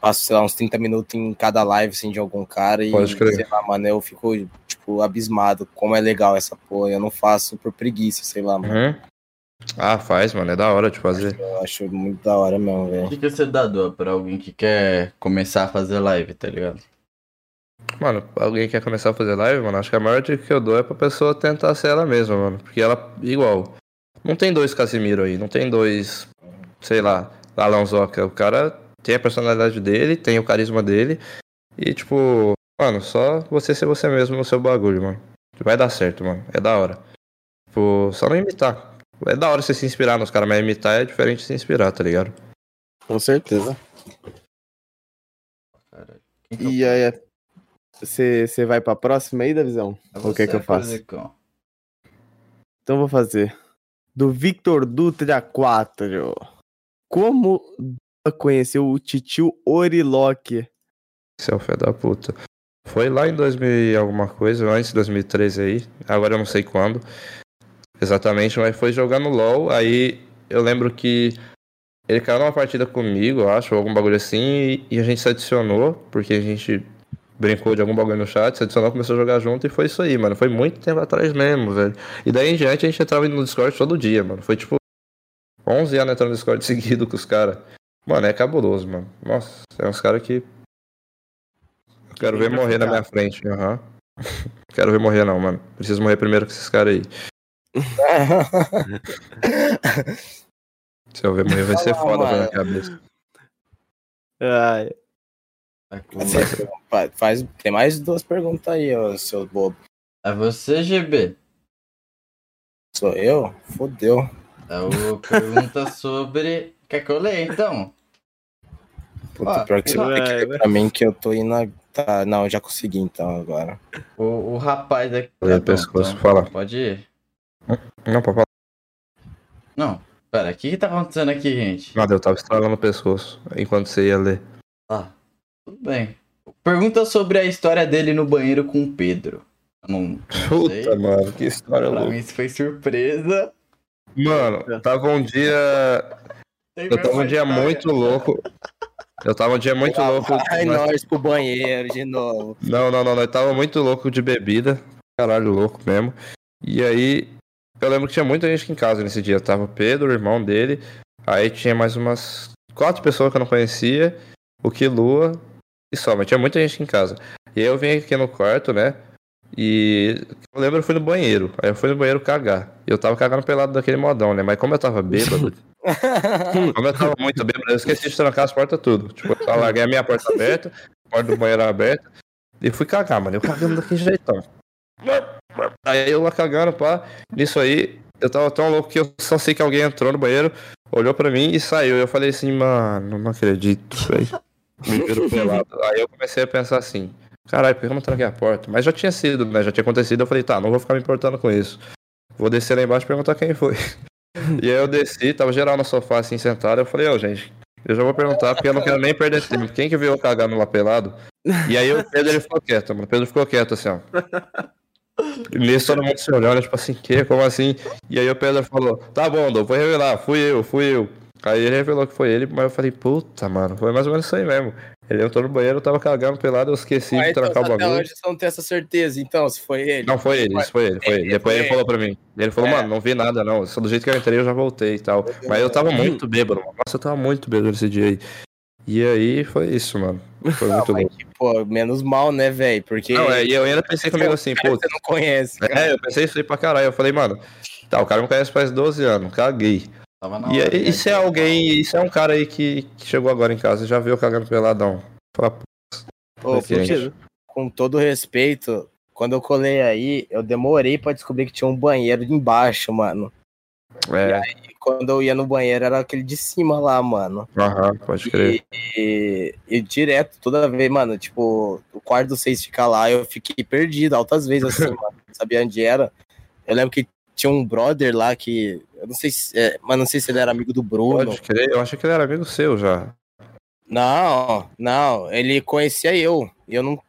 Passo, sei lá, uns 30 minutos em cada live, assim, de algum cara. E, Pode crer. sei lá, mano, eu fico, tipo, abismado como é legal essa porra. Eu não faço por preguiça, sei lá, mano. Uhum. Ah, faz, mano, é da hora de fazer. Eu acho muito da hora mesmo, velho. O que que você dá, Dua, pra alguém que quer começar a fazer live, tá ligado? Mano, alguém quer começar a fazer live, mano, acho que a maior dica que eu dou é pra pessoa tentar ser ela mesma, mano. Porque ela, igual, não tem dois Casimiro aí, não tem dois, sei lá, Alan Zoca. O cara tem a personalidade dele, tem o carisma dele. E, tipo, mano, só você ser você mesmo no seu bagulho, mano. Vai dar certo, mano. É da hora. Tipo, só não imitar. É da hora você se inspirar nos caras, mas imitar é diferente de se inspirar, tá ligado? Com certeza. É E aí, Você vai pra próxima aí, Davizão? Ou quer que eu? Zecão. Então eu vou fazer. Do Victor Dutra 4. Como conheceu o titio Orilock? Seu filho da puta. Foi lá em 2000 e alguma coisa, antes de 2013 aí. Agora eu não sei quando. Exatamente, mas foi jogando LOL. Aí eu lembro que ele caiu numa partida comigo, eu acho, ou algum bagulho assim, e, e a gente se adicionou, porque a gente brincou de algum bagulho no chat, se adicionou, começou a jogar junto e foi isso aí, mano. Foi muito tempo atrás mesmo, velho. E daí em diante a gente entrava no Discord todo dia, mano. Foi tipo 11 anos entrando no Discord seguido com os caras. Mano, é cabuloso, mano. Nossa, é uns caras que. Eu quero ver morrer na minha frente, aham. Quero ver morrer não, mano. Preciso morrer primeiro com esses caras aí. Se eu ver morrer vai ser foda na minha mano. cabeça. Ai, Tá Fa- Faz, tem mais duas perguntas aí, ô, seu bobo. É você, GB. Sou eu? Fodeu. É o pergunta sobre. Quer que eu leia então? Puta, Ah, pior que você vai, ler vai. pra mim que eu tô indo. a- Tá, não, já consegui então agora. O, o rapaz aqui. Tá bom, pescoço, então, fala. Pode ir. Não, papai. Não, pera, o que que tá acontecendo aqui, gente? Nada, eu tava estralando o pescoço enquanto você ia ler. Ah, tudo bem. Pergunta sobre a história dele no banheiro com o Pedro. Eu não, não sei. Puta, mano, que história Pra louca. mim isso foi surpresa. Mano, tava um dia. Eu tava um dia muito louco. Eu tava um dia muito louco. Ai, Nós- nós pro banheiro de novo. Não, não, não, nós tava muito louco de bebida. Caralho, louco mesmo. E aí, eu lembro que tinha muita gente aqui em casa nesse dia. Tava o Pedro, o irmão dele. Aí tinha mais umas quatro pessoas que eu não conhecia. O Kilua e só, mas tinha muita gente aqui em casa. E aí eu vim aqui no quarto, né? E eu lembro eu fui no banheiro. Aí eu fui no banheiro cagar. E eu tava cagando pelado daquele modão, né? Mas como eu tava bêbado, como eu tava muito bêbado, eu esqueci de trancar as portas tudo. Tipo, eu larguei a minha porta aberta, a porta do banheiro aberta. E fui cagar, mano. Eu cagando daquele jeitão. Aí eu lá cagando, pá. Nisso aí, eu tava tão louco que eu só sei que alguém entrou no banheiro, olhou pra mim e saiu. Eu falei assim, mano, não acredito, velho. Me pelado. Aí eu comecei a pensar assim, caralho, por que eu não tranquei a porta? Mas já tinha sido, né? Já tinha acontecido. Eu falei, tá, não vou ficar me importando com isso. Vou descer lá embaixo e perguntar quem foi. E aí eu desci, tava geral no sofá assim sentado. Eu falei, ô, gente, eu já vou perguntar porque eu não quero nem perder tempo. Quem que viu eu cagando lá pelado? E aí o Pedro ele ficou quieto, mano. O Pedro ficou quieto assim, ó. E Nisso todo mundo se olhando, tipo assim, que? Como assim? E aí o Pedro falou, tá bom, Dom, vou revelar, fui eu, fui eu. Aí ele revelou que foi ele, mas eu falei, puta, mano, foi mais ou menos isso aí mesmo. Ele entrou no banheiro, eu tava cagando pelado, eu esqueci Ah, de então, trancar o até bagulho. hoje você não tem essa certeza, então, se foi ele. Não, foi ele, isso foi ele, foi ele. Ele Depois foi ele falou pra mim. Ele falou, É. mano, não vi nada, não. Só do jeito que eu entrei, eu já voltei e tal. Mas eu tava muito bêbado, mano. Nossa, eu tava muito bêbado esse dia aí. E aí foi isso, mano. Foi muito Mas, louco. Pô, menos mal, né, velho? Porque Não, é, e eu ainda pensei comigo assim, cara pô. você não conhece. cara. É, eu pensei isso aí pra caralho. Eu falei, mano, tá, o cara me conhece faz 12 anos, caguei. Tava na E hora, aí, e se é alguém, se é um cara aí que, que chegou agora em casa já viu eu cagando peladão? Fala, pô, Ô, com todo respeito, quando eu colei aí, eu demorei pra descobrir que tinha um banheiro embaixo, mano. é, E quando eu ia no banheiro, era aquele de cima lá, mano. aham, pode crer. E, e, e direto, toda vez, mano, tipo, o quarto dos seis fica lá, eu fiquei perdido altas vezes assim, mano. Não sabia onde era. Eu lembro que tinha um brother lá que. Eu não sei se. É, mas não sei se ele era amigo do Bruno. Pode crer, eu achei que ele era amigo seu já. Não, não, ele conhecia eu. E eu não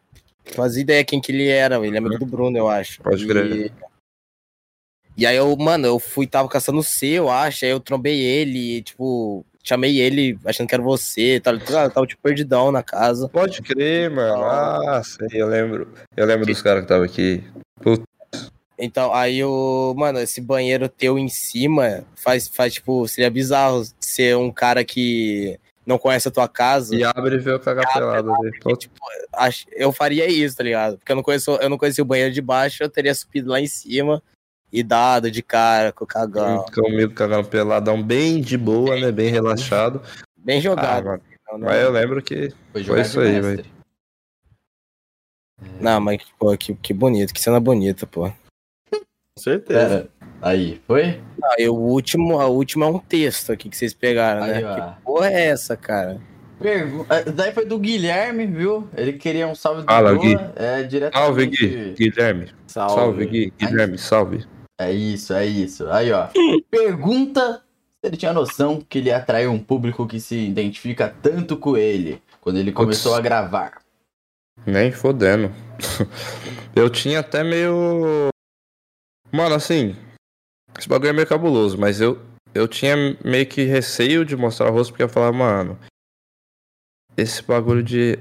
fazia ideia quem que ele era. Ele é amigo do Bruno, eu acho. Pode e... crer. E aí eu, mano, eu fui, tava caçando C, eu acho. Aí eu trombei ele, e, tipo, chamei ele achando que era você. Tava, tava tipo, perdidão na casa. Pode crer, mano. Ah, sei, eu lembro. Eu lembro dos caras que estavam aqui. Então, aí o. Mano, esse banheiro teu em cima faz, faz, tipo, seria bizarro ser um cara que não conhece a tua casa. E abre e vê eu cagar pelado ali. Tipo, acho- eu faria isso, tá ligado? Porque eu não conheço, eu não conhecia o banheiro de baixo, eu teria subido lá em cima e dado de cara com o cagão. Comigo cagando peladão bem de boa, né? Bem relaxado. Bem Ah, jogado. mano. não, né? Mas eu lembro que. Foi jogar isso aí, mestre. Não, mas, pô, que, que bonito, que cena bonita, pô. Certeza. Pera, aí, foi? Ah, e o último, a última é um texto aqui que vocês pegaram, Aí, né? ó. Que porra é essa, cara? Pergu... é, Daí foi do Guilherme, viu? Ele queria um salve do Fala, Doa. Gui. É diretamente. Salve, Gui. Guilherme. Salve. Salve, Gui. Guilherme, salve. É isso, é isso. Aí, ó. Pergunta se ele tinha noção que ele atraiu um público que se identifica tanto com ele quando ele começou Putz. a gravar. Nem fodendo. Eu tinha até meio. Mano, assim. Esse bagulho é meio cabuloso, mas eu, eu tinha meio que receio de mostrar o rosto, porque eu falava, mano. Esse bagulho de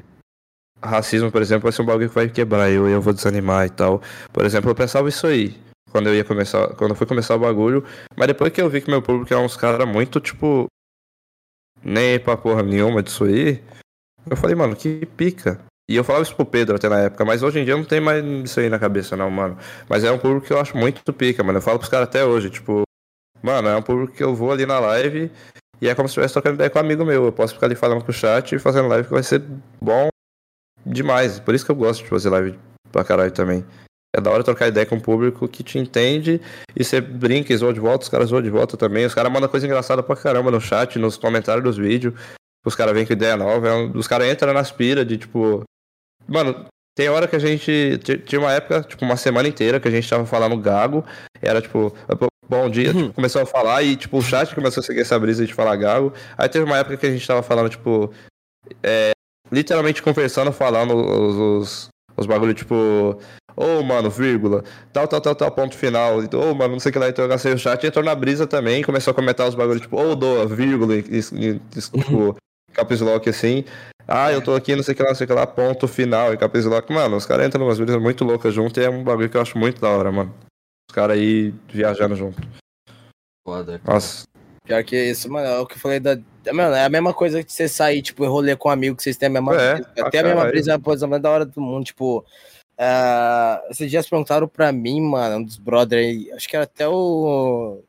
racismo, por exemplo, vai ser um bagulho que vai quebrar eu e eu vou desanimar e tal. Por exemplo, eu pensava isso aí. Quando eu ia começar. Quando eu fui começar o bagulho. Mas depois que eu vi que meu público é uns caras muito, tipo. Nem pra porra nenhuma disso aí. Eu falei, mano, que pica. E eu falava isso pro Pedro até na época, mas hoje em dia não tem mais isso aí na cabeça, não, mano. Mas é um público que eu acho muito pica, mano. Eu falo pros caras até hoje, tipo, mano, é um público que eu vou ali na live e é como se estivesse trocando ideia com um amigo meu. Eu posso ficar ali falando com o chat e fazendo live que vai ser bom demais. Por isso que eu gosto de fazer live pra caralho também. É da hora trocar ideia com o público que te entende e você brinca e zoa de volta, os caras zoam de volta também. Os caras mandam coisa engraçada pra caramba no chat, nos comentários dos vídeos. Os caras vêm com ideia nova. é um- Os caras entram nas piras de tipo. Mano, tem hora que a gente. ti- Tinha uma época, tipo, uma semana inteira que a gente tava falando gago. Era tipo, bom dia, tipo, começou a falar e, tipo, o chat começou a seguir essa brisa de falar gago. Aí teve uma época que a gente tava falando, tipo. é, literalmente conversando, falando os, os, os bagulho, tipo. Ô, mano, vírgula, tal, tal, tal, tal, ponto final. Ô, mano, não sei o que lá, então eu gastei o chat e entrou na brisa também, começou a comentar os bagulhos, tipo, ô, doa, vírgula, e, e, e, tipo, caps lock assim. Ah, eu tô aqui, não sei o que lá, não sei o que lá, ponto final, e caps lock. Mano, os caras entram numas brisas muito loucas junto e é um bagulho que eu acho muito da hora, mano. Os caras aí viajando junto. Foda. cara. Nossa, Pior que isso, mano, é o que eu falei da. Mano, é a mesma coisa que você sair, tipo, rolê com um amigo, que vocês têm a mesma É, brisa. Até a mesma brisa, por exemplo, é da hora do mundo, tipo. ah, esses dias perguntaram pra mim, mano, um dos brothers aí, acho que era até o.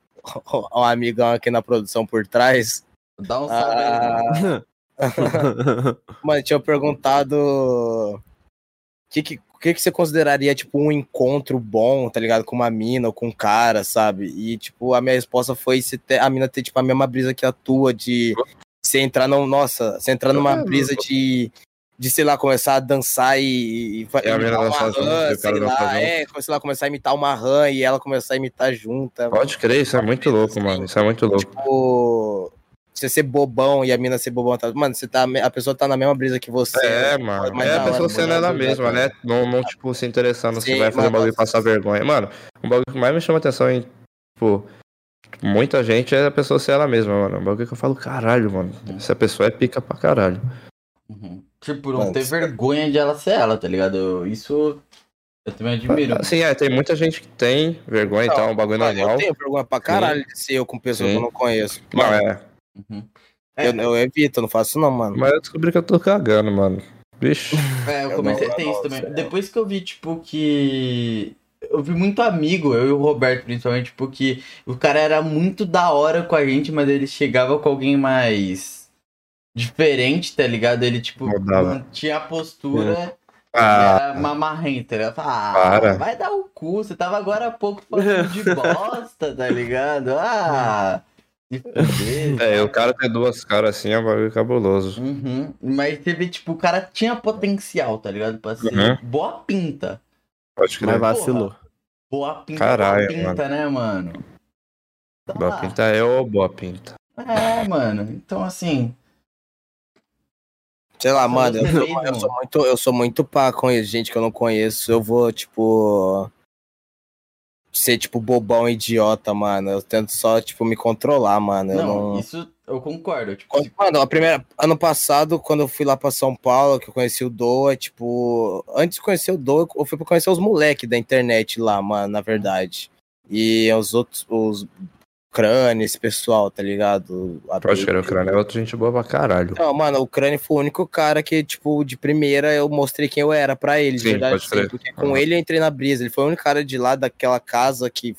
O amigão aqui na produção por trás. Dá um salve aí, mano. Tinha perguntado. O que, que, que, que você consideraria, tipo, um encontro bom, tá ligado? Com uma mina ou com um cara, sabe? E, tipo, a minha resposta foi se ter- a mina ter, tipo, a mesma brisa que a tua, de você entrar num. Nossa, você entrar numa É, brisa de. De, sei lá, começar a dançar e, e E a mina imitar uma rã, e sei lá, é, sei lá, começar a imitar uma rã e ela começar a imitar junto. pode crer, isso é muito louco, mano. Isso é muito louco. Tipo, você ser bobão e a mina ser bobão. Tá... Mano, você tá, a pessoa tá na mesma brisa que você. É, mano. mais É a pessoa hora, sendo ela mesma, né? Não, não, tipo, se interessando se Sim, vai fazer um bagulho e passar vergonha. Mano, um bagulho que mais me chama atenção em, tipo, muita gente é a pessoa ser ela mesma, mano. Um bagulho que eu falo, caralho, mano. Essa pessoa é pica pra caralho. Uhum. Tipo, não ter vergonha de ela ser ela, tá ligado? Isso eu também admiro. Assim, é, tem muita gente que tem vergonha e tal, um bagulho normal. eu tenho vergonha pra caralho de ser eu com pessoas Sim. que eu não conheço. Não, é. Uhum. eu, eu evito, eu não faço não, mano. Mas eu descobri que eu tô cagando, mano. Vixe. É, eu Eu comecei a ter isso também. sei. Depois que eu vi, tipo, que. Eu vi muito amigo, eu e o Roberto, principalmente, tipo, que o cara era muito da hora com a gente, mas ele chegava com alguém mais diferente, tá ligado? Ele, tipo, Mudava. mantinha a postura Ah, e era mamarrenta. Ele falava, ah, Para. vai dar o cu, você tava agora há pouco falando de bosta, tá ligado? Ah. É, o cara ter duas caras assim é um bagulho cabuloso. Uhum. Mas você vê, tipo, o cara tinha potencial, tá ligado? Pra ser Uhum. boa pinta. Pode Mas crer. vacilou. Boa pinta, Caralho, boa pinta, né, mano? Tá Boa lá. pinta é ou boa pinta. É, mano. Então, assim. Sei lá, mano, eu sou, eu sou muito, eu sou muito pá com gente que eu não conheço. Eu vou, tipo. Ser, tipo, bobão idiota, mano. Eu tento só, tipo, me controlar, mano. Eu Não, não... isso eu concordo. Tipo, Quando- Mano, a primeira. Ano passado, quando eu fui lá pra São Paulo, que eu conheci o Doa, tipo. Antes de conhecer o Doa, eu fui pra conhecer os moleques da internet lá, mano, na verdade. E os outros. Os crânios, esse pessoal, tá ligado? A- Pode crer, o crânio é outra gente boa pra caralho. Não, mano, o Crânio foi o único cara que, tipo, de primeira eu mostrei quem eu era pra ele, de Sim, verdade. pode crer. sim, porque com Aham. ele eu entrei na brisa. Ele foi o único cara de lá daquela casa que,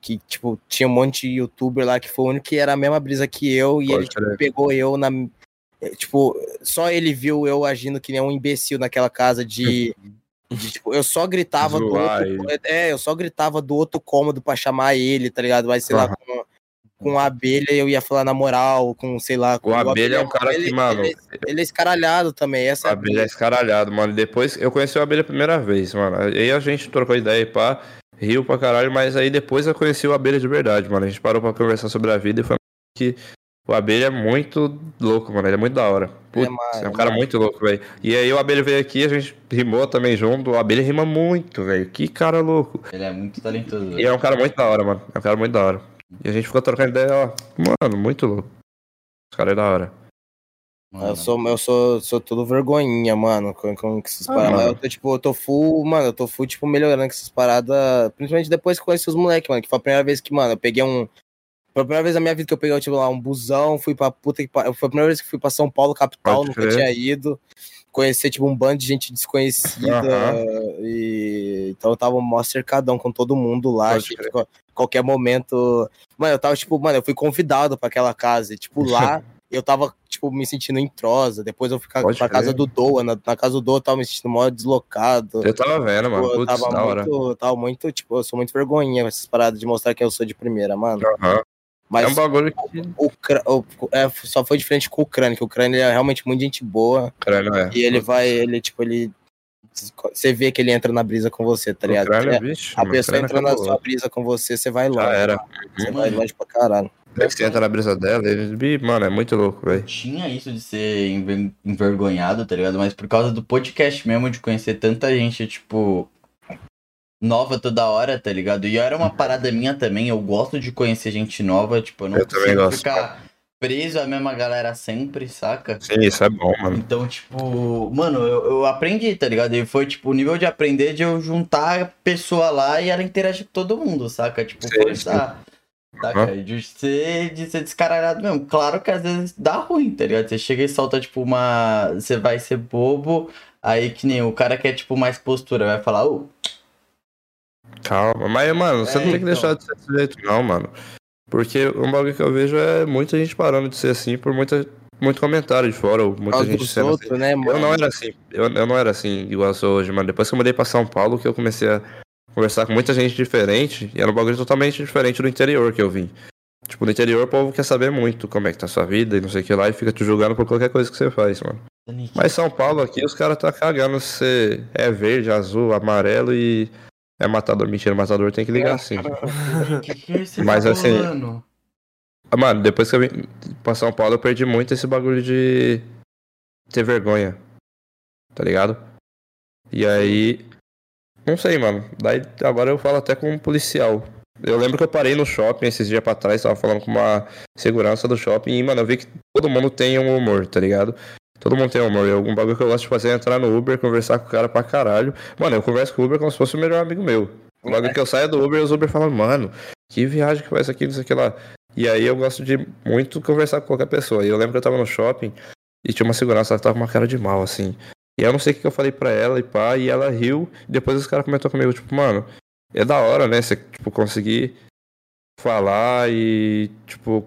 que, tipo, tinha um monte de youtuber lá que foi o único que era a mesma brisa que eu e Pode ele tipo, pegou eu na. eh, Tipo, só ele viu eu agindo que nem um imbecil naquela casa de. de, tipo, eu só gritava do outro. É, eu só gritava do outro cômodo pra chamar ele, tá ligado? Mas sei lá, Aham. com- com a abelha eu ia falar na moral, com, sei lá. O abelha é um cara ele, que, mano. Ele, ele é escaralhado também. Essa O é a abelha é escaralhado, mano. Depois eu conheci o abelha a primeira vez, mano. Aí a gente trocou ideia e pá, riu pra caralho, mas aí depois eu conheci o abelha de verdade, mano. A gente parou pra conversar sobre a vida e foi que o abelha é muito louco, mano. Ele é muito da hora. Putz, mano, é um cara muito louco, velho. E aí o abelha veio aqui, a gente rimou também junto. O abelha rima muito, velho. Que cara louco. Ele é muito talentoso. E é um cara muito da hora, mano. É um cara muito da hora. E a gente ficou trocando ideia, ó. Mano, muito louco. Esse cara é da hora. Mano, Eu sou, eu sou, sou tudo vergonhinha, mano, com, com essas Ah, paradas. mano. Eu tô, tipo, eu tô full, mano, eu tô full, tipo, melhorando com essas paradas. Principalmente depois que conheci os moleques, mano. Que foi a primeira vez que, mano, eu peguei um. Foi a primeira vez na minha vida que eu peguei, tipo, lá, um busão, fui pra puta que. Foi a primeira vez que fui pra São Paulo, capital, nunca tinha ido. Conhecer, tipo, um bando de gente desconhecida. E. Então eu tava mó cercadão com todo mundo lá. Que crer. qual- qualquer momento. Mano, eu tava, tipo, mano, eu fui convidado pra aquela casa. E, tipo, lá eu tava, tipo, me sentindo entrosa. Depois eu fui pra, Pode pra crer. casa do Doa. Na, na casa do Doa eu tava me sentindo mó deslocado. Eu tava vendo, mano. Eu Putz, tava da hora. muito, eu tava muito, tipo, eu sou muito vergonhinha com essas paradas de mostrar que eu sou de primeira, mano. Aham. Mas É um bagulho que. o, Cra- o- é, só foi diferente com o Crânio, que o Crânio ele é realmente muito gente boa. Crânio é. E ele vai, ele, tipo, ele. Você vê que ele entra na brisa com você, tá O ligado? crânio, É, bicho, a pessoa entra na sua brisa com você, você vai Já longe. era. Você Mano. vai longe pra caralho. Aí você entra na brisa dela, ele. Mano, é muito louco, velho. tinha isso de ser enver- envergonhado, tá ligado? Mas por causa do podcast mesmo, de conhecer tanta gente, tipo, nova toda hora, tá ligado? E era uma parada minha também, eu gosto de conhecer gente nova, tipo, eu não Eu consigo ficar preso à mesma galera sempre, saca? Sim, isso é bom, mano. Então, tipo, mano, eu, eu aprendi, tá ligado? E foi, tipo, o nível de aprender de eu juntar a pessoa lá e ela interagir com todo mundo, saca? Tipo, Sim, forçar. Saca? De ser, de ser descaralhado mesmo. Claro que às vezes dá ruim, tá ligado? Você chega e solta, tipo, uma. Você vai ser bobo, aí que nem o cara que é, tipo, mais postura, vai falar, ô, Calma. Mas, mano, você É, não tem que então. deixar de ser desse jeito, não, mano. Porque um bagulho que eu vejo é muita gente parando de ser assim por muita, muito comentário de fora, ou muita causa gente sendo assim. né, mano? Eu não era assim, eu, eu não era assim igual eu sou hoje, mano. Depois que eu mudei pra São Paulo, que eu comecei a conversar com muita gente diferente, e era um bagulho totalmente diferente do interior que eu vim. Tipo, no interior o povo quer saber muito como é que tá a sua vida e não sei o que lá, e fica te julgando por qualquer coisa que você faz, mano. Mas São Paulo aqui, os caras tá cagando se você é verde, azul, amarelo e é matador. Mentira, matador tem que ligar assim. que que é esse Mas, assim, falando? Ah, Mano, depois que eu vim pra São Paulo, eu perdi muito esse bagulho de ter vergonha. Tá ligado? E aí. Não sei, mano. Daí agora eu falo até com um policial. Eu lembro que eu parei no shopping esses dias pra trás, tava falando com uma segurança do shopping e, mano, eu vi que todo mundo tem um humor, tá ligado? Todo mundo tem humor. E algum bagulho que eu gosto de fazer é entrar no Uber, conversar com o cara pra caralho. Mano, eu converso com o Uber como se fosse o melhor amigo meu. O bagulho que eu saio do Uber os Uber falam, mano, que viagem que essa aqui, não sei o que lá. E aí eu gosto de muito conversar com qualquer pessoa. E eu lembro que eu tava no shopping e tinha uma segurança, ela tava com uma cara de mal, assim. E eu não sei o que eu falei pra ela e pá, e ela riu. E depois os caras comentou comigo, tipo, mano, é da hora, né? Você, tipo, conseguir falar e, tipo,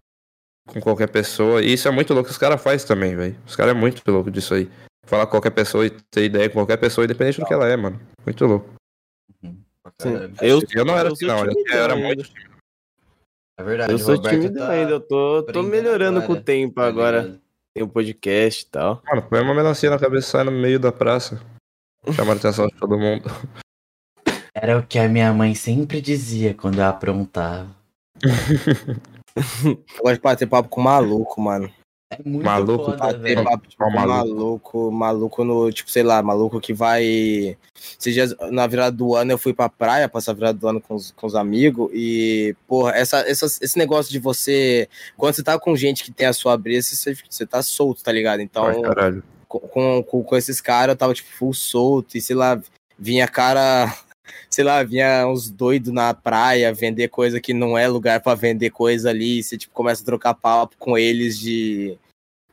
com qualquer pessoa. E isso é muito louco, os caras fazem também, velho. Os caras é muito louco disso aí. Falar com qualquer pessoa e ter ideia com qualquer pessoa, independente do que ela é, mano. Muito louco. Caralho. Eu, Eu não era eu assim, não. Eu, timidão era ainda. muito. É verdade, Eu sou Roberto tímido tá ainda, eu tô, tô melhorando com o tempo tá agora. Tem o podcast e tal. Mano, põe uma melancia na cabeça e sai no meio da praça. Chamando a atenção de todo mundo. Era o que a minha mãe sempre dizia quando eu aprontava. Eu gosto de bater papo com maluco, mano. É muito Maluco, foda, Bater velho. papo tipo, Qual com maluco, maluco no, tipo, sei lá, maluco que vai. Dias, na virada do ano, eu fui pra praia, passar a virada do ano com os, com os amigos, e, porra, essa, essas- esse negócio de você. Quando você tá com gente que tem a sua brisa, você, você tá solto, tá ligado? Então, Ai, caralho. com, com- com esses caras, eu tava, tipo, full solto, e sei lá, vinha cara. Sei lá, vinha uns doidos na praia vender coisa que não é lugar pra vender coisa ali. e Você, tipo, começa a trocar papo com eles de.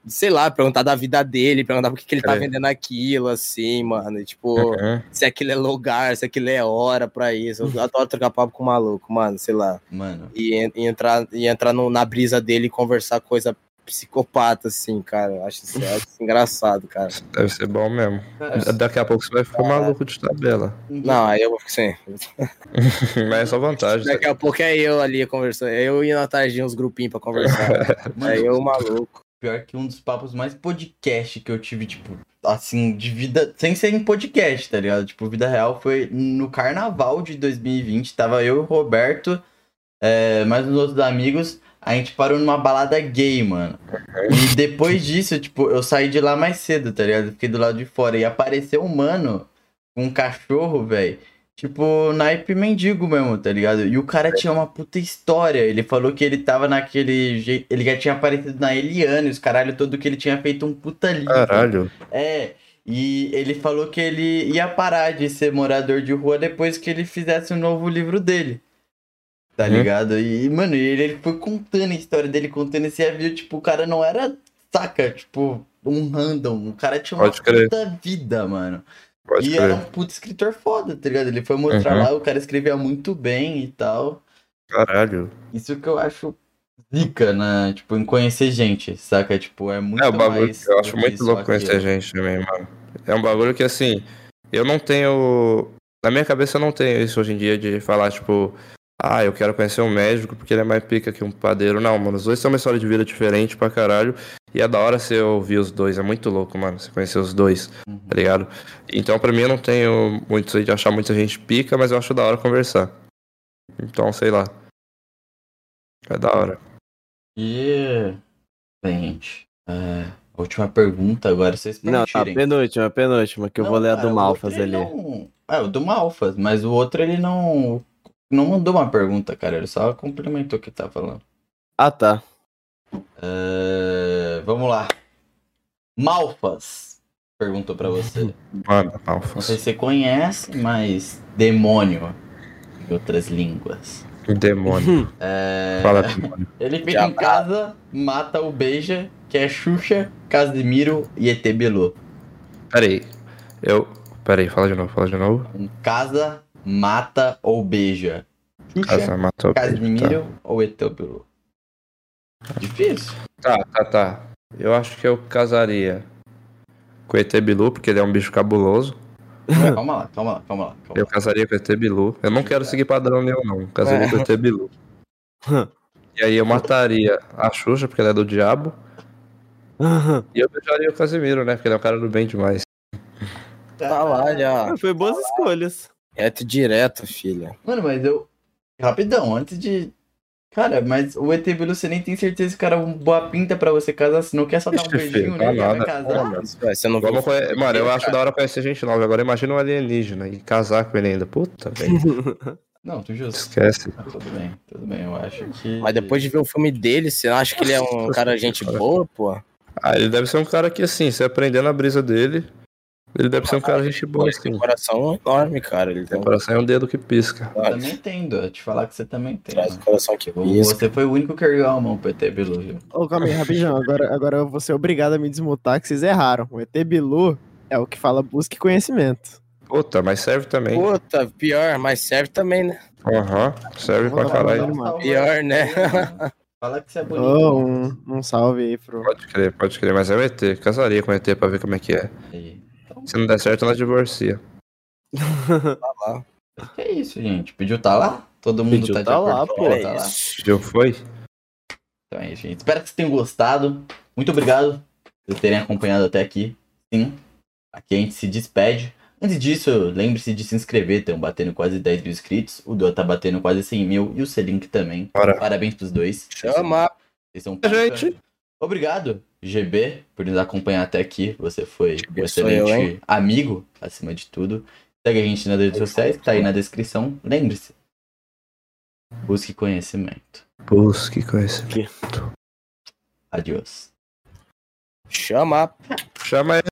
de, Sei lá, perguntar da vida dele, perguntar por que, que ele tá É. vendendo aquilo, assim, mano. e, tipo, Uhum. se aquilo é lugar, se aquilo é hora pra isso. Eu adoro trocar papo com o maluco, mano, sei lá. Mano, E, e entrar, e entrar no- na brisa dele e conversar coisa psicopata, assim, cara. Eu acho isso, isso engraçado, cara. Deve ser bom mesmo. Cara, Daqui a pouco você vai ficar maluco de tabela. Não, aí eu vou ficar assim. Mas é só vantagem. Daqui a pouco é eu ali conversando. é Eu indo atrás de uns grupinhos pra conversar. mano, aí eu, maluco. Pior que um dos papos mais podcast que eu tive, tipo, assim, de vida. Sem ser em podcast, tá ligado? Tipo, vida real foi no carnaval de 2020. Tava eu e o Roberto, é, mais uns outros amigos. A gente parou numa balada gay, mano. E depois disso, tipo, eu saí de lá mais cedo, tá ligado? Fiquei do lado de fora. E apareceu um mano com um cachorro, velho. Tipo, naipe mendigo mesmo, tá ligado? E o cara tinha uma puta história. Ele falou que ele tava naquele jeito. Ele já tinha aparecido na Eliane, os caralho todo que ele tinha feito um puta livro. Caralho. É. E ele falou que ele ia parar de ser morador de rua depois que ele fizesse um novo livro dele. Tá Uhum. ligado? E, mano, ele, ele foi contando a história dele, contando esse avião, tipo, o cara não era, saca, tipo, um random. O cara tinha uma Pode crer. puta vida, mano. Pode e era crer. um puta escritor foda, tá ligado? Ele foi mostrar Uhum. lá, o cara escrevia muito bem e tal. Caralho. Isso que eu acho zica, né? Tipo, em conhecer gente, saca? Tipo, é muito É, o bagulho mais que eu acho muito louco conhecer aquilo. gente também, mano. É um bagulho que, assim, eu não tenho. Na minha cabeça eu não tenho isso hoje em dia de falar, tipo, ah, eu quero conhecer um médico porque ele é mais pica que um padeiro. Não, mano, os dois têm uma história de vida diferente pra caralho. E é da hora você ouvir os dois. É muito louco, mano, você conhecer os dois, Uhum. tá ligado? Então, pra mim, eu não tenho muito isso de achar muita gente pica, mas eu acho da hora conversar. Então, sei lá. É da hora. E. Bem, gente. é, a última pergunta agora, vocês Não, a permitirem. penúltima, a penúltima, que eu vou Não, ler a do Malfas ali. Não... É, o do Malfas, mas o outro ele não. Não mandou uma pergunta, cara. Ele só complementou o que tá falando. Ah, tá. É, Vamos lá. Malfas perguntou pra você. Mano, Não Alfas. sei se você conhece, mas demônio em outras línguas. Demônio. É, Fala, demônio. Ele fica Já em casa, mata o Beija, que é Xuxa, Casimiro e ET Bilu. Peraí. Eu. Peraí, fala de novo, fala de novo. Em casa, mata ou beija. Xuxa, Casa matou. Tá. Casimiro ou ET Bilu. Difícil. Tá, tá, tá. Eu acho que eu casaria com o ET Bilu, porque ele é um bicho cabuloso. calma lá, calma lá, calma lá. Calma Eu lá. casaria com o ET Bilu. Eu não quero seguir padrão nenhum, não. Casaria com o ET Bilu. E aí eu mataria a Xuxa, porque ela é do diabo. E eu beijaria o Casimiro, né? Porque ele é um cara do bem demais. Tá lá já. Foi boas escolhas. Reto e direto, filha. Mano, mas eu. Rapidão, antes de. Cara, mas o ET Bilu você nem tem certeza que era uma boa pinta pra você casar, se não quer só dar um Ixi, beijinho filho, nele, tá vai nada. casar. Você não? Vamos conhe- Mano, eu acho da hora conhecer gente nova. Agora imagina um alienígena e casar com ele ainda. Puta, velho. Não, tu justo. Esquece. Ah, Tudo bem, tudo bem, eu acho que. Mas depois de ver o filme dele, você não acha que ele é um cara gente boa, pô? Ah, ele deve ser um cara que, assim, você aprendendo a brisa dele, ele deve ser um cara gente boa, tem assim. um coração enorme, cara. Ele tem O um coração é um dedo que pisca. Eu também entendo, eu te falar que você também tem. traz um coração que pisca. Você foi o único que ergueu a mão pro ET Bilu, viu? Ô, calma aí, rapidinho. Agora, agora eu vou ser obrigado a me desmutar que vocês erraram. O ET Bilu é o que fala busque conhecimento. Puta, mas serve também. Puta, pior, mas serve também, né? Aham, serve pra caralho. Pior, né? Fala que você é bonito. Ô, um, um salve aí pro. Pode crer, pode crer, mas é o ET. Casaria com o ET pra ver como é que é. Aí. Se não der certo, ela divorcia. que é isso, gente. Pediu tá lá? Todo mundo Pediu tá de tá lá, pô. que tá lá? Já foi? Então é isso, gente. Espero que vocês tenham gostado. Muito obrigado por terem acompanhado até aqui. Sim, aqui a gente se despede. Antes disso, lembre-se de se inscrever. Estão batendo quase 10 mil inscritos. O Dua tá batendo quase 100 mil. E o Selink também. Bora. Parabéns pros dois. Chama. Vocês são Gente. Obrigado, GB, por nos acompanhar até aqui. Você foi um sou eu, excelente amigo, acima de tudo. Segue a gente nas redes sociais, tá aí na descrição. Lembre-se. Busque conhecimento. Busque conhecimento. Adiós. Chama. Chama